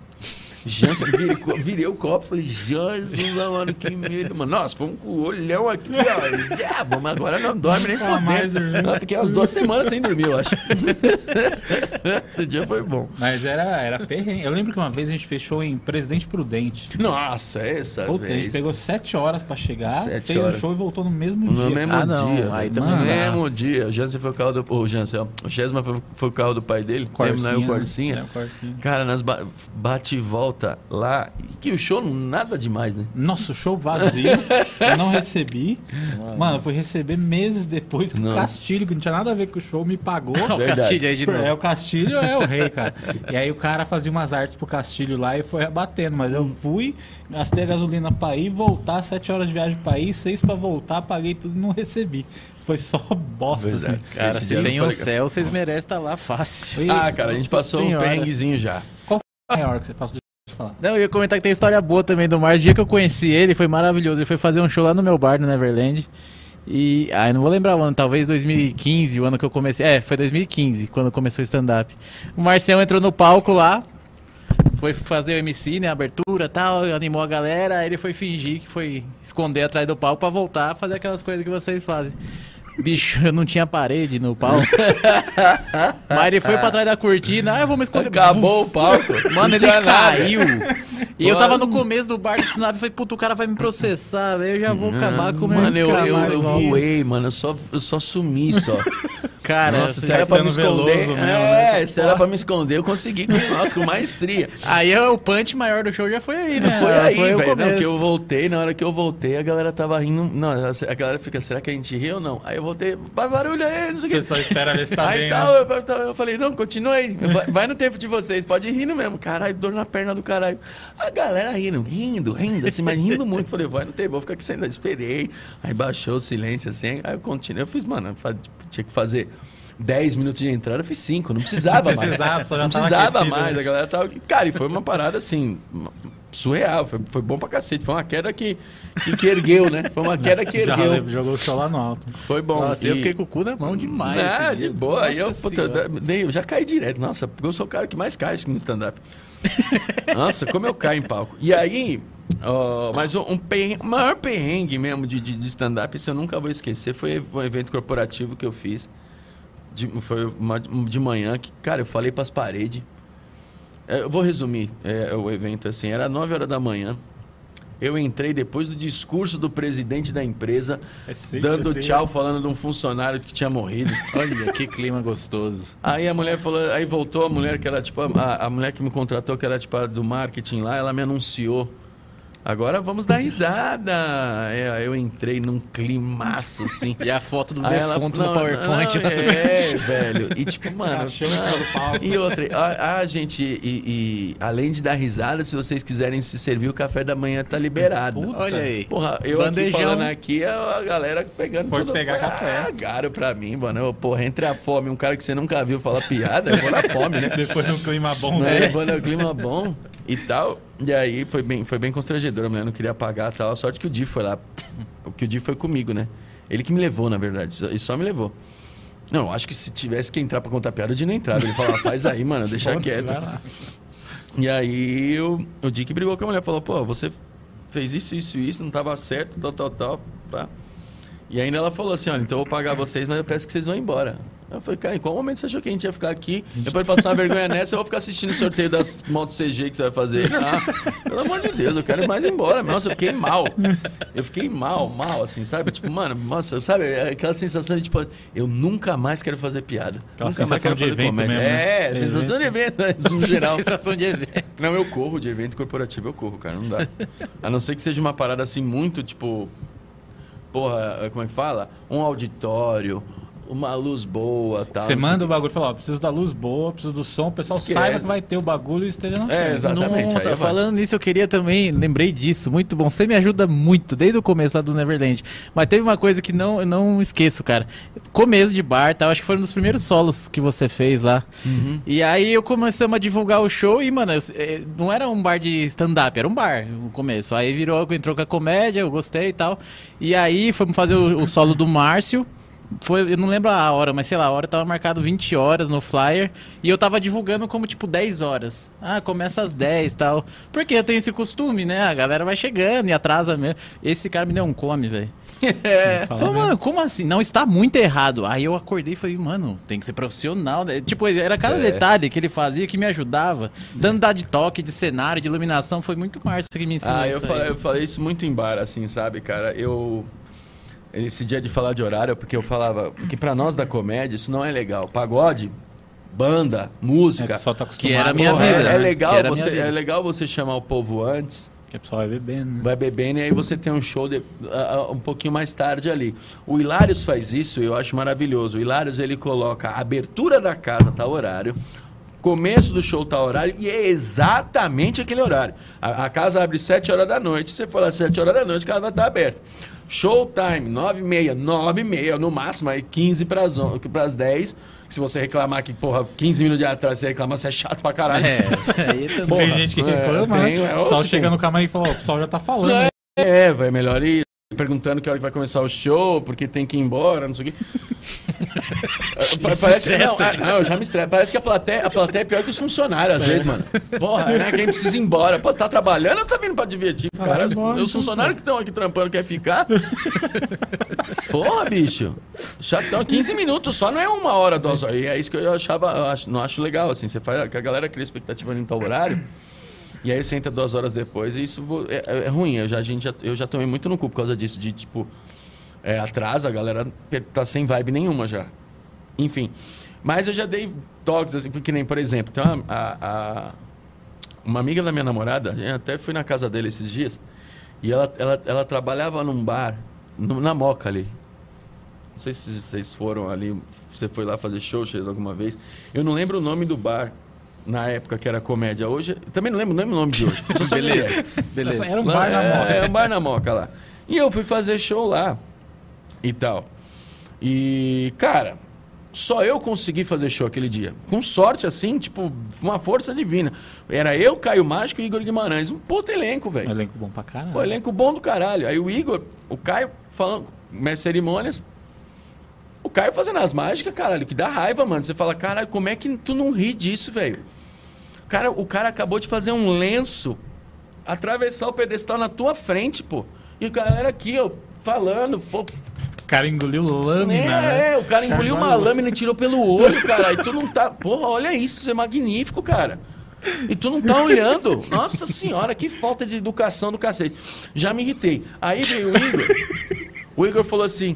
[SPEAKER 3] Jansen, virei, virei o copo, falei, Jesus, mano, que medo, mano. Nossa, fomos com o olhão aqui, ó. Yeah, vamos agora não dorme nem. Eu Fiquei umas duas semanas sem dormir, eu acho. [LAUGHS] Esse dia foi bom.
[SPEAKER 4] Mas era, era perrengue. Eu lembro que uma vez a gente fechou em Presidente Prudente.
[SPEAKER 3] Nossa, essa
[SPEAKER 4] Puta, a gente
[SPEAKER 3] vez.
[SPEAKER 4] pegou sete horas pra chegar,
[SPEAKER 3] Sete
[SPEAKER 4] fez
[SPEAKER 3] horas.
[SPEAKER 4] o show e voltou no mesmo
[SPEAKER 3] No
[SPEAKER 4] dia.
[SPEAKER 3] mesmo
[SPEAKER 2] Ah, não,
[SPEAKER 3] dia.
[SPEAKER 2] aí também
[SPEAKER 3] no mesmo dia. O Jansen foi o carro do. O Jansen. O Chesma foi, foi o carro do pai dele.
[SPEAKER 4] Corsinha,
[SPEAKER 3] Lembra, né? O? Corsinha.
[SPEAKER 4] É, o Corsinha.
[SPEAKER 3] Cara, nas ba bate e volta lá. Que o show nada demais, né?
[SPEAKER 4] Nossa, o show vazio. eu não recebi. Mano, eu fui receber meses depois que
[SPEAKER 3] Não.
[SPEAKER 4] o Castilho, que não tinha nada a ver com o show, me pagou.
[SPEAKER 2] O
[SPEAKER 3] Verdade.
[SPEAKER 2] Castilho aí de
[SPEAKER 4] É,
[SPEAKER 2] novo.
[SPEAKER 4] o Castilho é o rei, cara. E aí o cara fazia umas artes pro Castilho lá e foi abatendo. Mas eu fui, gastei a gasolina pra ir, voltar, sete horas de viagem pra ir, seis pra voltar, paguei tudo e não recebi. Foi só bosta,
[SPEAKER 3] Pois é.
[SPEAKER 4] assim.
[SPEAKER 2] Cara,
[SPEAKER 3] Esse
[SPEAKER 2] se tem o
[SPEAKER 3] foi
[SPEAKER 2] céu, vocês merecem estar lá fácil.
[SPEAKER 4] E-
[SPEAKER 3] Ah, cara, a gente passou uns
[SPEAKER 4] Senhora.
[SPEAKER 3] perrenguezinhos já.
[SPEAKER 4] maior que você passou de falar.
[SPEAKER 2] Não, eu ia comentar que tem história boa também do Márcio. O dia que eu conheci ele, foi maravilhoso. Ele foi fazer um show lá no meu bar, no Neverland. E, ah, eu não vou lembrar o ano, talvez 2015, o ano que eu comecei. É, foi 2015, quando começou o stand-up. O Marcel entrou no palco lá, foi fazer o MC, né, abertura tal, animou a galera. Aí ele foi fingir que foi esconder atrás do palco pra voltar a fazer aquelas coisas que vocês fazem. Bicho, eu não tinha parede no palco. [LAUGHS] Mas ele foi pra trás da cortina, ah, eu vou me esconder.
[SPEAKER 3] Acabou o palco.
[SPEAKER 2] Mano, ele
[SPEAKER 3] nada.
[SPEAKER 2] caiu. E eu tava no começo do bar do stand-up e falei, puta, o cara vai me processar, velho. Eu já vou acabar com o meu
[SPEAKER 3] Mano, eu, eu, eu voei, mano. Eu só, eu só sumi só. [LAUGHS]
[SPEAKER 2] Cara,
[SPEAKER 3] Nossa,
[SPEAKER 2] você-
[SPEAKER 3] se era pra me esconder.
[SPEAKER 4] Veloso mesmo,
[SPEAKER 3] é,
[SPEAKER 4] né?
[SPEAKER 3] se era pra me esconder, eu consegui. Nossa, com maestria.
[SPEAKER 2] aí é o punch maior do show já foi aí, né?
[SPEAKER 3] Foi aí,
[SPEAKER 2] o
[SPEAKER 3] velho. Não, que eu voltei, na hora que eu voltei, a galera tava rindo. Não, a galera fica, será que a gente riu ou não? Aí eu voltei, vai barulho aí, não sei o
[SPEAKER 4] O
[SPEAKER 3] que.
[SPEAKER 4] pessoal espera ver se tá
[SPEAKER 3] aí
[SPEAKER 4] bem,
[SPEAKER 3] tal,
[SPEAKER 4] né?
[SPEAKER 3] eu, eu- eu falei, não, continua aí. Vai, no tempo de vocês, pode ir rindo mesmo. Caralho, dor na perna do caralho. A galera rindo, rindo, rindo, assim, mas rindo muito. Falei, vai no tempo, vou ficar aqui sendo. Esperei. Aí baixou o silêncio, assim. Aí eu continuei. Eu fiz, mano, tipo, tinha que fazer 10 minutos de entrada, eu fiz 5. Não precisava [LAUGHS] mais.
[SPEAKER 4] Precisava, só já
[SPEAKER 3] não precisava
[SPEAKER 4] aquecido,
[SPEAKER 3] mais.
[SPEAKER 4] né?
[SPEAKER 3] A galera tava. Cara, e foi uma parada assim. Surreal, foi, foi bom pra cacete. Foi uma queda que, que, que ergueu, né? Foi uma queda que [LAUGHS]
[SPEAKER 4] Já
[SPEAKER 3] ergueu.
[SPEAKER 4] jogou o show lá no alto.
[SPEAKER 3] Foi bom.
[SPEAKER 2] Nossa, eu
[SPEAKER 3] E-
[SPEAKER 2] fiquei com o cu na mão demais.
[SPEAKER 3] ah, de
[SPEAKER 2] dia.
[SPEAKER 3] boa. Aí eu, puta, eu já caí direto. Nossa, porque eu sou o cara que mais cai no stand-up. [LAUGHS] Nossa, como eu caio em palco. E aí, ó, mas um, um perrengue, maior perrengue mesmo de, de, de stand-up, isso eu nunca vou esquecer, foi um evento corporativo que eu fiz. De, foi uma, de manhã, que, cara, eu falei pras paredes. É, Eu vou resumir é, o evento assim. Era 9 horas da manhã. Eu entrei depois do discurso do presidente da empresa,
[SPEAKER 4] É
[SPEAKER 3] dando
[SPEAKER 4] assim,
[SPEAKER 3] tchau, falando de um funcionário que tinha morrido. [LAUGHS]
[SPEAKER 2] Olha, que clima gostoso.
[SPEAKER 3] Aí a mulher falou, aí voltou a mulher que era tipo a, a mulher que me contratou, que era tipo a do marketing lá, ela me anunciou. Agora vamos dar risada. É, eu entrei num climaço assim. [LAUGHS]
[SPEAKER 2] E a foto do
[SPEAKER 3] Aí ela-
[SPEAKER 2] defunto
[SPEAKER 3] não,
[SPEAKER 2] no PowerPoint.
[SPEAKER 3] não, é, velho. E tipo, [LAUGHS] mano. E outra, ah, ah, gente, e, e além de dar risada, se vocês quiserem se servir, o café da manhã tá liberado.
[SPEAKER 2] Olha aí.
[SPEAKER 3] Porra, eu
[SPEAKER 2] Bandejão.
[SPEAKER 3] aqui falando aqui, a galera pegando
[SPEAKER 4] Foi
[SPEAKER 3] tudo.
[SPEAKER 4] pegar café.
[SPEAKER 3] Ah, caro pra mim, mano. Eu, porra, entre a fome, um cara que você nunca viu falar piada, eu vou na fome, né? [LAUGHS]
[SPEAKER 4] Depois num clima bom,
[SPEAKER 3] né?
[SPEAKER 4] né?
[SPEAKER 3] Levando o clima bom e tal. E aí foi bem, foi bem constrangedor, a mulher não queria pagar e tal. A sorte que o Di foi lá. [COUGHS] O que o Di foi comigo, né? Ele que me levou, na verdade. E só me levou. Não, acho que se tivesse que entrar pra contar piada, o Di não entrava. Ele falava, faz aí, mano, deixa quieto. E aí o, o Dick brigou com a mulher, falou, pô, você fez isso, isso, isso, não tava certo, tal, tal, tal. Pá. E ainda ela falou assim, olha, então eu vou pagar vocês, mas eu peço que vocês vão embora. Eu falei, cara, em qual momento você achou que a gente ia ficar aqui? Depois de passar uma vergonha nessa, eu vou ficar assistindo o sorteio das motos CG que você vai fazer. Não, pelo amor de Deus, eu quero mais ir embora. Nossa, eu fiquei mal. Eu fiquei mal, mal, assim, sabe? Tipo, mano, nossa, sabe? é Aquela sensação de, tipo, eu nunca mais quero fazer piada.
[SPEAKER 4] Aquela
[SPEAKER 3] nunca mais quero
[SPEAKER 4] de
[SPEAKER 3] fazer
[SPEAKER 4] evento
[SPEAKER 3] comédia.
[SPEAKER 4] mesmo, né?
[SPEAKER 3] É,
[SPEAKER 4] De
[SPEAKER 3] sensação de evento, né? no [LAUGHS] geral.
[SPEAKER 2] Sensação de evento.
[SPEAKER 3] Não, eu corro de evento corporativo, eu corro, cara, não dá. A não ser que seja uma parada assim muito, tipo. Porra, como é que fala? Um auditório, uma luz boa tal.
[SPEAKER 4] Você manda o bagulho e fala, ó, preciso da luz boa, preciso do som, o pessoal
[SPEAKER 3] Esquece.
[SPEAKER 4] saiba que vai ter o bagulho e esteja na
[SPEAKER 3] É, exatamente.
[SPEAKER 2] Nossa, falando nisso, eu queria também, lembrei disso, muito bom. Você me ajuda muito, desde o começo lá do Neverland. Mas teve uma coisa que não, eu não esqueço, cara. Começo de bar, tá? acho que foi um dos primeiros solos que você fez lá.
[SPEAKER 3] Uhum.
[SPEAKER 2] E aí eu começamos a divulgar o show e, mano, eu- eh, não era um bar de stand-up, era um bar no começo. Aí virou, entrou com a comédia, eu gostei e tal. E aí fomos fazer o, o solo do Márcio. Foi, eu não lembro a hora, mas sei lá, a hora tava marcado 20 horas no flyer e eu tava divulgando como tipo 10 horas. Ah, começa às 10 e tal. Porque eu tenho esse costume, né? A galera vai chegando e atrasa mesmo. Esse cara me deu um come, velho. [LAUGHS]
[SPEAKER 3] É.
[SPEAKER 2] Falei, mano, como assim? Não, está muito errado. Aí eu acordei e falei, mano, tem que ser profissional. né? Tipo, era cada
[SPEAKER 3] É.
[SPEAKER 2] detalhe que ele fazia que me ajudava. Tanto da de toque, de cenário, de iluminação, foi muito Márcio que me ensinou
[SPEAKER 3] Ah, eu falei, eu falei isso muito em bar, assim, sabe, cara? Eu. Esse dia de falar de horário, é porque eu falava. Porque pra nós da comédia, isso não é legal. Pagode, banda,
[SPEAKER 4] É,
[SPEAKER 3] música.
[SPEAKER 4] pessoal tá acostumado.
[SPEAKER 2] era a minha vida,
[SPEAKER 3] é, é legal
[SPEAKER 2] Que
[SPEAKER 3] você, é legal você chamar o povo antes,
[SPEAKER 4] Que o pessoal vai bebendo, né?
[SPEAKER 3] vai bebendo e aí você tem um show de- ah, ah, um pouquinho mais tarde ali. O Hilários faz isso e eu acho maravilhoso. O Hilários ele coloca a abertura da casa tá horário, começo do show tá horário e é exatamente aquele horário. A, a casa abre 7 horas da noite, você for às 7 horas da noite, a casa estar aberta. Showtime, 9 e meia, 9 e meia, no máximo, aí 15 para as 10. Se você reclamar que, porra, 15 minutos de atraso, você reclamar, você é chato pra caralho.
[SPEAKER 2] É, aí [LAUGHS] também.
[SPEAKER 3] Porra,
[SPEAKER 4] tem gente que
[SPEAKER 3] é,
[SPEAKER 4] reclama,
[SPEAKER 3] tem,
[SPEAKER 4] né?
[SPEAKER 3] é,
[SPEAKER 4] o pessoal chega
[SPEAKER 3] tem.
[SPEAKER 4] no camarim e fala, ó, o pessoal já tá falando.
[SPEAKER 3] Não,
[SPEAKER 4] né?
[SPEAKER 3] é, vai melhor ir perguntando que hora que vai começar o show, porque tem que ir embora, não sei o quê. [LAUGHS] Pa- Parece que, não, ah, não, eu já me estressa. Parece que a plateia, a plateia é pior que os funcionários, às vezes, mano. Porra, né? Quem precisa ir embora. Pô, você tá trabalhando ou você tá vindo pra divertir?
[SPEAKER 4] vai
[SPEAKER 3] Cara, os,
[SPEAKER 4] embora,
[SPEAKER 3] os funcionários que estão aqui trampando querem ficar. Porra, bicho. Chatão, 15 minutos só, não é uma hora, duas horas. E é isso que eu achava, eu acho- não acho legal, assim. Você faz, que a galera cria expectativa no tal horário. E aí você entra duas horas depois e isso é, é- ruim. Eu já, a gente já, eu já tomei muito no cu por causa disso, de tipo, é, atrasa, a galera tá sem vibe nenhuma já. Enfim. Mas eu já dei toques, assim, porque nem, por exemplo, tem uma, a- a- uma amiga da minha namorada, eu até fui na casa dele esses dias, e ela, ela, ela trabalhava num bar, no- na Moca ali. Não sei se vocês foram ali, você foi lá fazer show alguma vez. Eu não lembro o nome do bar na época que era comédia. Hoje, também não lembro nem o nome de hoje. Só sabia.
[SPEAKER 2] Beleza. Beleza.
[SPEAKER 4] Era um bar na
[SPEAKER 3] é,
[SPEAKER 4] moda.
[SPEAKER 3] É, um bar na moca lá. E eu fui fazer show lá e tal. E, cara, só eu consegui fazer show aquele dia. Com sorte, assim, tipo, uma força divina. Era eu, Caio Mágico e Igor Guimarães. Um puto elenco,
[SPEAKER 4] Um
[SPEAKER 3] velho.
[SPEAKER 4] elenco bom pra caralho.
[SPEAKER 3] Pô, elenco bom do caralho. Aí o Igor, o Caio falando, mestre cerimônias. O Caio fazendo as mágicas, caralho, que dá raiva, mano. Você fala, caralho, como é que tu não ri disso, velho? Cara, o cara acabou de fazer um lenço, atravessar o pedestal na tua frente, pô. E a galera aqui, ó, falando, pô,
[SPEAKER 4] O cara engoliu lâmina,
[SPEAKER 3] é,
[SPEAKER 4] né?
[SPEAKER 3] é, o cara engoliu uma
[SPEAKER 4] Caralho.
[SPEAKER 3] lâmina e tirou pelo olho, cara. E tu não tá. Porra, olha isso, isso é magnífico, cara. E tu não tá olhando. Nossa senhora, que falta de educação do cacete. Já me irritei. Aí veio o Igor. O Igor falou assim.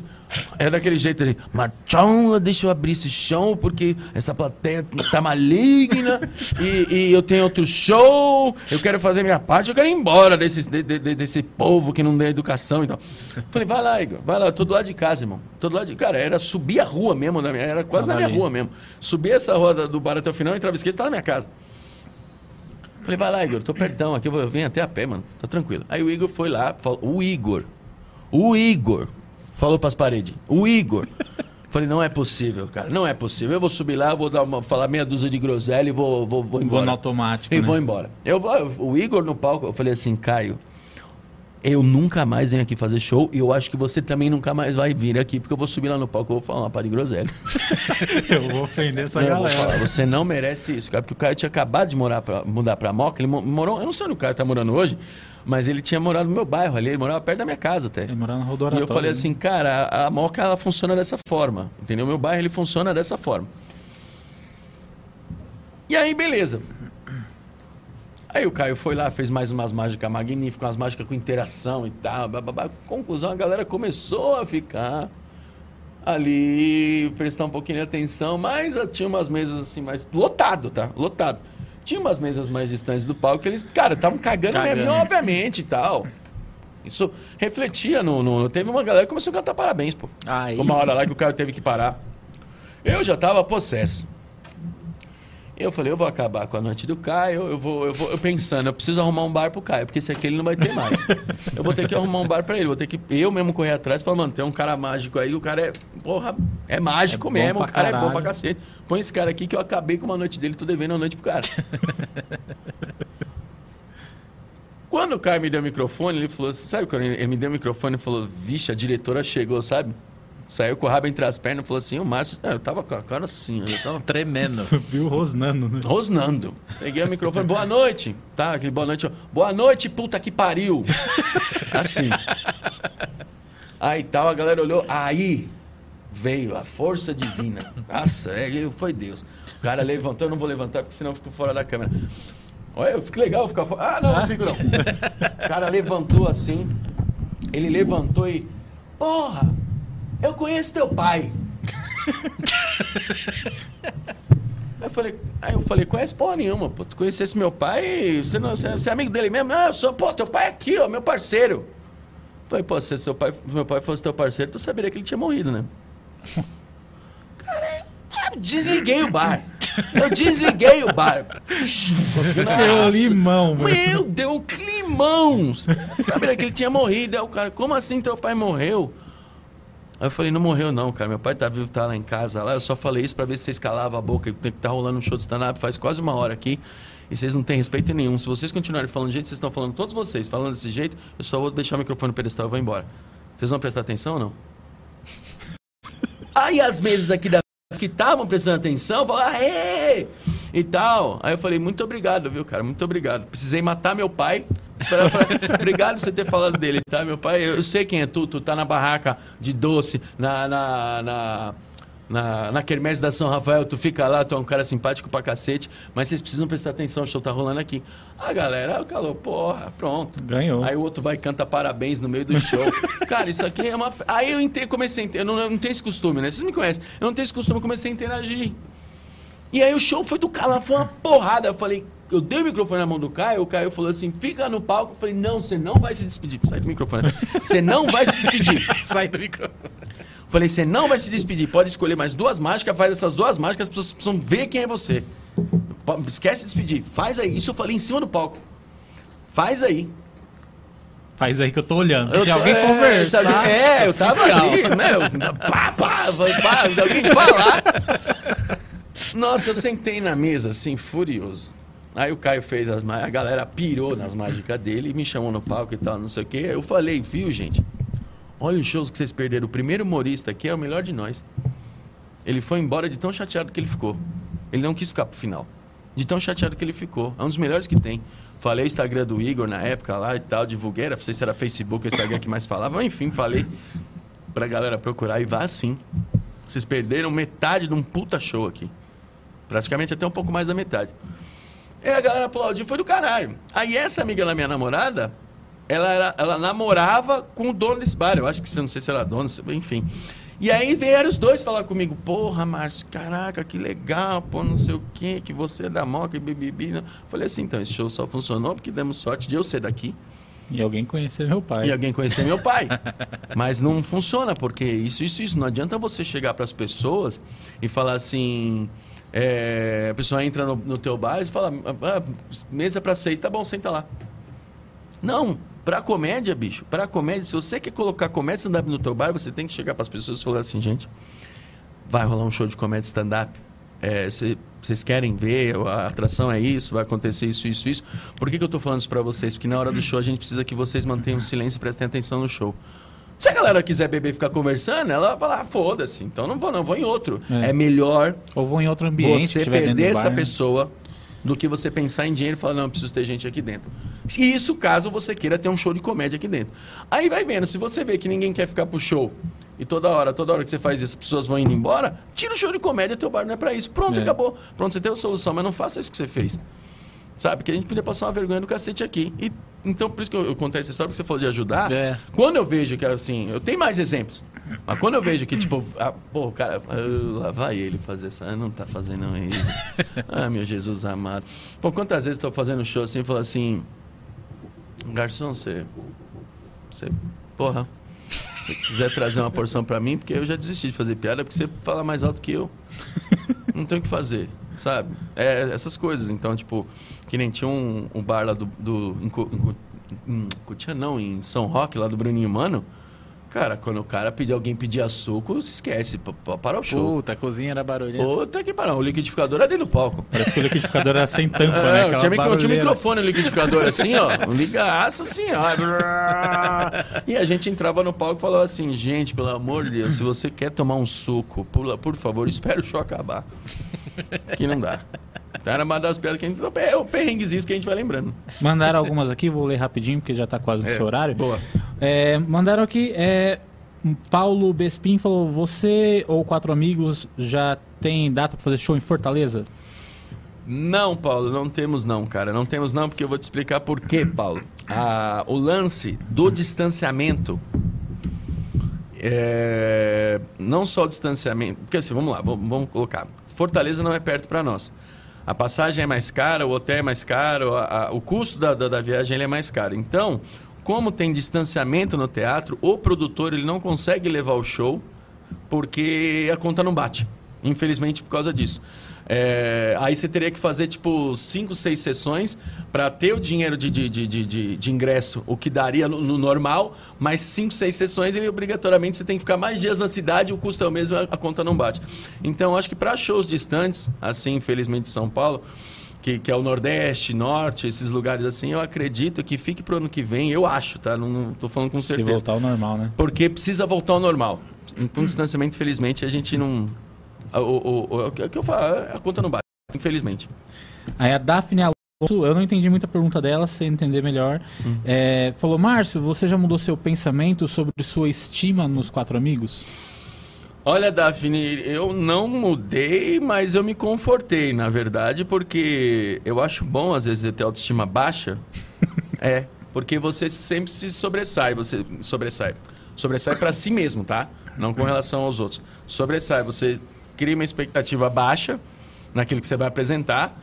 [SPEAKER 3] É daquele jeito ali, Marchão, deixa eu abrir esse chão, porque essa plateia tá maligna e, e eu tenho outro show, eu quero fazer minha parte, eu quero ir embora desse, de- de- desse povo que não dá educação e tal. Falei, vai lá, Igor, vai lá, eu tô do lado de casa, irmão. Tô do lado de... Cara, era subir a rua mesmo, na minha- era quase na minha rua mesmo. Subir essa rua da- do bar até o final, entrava esquerda, tá na minha casa. Falei, vai lá, Igor, tô pertão aqui, eu vou- eu venho até a pé, mano, tá tranquilo. Aí o Igor foi lá, falou, o Igor, o Igor, falou pras paredes, o Igor. [LAUGHS] Falei, não é possível, cara, não é possível. Eu vou subir lá, vou dar uma, falar meia dúzia de groselha e vou, vou, vou embora.
[SPEAKER 4] Vou no automático,
[SPEAKER 3] E
[SPEAKER 4] né?
[SPEAKER 3] vou embora. Eu o Igor no palco, eu falei assim, Caio, eu nunca mais venho aqui fazer show e eu acho que você também nunca mais vai vir aqui, porque eu vou subir lá no palco e vou falar uma par de groselha. [LAUGHS]
[SPEAKER 4] Eu vou ofender essa
[SPEAKER 3] Não,
[SPEAKER 4] galera.
[SPEAKER 3] falar, você não merece isso, cara, porque o Caio tinha acabado de morar pra, mudar pra Moca, ele mo- morou, eu não sei onde o Caio tá morando hoje, mas ele tinha morado no meu bairro ali, ele morava perto da minha casa até.
[SPEAKER 4] Ele morava na
[SPEAKER 3] E
[SPEAKER 4] rodoratória.
[SPEAKER 3] eu falei
[SPEAKER 4] né?
[SPEAKER 3] assim, cara, a, a Moca ela funciona dessa forma, entendeu? Meu bairro ele funciona dessa forma. E aí, beleza. Aí o Caio foi lá, fez mais umas mágicas magníficas, umas mágicas com interação e tal. Bababá. Conclusão, a galera começou a ficar ali, prestar um pouquinho de atenção, mas tinha umas mesas assim mais. Lotado, tá? Lotado. Tinha umas mesas mais distantes do palco que eles, cara, estavam cagando,
[SPEAKER 2] Cagando.
[SPEAKER 3] mesmo, obviamente e tal. Isso refletia no, no- Teve uma galera que começou a cantar parabéns, pô.
[SPEAKER 2] Aí.
[SPEAKER 3] Uma hora lá que o cara teve que parar. Eu já tava possesso. Eu falei, eu vou acabar com a noite do Caio, eu vou, eu vou eu pensando, eu preciso arrumar um bar pro Caio, porque esse aqui ele não vai ter mais. eu vou ter que arrumar um bar pra ele, vou ter que eu mesmo correr atrás e falar, mano, tem um cara mágico aí, o cara é, porra, é mágico
[SPEAKER 1] É
[SPEAKER 3] mesmo, o cara é bom
[SPEAKER 1] caralho.
[SPEAKER 3] pra cacete. Põe esse cara aqui que eu acabei com uma noite dele, tô devendo a noite pro cara. [LAUGHS] Quando o Caio me deu o microfone, ele falou assim, sabe quando ele me deu o microfone e falou, vixe, a diretora chegou, sabe? Saiu com o rabo entre as pernas e falou assim, o Márcio, eu tava com a cara assim, eu tava [LAUGHS]
[SPEAKER 2] Tremendo.
[SPEAKER 1] Subiu rosnando, né?
[SPEAKER 3] rosnando. Peguei o microfone, boa noite. Tá, aquele boa noite. Boa noite, puta que pariu. [LAUGHS] Assim. Aí tal, a galera olhou, aí veio a força divina. Nossa, é, foi Deus. O cara levantou, eu não vou levantar porque senão eu fico fora da câmera. Olha, eu fico legal ficar fora. Ah, não, não fico não. [LAUGHS] O cara levantou assim, ele levantou e. Porra, eu conheço teu pai. [LAUGHS] Aí eu falei, aí eu falei, conhece porra nenhuma, pô. Tu conhecesse meu pai, você, não, você, você é amigo dele mesmo? Não, eu sou, pô, teu pai é aqui, ó, meu parceiro. Eu falei, pô, se seu pai, meu pai fosse teu parceiro, tu saberia que ele tinha morrido, né? [LAUGHS] Cara, eu desliguei o bar. Eu desliguei o bar. [LAUGHS]
[SPEAKER 1] Deu limão, mano.
[SPEAKER 3] Meu, deu um climão. Saberia que ele tinha morrido. Aí o cara, como assim teu pai morreu? Aí eu falei, não morreu não, cara. Meu pai tá vivo, tá lá em casa lá. Eu só falei isso pra ver se vocês calavam a boca. Tem que tá rolando um show de stand-up faz quase uma hora aqui. E vocês não têm respeito nenhum. Se vocês continuarem falando do jeito que vocês estão falando, todos vocês falando desse jeito, eu só vou deixar o microfone no pedestal e vou embora. Vocês vão prestar atenção ou não? [LAUGHS] Aí as mesas aqui da que estavam prestando atenção, falaram, aê! E tal. Aí eu falei, muito obrigado, viu, cara? Muito obrigado. Precisei matar meu pai. Pra- pra- [LAUGHS] obrigado por você ter falado dele, tá? Meu pai, eu, eu sei quem é tu, tu tá na barraca de doce, na. na, na na, na quermesse da São Rafael, tu fica lá, tu é um cara simpático pra cacete, mas vocês precisam prestar atenção, o show tá rolando aqui. A galera calou, porra, pronto.
[SPEAKER 1] Ganhou.
[SPEAKER 3] Aí o outro vai e canta parabéns no meio do show. [LAUGHS] Cara, isso aqui é uma. Aí eu comecei a. Eu não, eu não tenho esse costume, né? Vocês me conhecem. Eu não tenho esse costume, eu comecei a interagir. E aí o show foi do cara, foi uma porrada. Eu falei, eu dei o microfone na mão do Caio, o Caio falou assim: fica no palco. Eu falei, não, você não vai se despedir. Sai do microfone. Você não vai se despedir. [LAUGHS]
[SPEAKER 2] Sai do microfone.
[SPEAKER 3] Falei, você não vai se despedir. Pode escolher mais duas mágicas, faz essas duas mágicas, as pessoas precisam ver quem é você. Esquece de despedir. Faz aí. Isso eu falei em cima do palco. Faz aí.
[SPEAKER 1] Faz aí que eu tô olhando.
[SPEAKER 3] Eu
[SPEAKER 1] Se
[SPEAKER 3] tô-
[SPEAKER 1] alguém
[SPEAKER 3] é,
[SPEAKER 1] conversar.
[SPEAKER 3] sabe? É, eu tava
[SPEAKER 2] Fiscal.
[SPEAKER 3] ali, né? Pá, pá, pá, se alguém falar. Nossa, eu sentei na mesa, assim, furioso. Aí o Caio fez as mágicas, a galera pirou nas mágicas dele, me chamou no palco e tal, não sei o quê. Eu falei, viu, gente? Olha os shows que vocês perderam. O primeiro humorista aqui é o melhor de nós. Ele foi embora de tão chateado que ele ficou. Ele não quis ficar pro final. De tão chateado que ele ficou. É um dos melhores que tem. Falei o Instagram do Igor na época lá e tal, divulguei. Não sei se era Facebook ou Instagram que mais falava. Enfim, falei pra galera procurar e vá assim. Vocês perderam metade de um puta show aqui. Praticamente até um pouco mais da metade. E a galera aplaudiu, foi do caralho. Aí essa amiga da minha namorada, ela, era, ela namorava com o dono desse bar. Eu acho que, não sei se era dono, enfim. E aí vieram os dois falar comigo. Porra, Márcio, caraca, que legal, pô, não sei o quê, que você é da Moca e bibibi. Falei assim, então, esse show só funcionou porque demos sorte de eu ser daqui
[SPEAKER 1] E alguém conhecer meu pai.
[SPEAKER 3] e alguém conhecer meu pai. [LAUGHS] Mas não funciona, porque isso, isso, isso. Não adianta você chegar para as pessoas e falar assim. É, a pessoa entra no, no teu bar e fala, ah, mesa para seis, tá bom, senta lá. Não, pra comédia, bicho, pra comédia, se você quer colocar comédia stand-up no teu bar, você tem que chegar para as pessoas e falar assim, gente, vai rolar um show de comédia stand-up. É, cê- Vocês querem ver, a atração é isso, vai acontecer isso, isso, isso. Por que, que eu tô falando isso pra vocês? Porque na hora do show a gente precisa que vocês mantenham silêncio e prestem atenção no show. Se a galera quiser beber e ficar conversando, ela vai falar, ah, foda-se, então não vou não, vou em outro.
[SPEAKER 1] É.
[SPEAKER 3] É, melhor
[SPEAKER 1] Ou vou em outro ambiente
[SPEAKER 3] você perder essa
[SPEAKER 1] né?
[SPEAKER 3] pessoa do que você pensar em dinheiro e falar, não, preciso ter gente aqui dentro. E isso caso você queira ter um show de comédia aqui dentro. Aí vai vendo, se você vê que ninguém quer ficar pro show e toda hora, toda hora que você faz isso, as pessoas vão indo embora, tira o show de comédia, teu bar não é pra isso. Pronto,
[SPEAKER 1] É.
[SPEAKER 3] acabou. Pronto, você tem a solução, mas não faça isso que você fez. Sabe? Que a gente podia passar uma vergonha do cacete aqui. E, então, por isso que eu, eu contei essa história, porque você falou de ajudar.
[SPEAKER 2] É.
[SPEAKER 3] Quando eu vejo que, assim, eu tenho mais exemplos. Mas quando eu vejo que, tipo, ah, pô, o cara, ah, lá vai ele fazer essa, ah, não tá fazendo isso. [LAUGHS] ah, meu Jesus amado. Pô, quantas vezes eu tô fazendo show assim e falo assim, garçom, você, você, porra, Se quiser trazer uma porção pra mim, porque eu já desisti de fazer piada, porque você fala mais alto que eu. Não tem o que fazer, sabe? É essas coisas. Então, tipo, que nem tinha um, um bar lá do. do em, em, em não, em São Roque, lá do Bruninho Mano. Cara, quando o cara pedir alguém pedir suco, se esquece. Para o show.
[SPEAKER 2] Puta, a cozinha era barulhenta.
[SPEAKER 3] Puta que pariu. O liquidificador é dentro do palco.
[SPEAKER 1] Parece que o liquidificador era sem tampa,
[SPEAKER 3] É,
[SPEAKER 1] né?
[SPEAKER 3] eu
[SPEAKER 1] Aquela
[SPEAKER 3] tinha, eu tinha um
[SPEAKER 1] barulheira.
[SPEAKER 3] microfone no liquidificador [LAUGHS] assim, ó. Um ligaço assim, ó. E a gente entrava no palco e falava assim, gente, pelo amor de Deus, se você quer tomar um suco, por, por favor, espere o show acabar. Que não dá. Então era uma das piadas que a gente. É o perrenguezinho que a gente vai lembrando.
[SPEAKER 1] Mandaram algumas aqui, vou ler rapidinho, porque já tá quase no
[SPEAKER 3] É,
[SPEAKER 1] seu horário.
[SPEAKER 3] boa.
[SPEAKER 1] É, mandaram aqui, é, Paulo Bespin falou, você ou quatro amigos já tem data pra fazer show em Fortaleza?
[SPEAKER 3] Não, Paulo, não temos não, cara. Não temos não, porque eu vou te explicar por quê, Paulo. Ah, o lance do distanciamento. É, não só o distanciamento. Porque assim, vamos lá, vamos, vamos colocar. Fortaleza não é perto para nós. A passagem é mais cara, o hotel é mais caro, a- a- o custo da, da, da viagem é mais caro. Então, como tem distanciamento no teatro, o produtor ele não consegue levar o show porque a conta não bate. Infelizmente, por causa disso. É, aí você teria que fazer tipo cinco, seis sessões para ter o dinheiro de, de, de, de, de- ingresso, o que daria no, no normal, mas cinco, seis sessões e obrigatoriamente você tem que ficar mais dias na cidade, o custo é o mesmo, a, conta não bate. Então, acho que para shows distantes, assim, infelizmente São Paulo, que, que é o Nordeste, Norte, esses lugares assim, eu acredito que fique pro ano que vem, eu acho, tá? Não, não tô falando com
[SPEAKER 1] Se
[SPEAKER 3] certeza.
[SPEAKER 1] voltar ao normal, né?
[SPEAKER 3] Porque precisa voltar ao normal. Com distanciamento, infelizmente, a gente não. O, o, o, que eu falo, a conta não bate, infelizmente.
[SPEAKER 1] Aí a Daphne Alonso, eu não entendi muita pergunta dela, se você entender melhor.
[SPEAKER 3] Hum.
[SPEAKER 1] É, falou, Márcio, você já mudou seu pensamento sobre sua estima nos quatro amigos?
[SPEAKER 3] Olha, Daphne, eu não mudei, mas eu me confortei, na verdade, porque eu acho bom, às vezes, ter autoestima baixa. [LAUGHS] é, porque você sempre se sobressai, você sobressai. Sobressai pra si mesmo, tá? Não com relação aos outros. Sobressai, você cria uma expectativa baixa naquilo que você vai apresentar,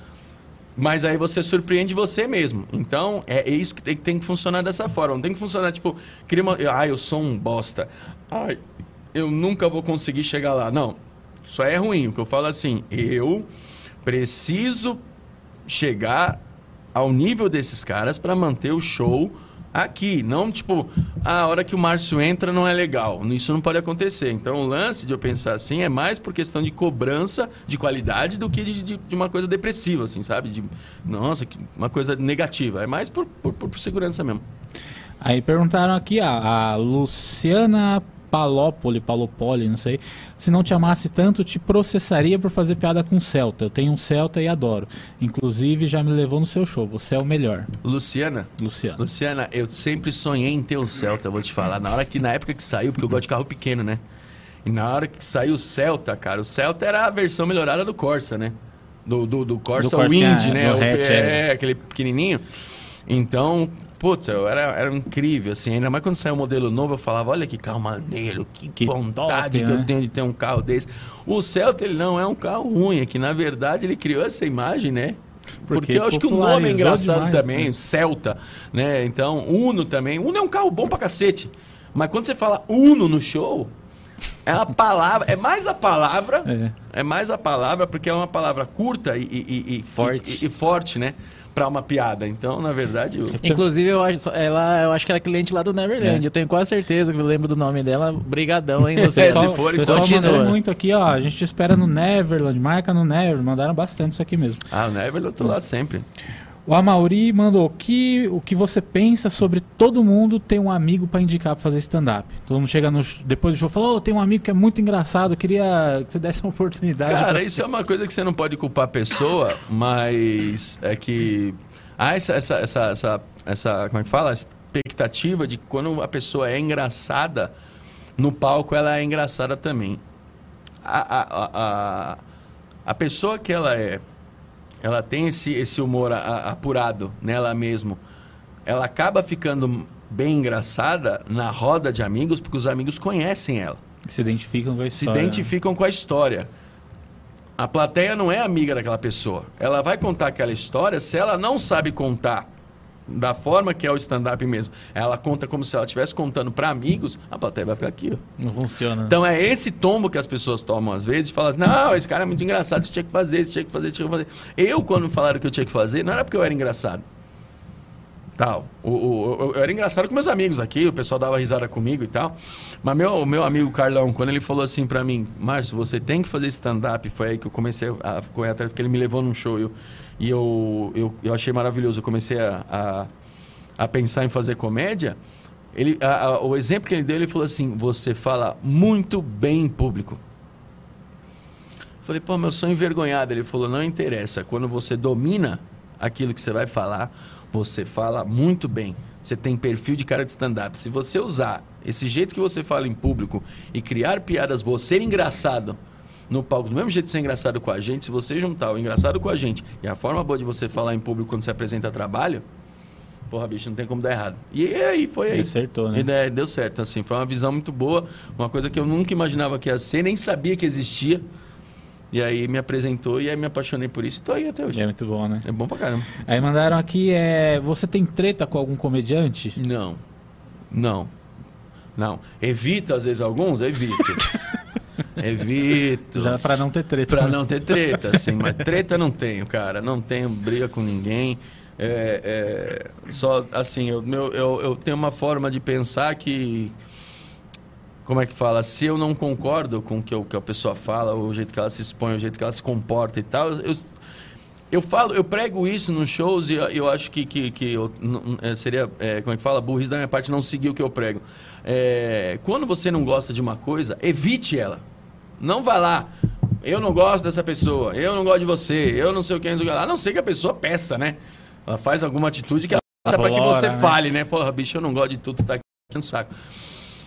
[SPEAKER 3] mas aí você surpreende você mesmo. Então, é isso que tem, tem que funcionar dessa forma. Não tem que funcionar, tipo, cria uma. Ah, eu sou um bosta. Ai, eu nunca vou conseguir chegar lá. Não. Isso é ruim. O que eu falo assim, eu preciso chegar ao nível desses caras para manter o show aqui. Não, tipo, "Ah, a hora que o Márcio entra não é legal. Isso não pode acontecer. Então, o lance de eu pensar assim é mais por questão de cobrança de qualidade do que de, de- de uma coisa depressiva, assim, sabe? De, nossa, uma coisa negativa. É mais por, por, por segurança mesmo.
[SPEAKER 1] Aí perguntaram aqui, a Luciana Palópoli, Palopoli, não sei. Se não te amasse tanto, te processaria por fazer piada com Celta. Eu tenho um Celta e adoro. Inclusive, já me levou no seu show. Você é o melhor,
[SPEAKER 3] Luciana,
[SPEAKER 1] Luciana.
[SPEAKER 3] Luciana, eu sempre sonhei em ter o Celta, vou te falar. Na hora que, na época que saiu, porque eu gosto de carro pequeno, né? E na hora que saiu o Celta, cara, o Celta era a versão melhorada do Corsa, né? Do, do, do Corsa
[SPEAKER 1] Do Corsinha,
[SPEAKER 3] Wind, né?
[SPEAKER 1] do
[SPEAKER 3] O-
[SPEAKER 1] hatch,
[SPEAKER 3] é,
[SPEAKER 1] é.
[SPEAKER 3] aquele pequenininho. Então, putz, eu era, era incrível, assim. Ainda mais quando saiu o modelo novo, eu falava, olha que carro maneiro, que,
[SPEAKER 1] Que
[SPEAKER 3] vontade
[SPEAKER 1] top,
[SPEAKER 3] que eu
[SPEAKER 1] né?
[SPEAKER 3] tenho de ter um carro desse. O Celta, ele não é um carro ruim, é que, na verdade, ele criou essa imagem, né? Porque,
[SPEAKER 1] Porque
[SPEAKER 3] eu acho que o nome é engraçado
[SPEAKER 1] demais,
[SPEAKER 3] também,
[SPEAKER 1] né?
[SPEAKER 3] Celta, né? Então, Uno também. Uno é um carro bom pra cacete. Mas quando você fala Uno no show, é a palavra, é mais a palavra,
[SPEAKER 1] É.
[SPEAKER 3] é, mais a palavra, porque é uma palavra curta e, e- e- e-
[SPEAKER 2] Forte.
[SPEAKER 3] E, e forte, né? Pra uma piada. Então, na verdade, eu...
[SPEAKER 2] Inclusive, eu acho, ela, eu acho que ela é cliente lá do Neverland.
[SPEAKER 1] É.
[SPEAKER 2] Eu tenho quase certeza que eu lembro do nome dela. Brigadão, hein, [LAUGHS] você.
[SPEAKER 3] É, se for,
[SPEAKER 1] pessoal
[SPEAKER 2] continua.
[SPEAKER 1] mandou muito aqui, ó. A gente te espera no Neverland, marca no Neverland. Mandaram bastante isso aqui mesmo.
[SPEAKER 3] Ah, o Never eu tô lá sempre.
[SPEAKER 1] O Amauri mandou que o que você pensa sobre todo mundo ter um amigo pra indicar pra fazer stand-up. Todo mundo chega no, depois do show e fala: Ô, tem um amigo que é muito engraçado, eu queria que você desse uma oportunidade.
[SPEAKER 3] Cara,
[SPEAKER 1] pra-
[SPEAKER 3] isso é uma coisa que você não pode culpar a pessoa, mas é que há essa, essa, essa, essa, essa- como é que fala? Expectativa de que quando a pessoa é engraçada, no palco ela é engraçada também. A, a, a, a, a pessoa que ela é, ela tem esse, esse humor a- a- apurado nela mesmo, ela acaba ficando bem engraçada na roda de amigos, porque os amigos conhecem ela
[SPEAKER 1] Se identificam com a
[SPEAKER 3] se
[SPEAKER 1] história.
[SPEAKER 3] identificam com a história. A plateia não é amiga daquela pessoa. Ela vai contar aquela história, se ela não sabe contar da forma que é o stand-up mesmo, ela conta como se ela estivesse contando para amigos, a plateia vai ficar aqui, ó.
[SPEAKER 2] Não funciona.
[SPEAKER 3] Então é esse tombo que as pessoas tomam às vezes e falam assim, não, esse cara é muito engraçado, você tinha que fazer, você tinha que fazer, tinha que fazer. Eu, quando falaram que eu tinha que fazer, não era porque eu era engraçado. Tal. O, o- eu, era engraçado com meus amigos aqui, o pessoal dava risada comigo e tal. Mas meu, o meu amigo Carlão, quando ele falou assim pra mim, Márcio, você tem que fazer stand-up, foi aí que eu comecei a correr atrás, porque ele me levou num show e eu, e eu, eu, eu achei maravilhoso. Eu comecei a, a, a pensar em fazer comédia. Ele, a- a- o exemplo que ele deu, ele falou assim: você fala muito bem em público. Eu Falei, pô, meu sou envergonhado. Ele falou: não interessa. Quando você domina aquilo que você vai falar, você fala muito bem. Você tem perfil de cara de stand-up. Se você usar esse jeito que você fala em público e criar piadas boas, ser engraçado no palco, do mesmo jeito de ser engraçado com a gente, se você juntar o engraçado com a gente e a forma boa de você falar em público quando você apresenta trabalho, porra, bicho, não tem como dar errado. E aí, foi aí.
[SPEAKER 4] Acertou, né?
[SPEAKER 3] E, né, deu certo, assim. Foi uma visão muito boa, uma coisa que eu nunca imaginava que ia ser, nem sabia que existia. E aí me apresentou e aí me apaixonei por isso e tô aí até hoje.
[SPEAKER 4] É muito bom, né?
[SPEAKER 3] É bom pra caramba.
[SPEAKER 4] Aí mandaram aqui, é, você tem treta com algum comediante?
[SPEAKER 3] Não. Não. Não. Evito, às vezes, alguns? Evito. [LAUGHS] Evito.
[SPEAKER 4] Já pra não ter treta.
[SPEAKER 3] Pra
[SPEAKER 4] né?
[SPEAKER 3] não ter treta, assim. Mas treta não tenho, cara. Não tenho briga com ninguém. É, é, só, assim, eu, meu, eu, eu tenho uma forma de pensar que... Como é que fala? Se eu não concordo com o que, que a pessoa fala, o jeito que ela se expõe, o jeito que ela se comporta e tal, eu, eu falo, eu prego isso nos shows e eu, eu acho que, que, que eu, n- seria, é, como é que fala, burrice da minha parte não seguir o que eu prego. É, quando você não gosta de uma coisa, evite ela. Não vá lá. Eu não gosto dessa pessoa, eu não gosto de você, eu não sei o que, sei lá. A não ser que a pessoa peça, né? Ela faz alguma atitude que ela para que você
[SPEAKER 4] né?
[SPEAKER 3] fale, né? Porra, bicho, eu não gosto de tudo, tá aqui no saco.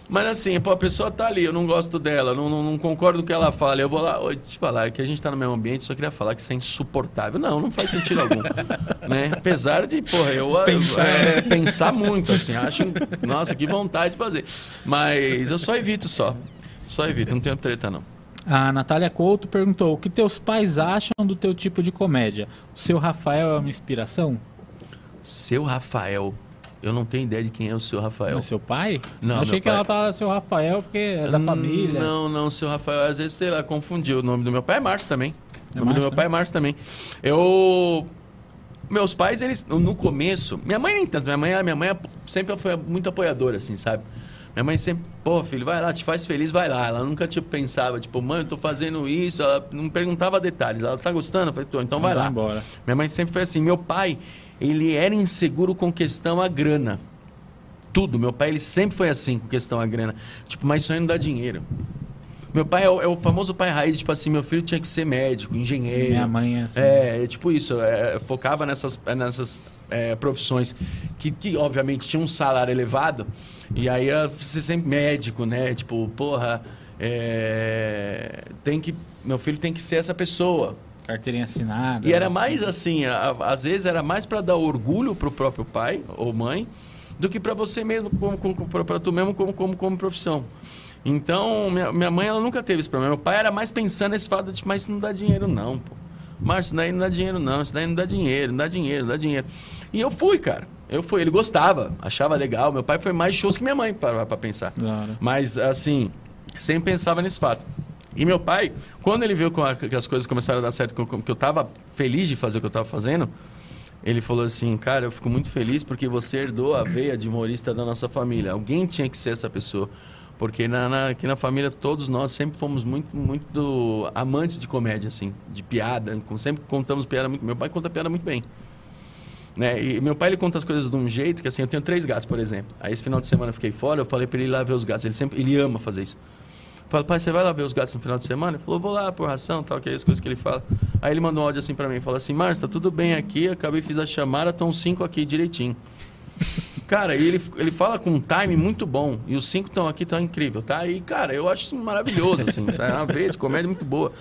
[SPEAKER 3] Mas assim, pô, a pessoa tá ali, eu não gosto dela, não, não, não concordo com o que ela fala. Eu vou lá, oi, te falar, é que a gente tá no mesmo ambiente, só queria falar que isso é insuportável. Não, não faz sentido algum. [LAUGHS] né? Apesar de, porra, eu
[SPEAKER 4] Pensar.
[SPEAKER 3] é, pensar muito, assim, acho, nossa, que vontade de fazer. Mas eu só evito só. Só evito, não tenho treta, não.
[SPEAKER 4] A Natália Couto perguntou: o que teus pais acham do teu tipo de comédia? O seu Rafael é uma inspiração?
[SPEAKER 3] Seu Rafael. Eu não tenho ideia de quem é o seu Rafael.
[SPEAKER 4] É seu pai?
[SPEAKER 3] Não,
[SPEAKER 4] Eu achei que
[SPEAKER 3] pai-
[SPEAKER 4] ela tava seu Rafael porque é da
[SPEAKER 3] Hum,
[SPEAKER 4] família.
[SPEAKER 3] Não, não, seu Rafael, às vezes, sei lá, confundiu. O nome do meu pai é Márcio também.
[SPEAKER 4] É
[SPEAKER 3] o nome
[SPEAKER 4] Márcio,
[SPEAKER 3] do meu pai é Márcio também. Eu. Meus pais, eles, no começo. Minha mãe nem tanto. Minha mãe, minha mãe sempre foi muito apoiadora, assim, sabe? Minha mãe sempre, pô, filho, vai lá, te faz feliz, vai lá. Ela nunca, tipo, pensava, tipo, mãe, eu tô fazendo isso. Ela não perguntava detalhes. Ela tá gostando? Eu falei, tô, então vai lá.
[SPEAKER 4] embora.
[SPEAKER 3] Minha mãe sempre foi assim. Meu pai, ele era inseguro com questão a grana. Tudo. Meu pai, ele sempre foi assim com questão a grana. Tipo, mas isso aí não dá dinheiro. Meu pai é o, é o famoso pai raiz, tipo assim, meu filho tinha que ser médico, engenheiro.
[SPEAKER 4] Minha mãe é assim.
[SPEAKER 3] É, é tipo isso, é, focava nessas, nessas é, profissões que, que, obviamente, tinham um salário elevado. E aí, é, você sempre médico, né? Tipo, porra, é, tem que, meu filho tem que ser essa pessoa.
[SPEAKER 4] Carteirinha assinada.
[SPEAKER 3] E era mais assim, a- às vezes era mais para dar orgulho pro próprio pai ou mãe do que para você mesmo, para tu mesmo como, como, como profissão. Então, minha, minha mãe ela nunca teve esse problema. Meu pai era mais pensando nesse fato de, mas isso não dá dinheiro não, pô. Márcio, isso daí não dá dinheiro não, isso daí não dá dinheiro, não dá dinheiro, não dá dinheiro. E eu fui, cara. Eu fui, ele gostava, achava legal. Meu pai foi mais shows que minha mãe, para pensar.
[SPEAKER 4] Hora.
[SPEAKER 3] Mas, assim, sempre pensava nesse fato. E meu pai, quando ele viu que as coisas começaram a dar certo, que eu- que eu tava feliz de fazer o que eu tava fazendo, ele falou assim: Cara, eu fico muito feliz porque você herdou a veia de humorista da nossa família. Alguém tinha que ser essa pessoa. Porque na, na- aqui na família todos nós sempre fomos muito, muito amantes de comédia, assim, de piada. Sempre contamos piada muito. Meu pai conta piada muito bem. Né? E meu pai ele conta as coisas de um jeito que assim, eu tenho três gatos, por exemplo. Aí esse final de semana eu fiquei fora, eu falei para ele ir lá ver os gatos. Ele sempre, ele ama fazer isso. Falei, pai, você vai lá ver os gatos no final de semana? Ele falou, vou lá por ração, tal, que é as coisas que ele fala. Aí ele mandou um áudio assim para mim, falou assim, Márcio, tá tudo bem aqui, acabei fiz a chamada, estão cinco aqui direitinho. [LAUGHS] Cara, e ele, ele fala com um time muito bom. E os cinco estão aqui, estão incrível, tá? E, cara, eu acho isso maravilhoso, assim. Tá? É uma de comédia muito boa.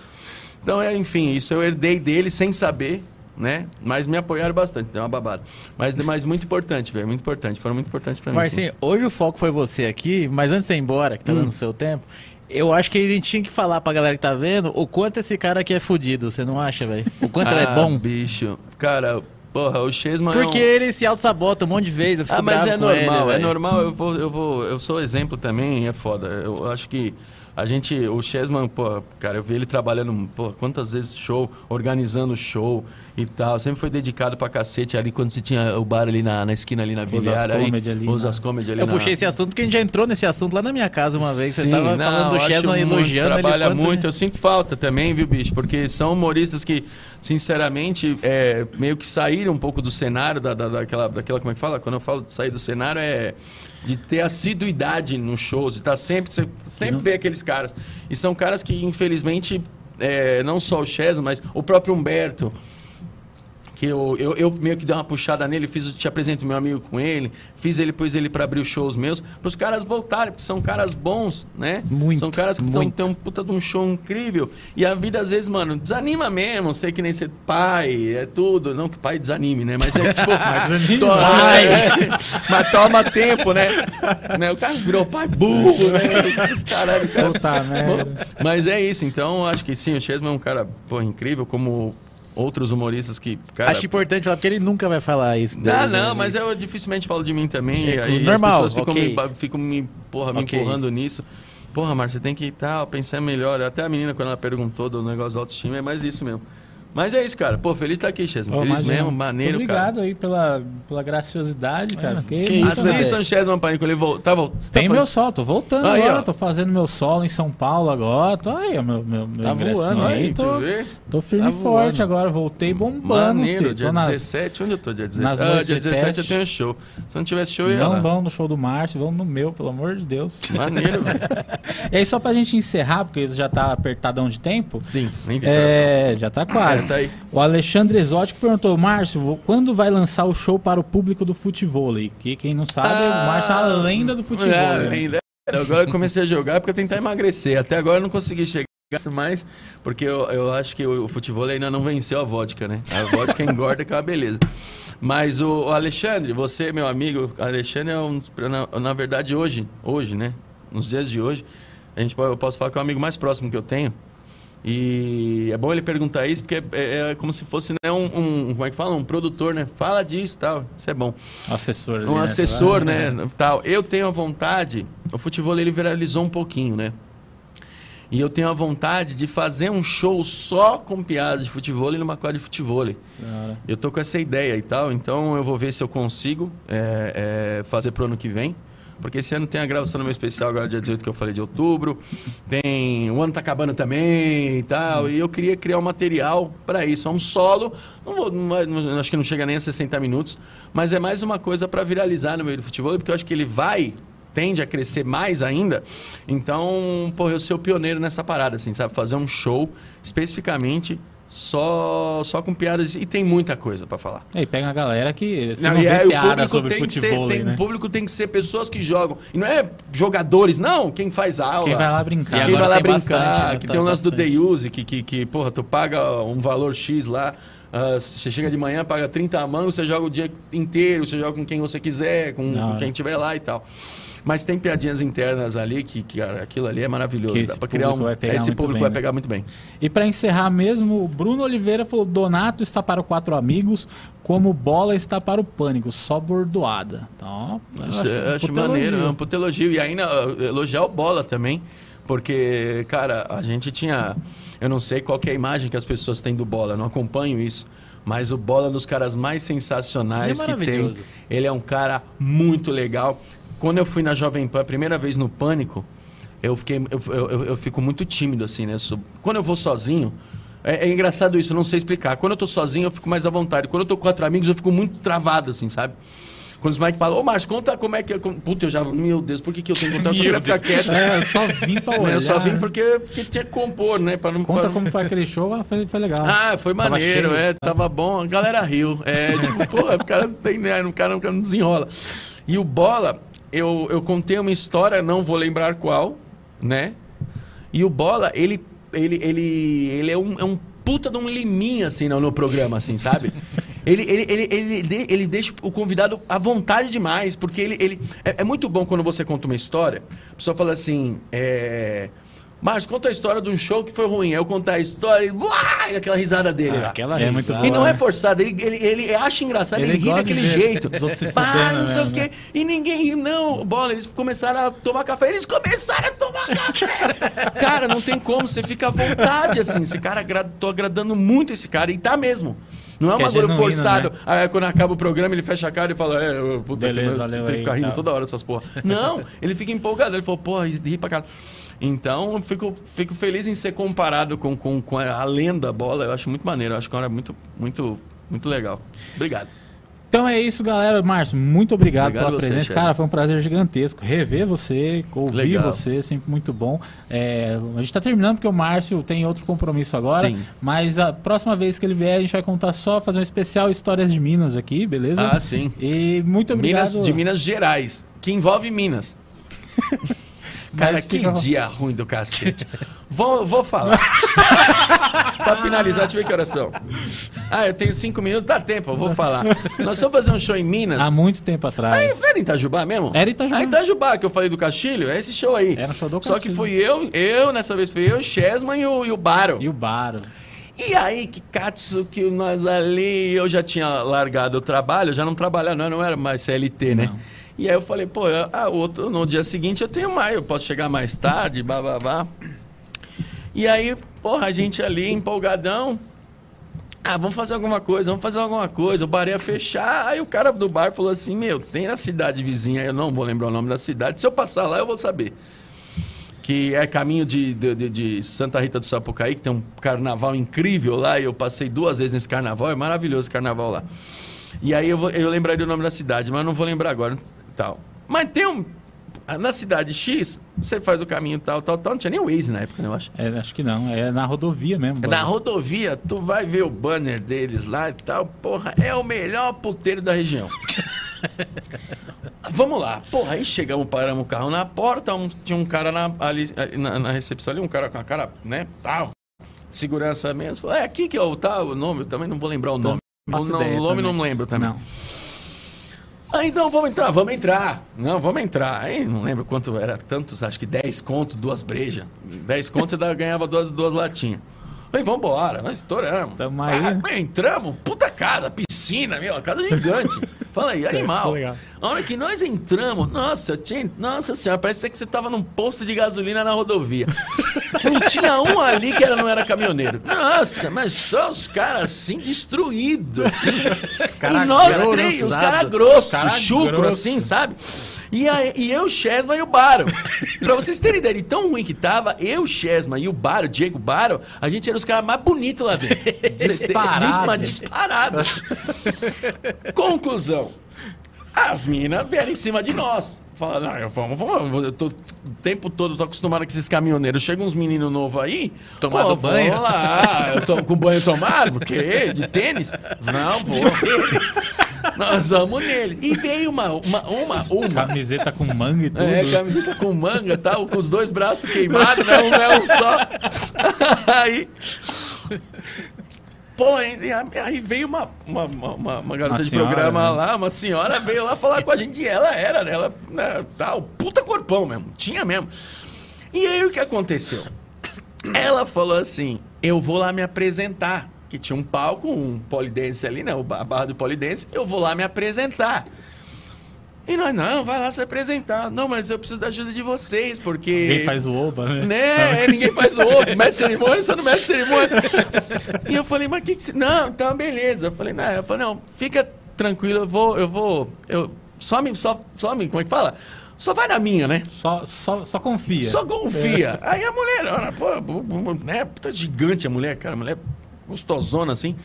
[SPEAKER 3] Então, é, enfim, isso eu herdei dele sem saber, né? Mas me apoiaram bastante, deu uma babada. Mas, mas muito importante, velho, muito importante. Foram muito importantes pra mim. sim.
[SPEAKER 2] Marcinho, hoje o foco foi você aqui, mas antes de ir embora, que tá dando seu tempo, eu acho que a gente tinha que falar pra galera que tá vendo o quanto esse cara aqui é fudido, você não acha, velho? O quanto ele é
[SPEAKER 3] Ah,
[SPEAKER 2] bom.
[SPEAKER 3] bicho. Cara, Porra, o Chesman
[SPEAKER 2] Porque
[SPEAKER 3] é um...
[SPEAKER 2] ele se auto-sabota um monte de vezes. Eu fico
[SPEAKER 3] Ah, mas é normal,
[SPEAKER 2] ele,
[SPEAKER 3] é normal. Eu vou, eu vou, eu sou exemplo também, é foda. Eu acho que a gente, o Chesman, pô, cara, eu vi ele trabalhando, pô, quantas vezes show, organizando show e tal. Sempre foi dedicado pra cacete ali quando se tinha o bar ali na, na esquina ali na Vilhar. aí,
[SPEAKER 4] Comedy ali, né?
[SPEAKER 3] Comedy ali
[SPEAKER 2] Eu
[SPEAKER 3] na-
[SPEAKER 2] puxei esse assunto porque a gente já entrou nesse assunto lá na minha casa uma vez. Você
[SPEAKER 3] Sim,
[SPEAKER 2] tava
[SPEAKER 3] não,
[SPEAKER 2] falando do Chesman elogiando ele.
[SPEAKER 3] Trabalha
[SPEAKER 2] quanto-
[SPEAKER 3] muito, eu sinto falta também, viu, bicho? Porque são humoristas que, sinceramente, é, meio que saíram um pouco do cenário, da, da- daquela, daquela, como é que fala? Quando eu falo de sair do cenário, é de ter assiduidade nos shows, de estar sempre, você sempre vê aqueles caras. E são caras que, infelizmente, é, não só o Chesman, mas o próprio Humberto, que eu, eu, eu meio que dei uma puxada nele, fiz, te apresento meu amigo com ele, fiz ele, pus ele para abrir os shows meus, para os caras voltarem, porque são caras bons, né?
[SPEAKER 2] Muito,
[SPEAKER 3] São caras que são,
[SPEAKER 2] muito.
[SPEAKER 3] têm um puta de um show incrível. E a vida, às vezes, mano, desanima mesmo, sei que nem ser pai, é tudo. Não que pai desanime, né? Mas é [LAUGHS] tipo.
[SPEAKER 4] desanime,
[SPEAKER 3] to-
[SPEAKER 2] pai.
[SPEAKER 3] é, [LAUGHS] mas toma tempo, né? né? O cara virou pai burro, né? Caralho, cara.
[SPEAKER 4] Puta merda.
[SPEAKER 3] Mas é isso, então acho que sim, o Chesman é um cara pô, incrível, como outros humoristas que. Cara,
[SPEAKER 2] Acho importante falar, porque ele nunca vai falar isso.
[SPEAKER 3] não,
[SPEAKER 2] dele,
[SPEAKER 3] não,
[SPEAKER 2] né?
[SPEAKER 3] mas eu dificilmente falo de mim também.
[SPEAKER 2] É,
[SPEAKER 3] aí
[SPEAKER 2] normal,
[SPEAKER 3] as pessoas ficam,
[SPEAKER 2] ok.
[SPEAKER 3] me, ficam me, porra, me
[SPEAKER 2] Ok.
[SPEAKER 3] empurrando nisso. Porra, Márcio, você tem que tal, pensar melhor. Até a menina, quando ela perguntou do negócio da autoestima, é mais isso mesmo. Mas é isso, cara. Pô, feliz de estar aqui, Chesman.
[SPEAKER 4] Ô,
[SPEAKER 3] Feliz
[SPEAKER 4] imagina.
[SPEAKER 3] mesmo, maneiro,
[SPEAKER 4] Muito
[SPEAKER 3] cara.
[SPEAKER 4] Obrigado aí pela, pela graciosidade, cara. Que,
[SPEAKER 2] que
[SPEAKER 4] isso.
[SPEAKER 3] Assistam Chesman Pânico, ele volta. Tá, vol-
[SPEAKER 4] Tem
[SPEAKER 3] tá
[SPEAKER 4] meu solo, tô voltando
[SPEAKER 3] Aí,
[SPEAKER 4] agora,
[SPEAKER 3] ó.
[SPEAKER 4] tô fazendo meu solo em São Paulo agora. Tô aí, ó, meu, meu, meu
[SPEAKER 2] Tá voando
[SPEAKER 4] aí.
[SPEAKER 3] Aí,
[SPEAKER 4] Tô,
[SPEAKER 3] eu
[SPEAKER 4] tô firme
[SPEAKER 2] Tá
[SPEAKER 4] e forte
[SPEAKER 2] voando.
[SPEAKER 4] agora, voltei bombando,
[SPEAKER 3] Maneiro,
[SPEAKER 4] filho.
[SPEAKER 3] dia
[SPEAKER 4] Tô nas-
[SPEAKER 3] 17. Onde eu tô? Dia
[SPEAKER 4] nas
[SPEAKER 3] 17. Ah, dia
[SPEAKER 4] de
[SPEAKER 3] 17 eu
[SPEAKER 4] teste.
[SPEAKER 3] tenho show. Se não tivesse show, eu ia
[SPEAKER 4] Não
[SPEAKER 3] lá.
[SPEAKER 4] vão no show do Márcio, vão no meu, pelo amor de Deus.
[SPEAKER 3] Maneiro, [LAUGHS] velho.
[SPEAKER 4] E aí, só pra gente encerrar, porque já tá apertadão de tempo.
[SPEAKER 3] Sim, nem vi
[SPEAKER 4] É, já tá quase.
[SPEAKER 3] É, tá aí.
[SPEAKER 4] O Alexandre Exótico perguntou, Márcio, quando vai lançar o show para o público do futevôlei? Que quem não sabe, o Márcio é a lenda do futevôlei.
[SPEAKER 3] É,
[SPEAKER 4] né?
[SPEAKER 3] ainda- Agora eu comecei a jogar porque eu tentar emagrecer. Até agora eu não consegui chegar mais, porque eu, eu acho que o, o futebol ainda não venceu a vodka, né? A vodka engorda que é uma beleza. Mas o, o Alexandre, você, meu amigo, o Alexandre é um. Na, na verdade, hoje, hoje, né? Nos dias de hoje, a gente, eu posso falar que é o amigo mais próximo que eu tenho. E é bom ele perguntar isso, porque é, é como se fosse né, um, um- Como é que fala? Um produtor, né? Fala disso e tal. Isso é bom
[SPEAKER 4] assessor.
[SPEAKER 3] um
[SPEAKER 4] né?
[SPEAKER 3] assessor,
[SPEAKER 4] Vai-
[SPEAKER 3] né, tal. Eu tenho a vontade, o futebol ele viralizou um pouquinho, né? E eu tenho a vontade de fazer um show só com piadas de futebol numa quadra de futebol. Eu tô com essa ideia e tal, então eu vou ver se eu consigo é, é, fazer pro ano que vem. Porque esse ano tem a gravação do meu especial, agora dia 18 que eu falei de outubro. Tem. O ano tá acabando também e tal. E eu queria criar um material para isso. É um solo. Não vou, não não- acho que não chega nem a 60 minutos. Mas é mais uma coisa para viralizar no meio do futebol, porque eu acho que ele vai. Tende a crescer mais ainda. Então, pô, eu ser o pioneiro nessa parada, assim, sabe? Fazer um show especificamente só, só com piadas. E tem muita coisa para falar.
[SPEAKER 4] E aí pega a galera que
[SPEAKER 3] Não,
[SPEAKER 4] não,
[SPEAKER 3] e o
[SPEAKER 4] piada sobre
[SPEAKER 3] tem que ser,
[SPEAKER 4] futebol,
[SPEAKER 3] tem-
[SPEAKER 4] né?
[SPEAKER 3] O público tem que ser pessoas que jogam. E não é jogadores, não. Quem faz aula.
[SPEAKER 4] Quem vai lá brincar.
[SPEAKER 2] E
[SPEAKER 3] Quem vai lá brincar.
[SPEAKER 2] bastante, né?
[SPEAKER 3] que
[SPEAKER 2] Tá
[SPEAKER 3] tem o lance do
[SPEAKER 2] bastante.
[SPEAKER 3] day use, que, que, que, porra, tu paga um valor X lá. ah, você chega de manhã, paga 30 mangos, você joga o dia inteiro, você joga com quem você quiser, com,
[SPEAKER 4] Da
[SPEAKER 3] com quem tiver lá e tal. Mas tem piadinhas internas ali que, que aquilo ali é maravilhoso.
[SPEAKER 4] Que
[SPEAKER 3] Dá
[SPEAKER 4] esse
[SPEAKER 3] pra criar um.
[SPEAKER 4] vai pegar
[SPEAKER 3] esse público
[SPEAKER 4] bem,
[SPEAKER 3] vai
[SPEAKER 4] né?
[SPEAKER 3] pegar muito bem.
[SPEAKER 4] E pra encerrar mesmo, o Bruno Oliveira falou: Donato está para o quatro amigos, como bola está para o pânico, só bordoada. Então,
[SPEAKER 3] Acho,
[SPEAKER 4] acho, é
[SPEAKER 3] acho maneiro, é
[SPEAKER 4] elogio.
[SPEAKER 3] um puto elogio. E ainda elogiar o Bola também, porque, cara, a gente tinha. Eu não sei qual que é a imagem que as pessoas têm do Bola, não acompanho isso. Mas o Bola é um dos caras mais sensacionais
[SPEAKER 2] Ele é
[SPEAKER 3] que tem. Ele é um cara muito legal. Quando eu fui na Jovem Pan, a primeira vez no Pânico, eu, fiquei, eu, eu, eu- eu fico muito tímido, assim, né? Eu sou- Quando eu vou sozinho. É, é engraçado isso, eu não sei explicar. Quando eu tô sozinho, eu fico mais à vontade. Quando eu tô com quatro amigos, eu fico muito travado, assim, sabe? Quando os Mike falam, ô Márcio, conta como é que como- Puta, eu já. Meu Deus, por que, que eu tenho que contar? Eu só queria ficar quieto.
[SPEAKER 4] É, eu só vim pra [LAUGHS] olhar.
[SPEAKER 3] Eu só vim porque, porque tinha que compor, né? Pra não,
[SPEAKER 4] Conta
[SPEAKER 3] pra-
[SPEAKER 4] como foi aquele show, ah, foi, foi legal.
[SPEAKER 3] Ah, foi
[SPEAKER 4] Tava
[SPEAKER 3] maneiro,
[SPEAKER 4] cheio.
[SPEAKER 3] é, tava bom, a galera riu. É, tipo, porra, o cara não tem, né? O cara, o cara não desenrola. E o Bola, eu, eu contei uma história, não vou lembrar qual, né? E o Bola, ele, ele, ele, ele é, um, é um puta de um liminha, assim, no, no programa, assim, sabe? [LAUGHS] Ele, ele, ele, ele, ele deixa o convidado à vontade demais, porque ele. ele é, é muito bom quando você conta uma história, a pessoa fala assim, é. Marcos, conta a história de um show que foi ruim. Aí eu contar a história e, uai, aquela risada dele lá.
[SPEAKER 2] Aquela
[SPEAKER 4] É muito
[SPEAKER 2] risada.
[SPEAKER 3] E não é
[SPEAKER 4] né?
[SPEAKER 3] forçado, ele, ele, ele acha engraçado, ele,
[SPEAKER 4] Ele
[SPEAKER 3] ri
[SPEAKER 4] de
[SPEAKER 3] daquele jeito.
[SPEAKER 4] os outros se
[SPEAKER 3] Pá,
[SPEAKER 4] fudendo
[SPEAKER 3] não sei o
[SPEAKER 4] mesmo,
[SPEAKER 3] quê.
[SPEAKER 4] né?
[SPEAKER 3] E ninguém ri, não. Bola, eles começaram a tomar café, eles começaram a tomar café. [LAUGHS] cara, não tem como, você fica à vontade, assim. Esse cara, tô agradando muito esse cara, e tá mesmo. Não é um
[SPEAKER 4] é
[SPEAKER 3] bagulho forçado.
[SPEAKER 4] né?
[SPEAKER 3] Aí quando acaba o programa, ele fecha a cara e fala: É, puta
[SPEAKER 4] Beleza,
[SPEAKER 3] que
[SPEAKER 4] valeu
[SPEAKER 3] tem que
[SPEAKER 4] aí,
[SPEAKER 3] ficar rindo
[SPEAKER 4] tchau.
[SPEAKER 3] toda hora essas porra. Não, ele fica empolgado. Ele falou: Porra, ri pra cara. Então, eu fico, fico feliz em ser comparado com, com, com a lenda bola. Eu acho muito maneiro. Eu acho que é uma hora muito, muito, muito legal. Obrigado.
[SPEAKER 4] Então é isso, galera. Márcio, muito obrigado,
[SPEAKER 3] Obrigado
[SPEAKER 4] pela
[SPEAKER 3] você,
[SPEAKER 4] presença. Cara, foi um prazer gigantesco. Rever você, ouvir
[SPEAKER 3] Legal.
[SPEAKER 4] você, sempre muito bom. É, a gente tá terminando porque o Márcio tem outro compromisso agora.
[SPEAKER 3] Sim.
[SPEAKER 4] Mas a próxima vez que ele vier, a gente vai contar só, fazer um especial Histórias de Minas aqui, beleza?
[SPEAKER 3] Ah, sim.
[SPEAKER 4] E muito obrigado.
[SPEAKER 3] Minas, de Minas Gerais, que envolve Minas. [LAUGHS] Cara, que
[SPEAKER 4] fica-
[SPEAKER 3] dia ruim do cacete. vou, vou falar. [LAUGHS] pra finalizar, deixa eu ver que horas são. Ah, eu tenho cinco minutos, dá tempo, eu vou falar. Nós vamos fazer um show em Minas.
[SPEAKER 4] Há muito tempo
[SPEAKER 3] Aí,
[SPEAKER 4] atrás.
[SPEAKER 3] era em Itajubá mesmo?
[SPEAKER 4] Era em Itajubá.
[SPEAKER 3] Ah, Itajubá, que eu falei do Castilho, é esse show aí.
[SPEAKER 4] Era show do
[SPEAKER 3] Só que
[SPEAKER 4] Castilho.
[SPEAKER 3] fui eu, eu, nessa vez fui eu, o Chesman e o, e o Baro.
[SPEAKER 4] E o Baro.
[SPEAKER 3] E aí, que katsu que nós ali, eu já tinha largado o trabalho, já não trabalhava, não, não era mais CLT, né?
[SPEAKER 4] Não.
[SPEAKER 3] E aí eu falei, pô, ah, outro, no dia seguinte eu tenho mais, eu posso chegar mais tarde, babá. E aí, porra, a gente ali empolgadão. Ah, vamos fazer alguma coisa, vamos fazer alguma coisa. O bar ia fechar. Aí o cara do bar falou assim: Meu, tem na cidade vizinha, eu não vou lembrar o nome da cidade. Se eu passar lá, eu vou saber. Que é caminho de, de, de- Santa Rita do Sapucaí, que tem um carnaval incrível lá. E eu passei duas vezes nesse carnaval, é maravilhoso esse carnaval lá. E aí eu, vou, eu lembraria o nome da cidade, mas não vou lembrar agora. Tal. Mas tem um. Na cidade X, você faz o caminho tal, tal, tal. Não tinha nem o Waze na época, né, eu acho.
[SPEAKER 4] É, acho que não, é na rodovia mesmo.
[SPEAKER 3] Na rodovia, tu vai ver o banner deles lá e tal. Porra, é o melhor puteiro da região. [LAUGHS] Vamos lá. Porra, aí chegamos, paramos o carro na porta. um- tinha um cara na, ali, na, na recepção ali, um cara com a cara, né, tal. Segurança mesmo. Falou, é aqui que é o tal, o nome. Eu também não vou lembrar o nome. O, não, o nome
[SPEAKER 4] também.
[SPEAKER 3] não lembro também.
[SPEAKER 4] Não.
[SPEAKER 3] Ah, então vamos entrar, vamos entrar. Não, vamos entrar. Aí não lembro quanto era, tantos, acho que 10 conto, duas brejas. 10 conto você ganhava duas, duas latinhas. Aí vamos embora, nós estouramos.
[SPEAKER 4] Tamo aí?
[SPEAKER 3] Ah, entramos, puta casa, piscina, meu, casa gigante. [LAUGHS] Fala aí, animal. A hora que nós entramos, nossa, tinha, nossa senhora, parece que você tava num posto de gasolina na rodovia. [LAUGHS] Não tinha um ali que era, não era caminhoneiro. Nossa, mas só os caras assim, destruídos, assim. os caras grossos,
[SPEAKER 4] Os cara
[SPEAKER 3] chucro,
[SPEAKER 4] grosso.
[SPEAKER 3] assim, sabe? E, aí, e eu, Chesma e o Baro. pra vocês terem ideia de tão ruim que tava, eu, Chesma e o Baro, Diego Baro, a gente era os caras mais bonitos lá dentro. [LAUGHS]
[SPEAKER 4] Disparado.
[SPEAKER 3] Disparado. [LAUGHS] Conclusão. As minas vieram em cima de nós. Falaram, não, eu- vamos, vamos. Eu tô, o tempo todo tô acostumado com esses caminhoneiros. Chega uns meninos novos aí.
[SPEAKER 2] Tomado
[SPEAKER 3] pô,
[SPEAKER 2] banho.
[SPEAKER 3] Vamos lá. Eu tô com banho tomado? Porque de tênis? [LAUGHS] Não, vou. Nós vamos nele. E veio uma, uma, uma, uma.
[SPEAKER 4] Camiseta com manga e tudo.
[SPEAKER 3] É, camiseta com manga e tal, com os dois braços queimados, né? Um é um só. [LAUGHS] Aí. Pô, aí, veio uma, uma, uma- uma, uma garota
[SPEAKER 4] Uma
[SPEAKER 3] de
[SPEAKER 4] senhora,
[SPEAKER 3] programa
[SPEAKER 4] né?
[SPEAKER 3] lá, uma senhora veio lá falar com a gente. E ela era, né? Ela, né, tal, puta corpão mesmo. Tinha mesmo. E aí o que aconteceu? Ela falou assim: eu vou lá me apresentar. Que tinha um palco, um polidense ali, né? A barra do polidense. Eu vou lá me apresentar. E nós, não, vai lá se apresentar. Não, mas eu preciso da ajuda de vocês, porque.
[SPEAKER 4] Ninguém faz o oba, né?
[SPEAKER 3] Né? Ninguém faz o outro. Mestre cerimônia, só no mestre cerimônia. E eu falei, mas o que que você... Não, tá, beleza. Eu falei, não, eu falei, não, fica tranquilo, eu vou, eu vou... Eu... Só me, só, só me, como é que fala? Só vai na minha, né?
[SPEAKER 4] Só, só, só confia.
[SPEAKER 3] Só confia. Aí a mulher, ela, pô, né? Puta gigante a mulher, cara. Mulher gostosona assim.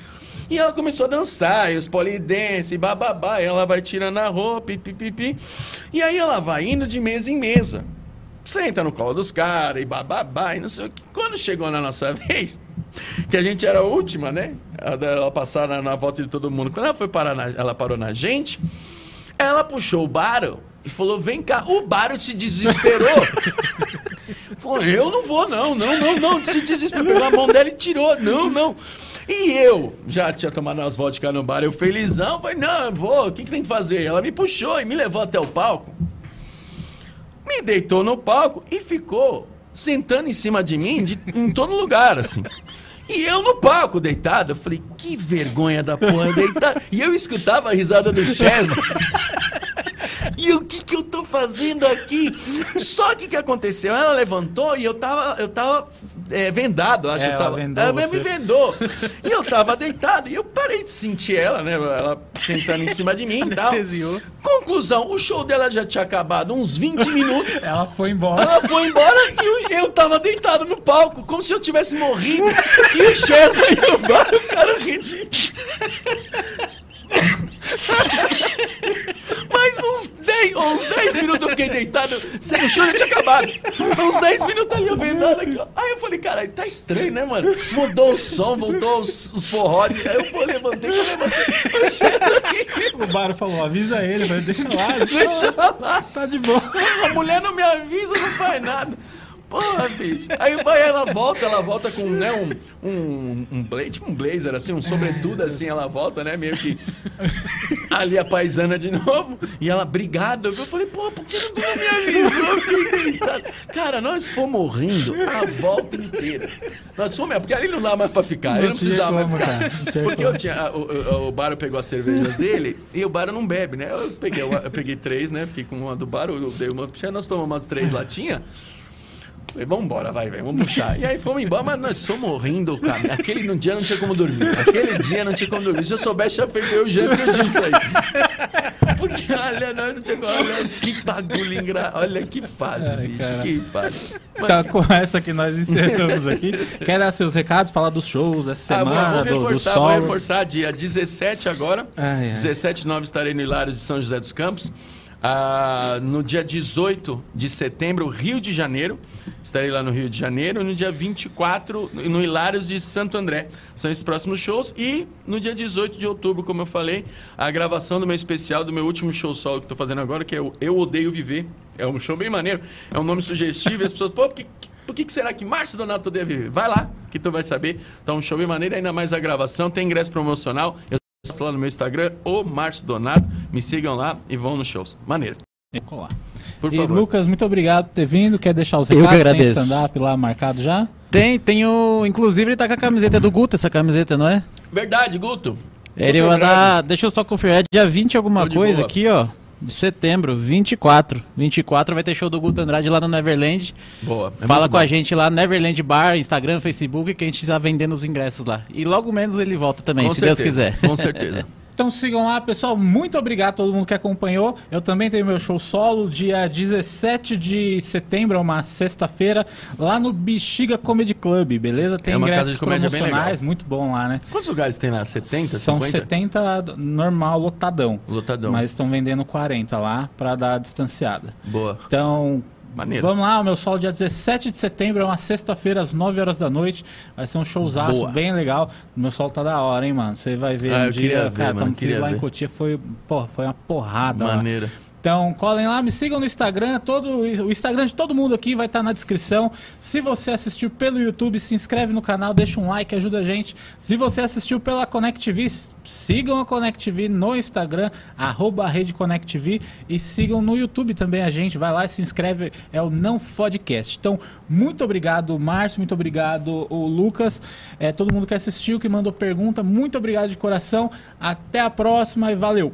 [SPEAKER 3] E ela começou a dançar, e os polidense, bababá. E ela vai tirando a roupa, e. E aí ela vai indo de mesa em mesa. Senta no colo dos caras, e bababá, e não sei o que. Quando chegou na nossa [LAUGHS] vez, que a gente era a última, né? Ela ela passar na, na volta de todo mundo. Quando ela foi parar, na- ela parou na gente. Ela puxou o Baro e falou: vem cá. O Baro se desesperou. [LAUGHS] falou: eu não vou, não, não, não, não. Se desesperou. Pegou a mão dela e tirou. Não, não. E eu já tinha tomado umas vodka no bar, eu felizão. Falei: não, vou, o que, que tem que fazer? Ela me puxou e me levou até o palco. Me deitou no palco e ficou sentando em cima de mim de- em todo lugar, assim. E eu no palco, deitado, eu falei, que vergonha da porra, deitado. E eu escutava a risada do Chesma. E o que que eu tô fazendo aqui? Só que o que aconteceu? Ela levantou e eu tava, eu tava é, vendado, acho. Eu
[SPEAKER 1] ela
[SPEAKER 3] tava,
[SPEAKER 1] vendou
[SPEAKER 3] ela me vendou. E eu tava deitado e eu parei de sentir ela, né? Ela sentando em cima de mim e tal. Conclusão, o show dela já tinha acabado uns 20 minutos. [LAUGHS]
[SPEAKER 1] Ela foi embora.
[SPEAKER 3] Ela foi embora e eu, eu tava deitado no palco, como se eu tivesse morrido. E o Chesma e o Bar ficaram rindo. [LAUGHS] Mas uns 10, uns 10 minutos eu fiquei deitado, sem o show já tinha acabado. Uns 10 minutos ali eu vendado aqui, ó. Aí eu falei, cara, tá estranho, né, mano? Mudou o som, voltou os, os forró. Aí eu pô, levantei, eu levantei. O
[SPEAKER 1] Baro falou, avisa ele, mas deixa lá, deixa,
[SPEAKER 3] deixa
[SPEAKER 1] lá.
[SPEAKER 3] lá.
[SPEAKER 1] Tá de boa.
[SPEAKER 3] A mulher não me avisa, não faz nada. Porra, bicho. Aí vai, ela volta, ela volta com, né, um, um, um blazer, tipo um blazer, assim, um sobretudo, assim, ela volta, né, meio que ali a paisana de novo. E ela, obrigado. Eu falei, pô, por que não não me avisou? Eu fiquei. Cara, nós fomos rindo a volta inteira. Nós fomos, porque ali não dá mais pra ficar, eu
[SPEAKER 1] Não
[SPEAKER 3] não
[SPEAKER 1] tinha
[SPEAKER 3] precisava mais
[SPEAKER 1] como,
[SPEAKER 3] ficar.
[SPEAKER 1] cara, não
[SPEAKER 3] Porque eu tinha, o, o, o Baro pegou as cervejas dele e o Baro não bebe, né? Eu peguei, eu peguei três, né? Fiquei com uma do Baro, eu dei uma, nós tomamos umas três latinhas. Falei, vamos embora, vai, vai, vamos puxar. E aí fomos embora, mas nós fomos rindo, cara. Aquele dia não tinha como dormir. Aquele dia não tinha como dormir. Se eu soubesse, tinha feito eu, Jansen e o Gil isso aí. Porque, olha, nós não tinha como. Olha que bagulho engraçado. Olha que fase,
[SPEAKER 1] Ai,
[SPEAKER 3] bicho.
[SPEAKER 1] cara.
[SPEAKER 3] Que fase.
[SPEAKER 1] Tá com essa que nós encerramos aqui. [LAUGHS] Quer dar seus recados, falar dos shows essa
[SPEAKER 3] Ah, vou-
[SPEAKER 1] semana,
[SPEAKER 3] vou,
[SPEAKER 1] do, do
[SPEAKER 3] reforçar, vou reforçar, dia 17 agora.
[SPEAKER 1] Ai, ai.
[SPEAKER 3] 17 de nove estarei no Hilários de São José dos Campos. Ah, no dia 18 de setembro, Rio de Janeiro. Estarei lá no Rio de Janeiro. E no dia 24, no Hilários de Santo André. São esses próximos shows. E no dia 18 de outubro, como eu falei, a gravação do meu especial, do meu último show solo que estou fazendo agora, que é o Eu Odeio Viver. É um show bem maneiro. É um nome sugestivo. E as pessoas, pô, por que, por que será que Márcio Donato odeia viver? Vai lá, que tu vai saber. Então, um show bem maneiro. Ainda mais a gravação. Tem ingresso promocional. Eu lá no meu Instagram, o Márcio Donato. Me sigam lá e vão nos shows. Maneiro.
[SPEAKER 1] É colar.
[SPEAKER 3] Por
[SPEAKER 1] E
[SPEAKER 3] favor.
[SPEAKER 1] Lucas, muito obrigado por ter vindo. Quer deixar os
[SPEAKER 2] Eu
[SPEAKER 1] recados?
[SPEAKER 2] que
[SPEAKER 1] Tem
[SPEAKER 2] agradeço.
[SPEAKER 1] stand-up lá marcado já?
[SPEAKER 2] Tem, tem o. Inclusive, ele tá com a camiseta do Guto, essa camiseta, não é?
[SPEAKER 3] Verdade, Guto.
[SPEAKER 2] Ele vai dar. Deixa eu só conferir. É dia 20 alguma
[SPEAKER 3] Tô
[SPEAKER 2] coisa
[SPEAKER 3] boa.
[SPEAKER 2] aqui, ó. De setembro, 24. 24 vai ter show do Guto Andrade lá no Neverland.
[SPEAKER 3] Boa. É
[SPEAKER 2] Fala com a
[SPEAKER 3] bom.
[SPEAKER 2] gente lá, Neverland Bar, Instagram, Facebook, que a gente tá vendendo os ingressos lá. E logo menos ele volta também,
[SPEAKER 3] Com
[SPEAKER 2] se Deus
[SPEAKER 3] certeza,
[SPEAKER 2] quiser.
[SPEAKER 3] Com certeza. [LAUGHS]
[SPEAKER 1] Então sigam lá, pessoal. Muito obrigado a todo mundo que acompanhou. Eu também tenho meu show solo, dia 17 de setembro, é uma sexta-feira, lá no Bexiga Comedy Club, beleza? Tem
[SPEAKER 3] É uma casa
[SPEAKER 1] ingressos promocionais, muito bom lá, né?
[SPEAKER 3] Quantos lugares tem lá? 70,
[SPEAKER 1] São
[SPEAKER 3] 50?
[SPEAKER 1] 70 normal, lotadão.
[SPEAKER 3] Lotadão.
[SPEAKER 1] Mas estão vendendo 40 lá pra dar a distanciada.
[SPEAKER 3] Boa.
[SPEAKER 1] Então,
[SPEAKER 3] Maneiro.
[SPEAKER 1] vamos lá, o meu sol dia 17 de setembro, é uma sexta-feira, às 9 horas da noite. Vai ser um showzaço
[SPEAKER 3] Boa.
[SPEAKER 1] bem legal. O meu sol tá da hora, hein, mano? Você vai ver
[SPEAKER 3] Ah,
[SPEAKER 1] um dia,
[SPEAKER 3] ver,
[SPEAKER 1] cara,
[SPEAKER 3] mano,
[SPEAKER 1] tamo lá em
[SPEAKER 3] ver.
[SPEAKER 1] Cotia, foi, porra, foi uma porrada lá.
[SPEAKER 3] Maneira.
[SPEAKER 1] Então, colhem lá, me sigam no Instagram. Todo, o Instagram de todo mundo aqui vai estar na descrição. Se você assistiu pelo YouTube, se inscreve no canal, deixa um like, ajuda a gente. Se você assistiu pela Connect TV, sigam a Connect TV no Instagram, arroba Rede. E sigam no YouTube também a gente. Vai lá e se inscreve, é o Não Podcast. Então, muito obrigado, Márcio, muito obrigado, o Lucas. É, todo mundo que assistiu, que mandou pergunta, muito obrigado de coração. Até a próxima e valeu!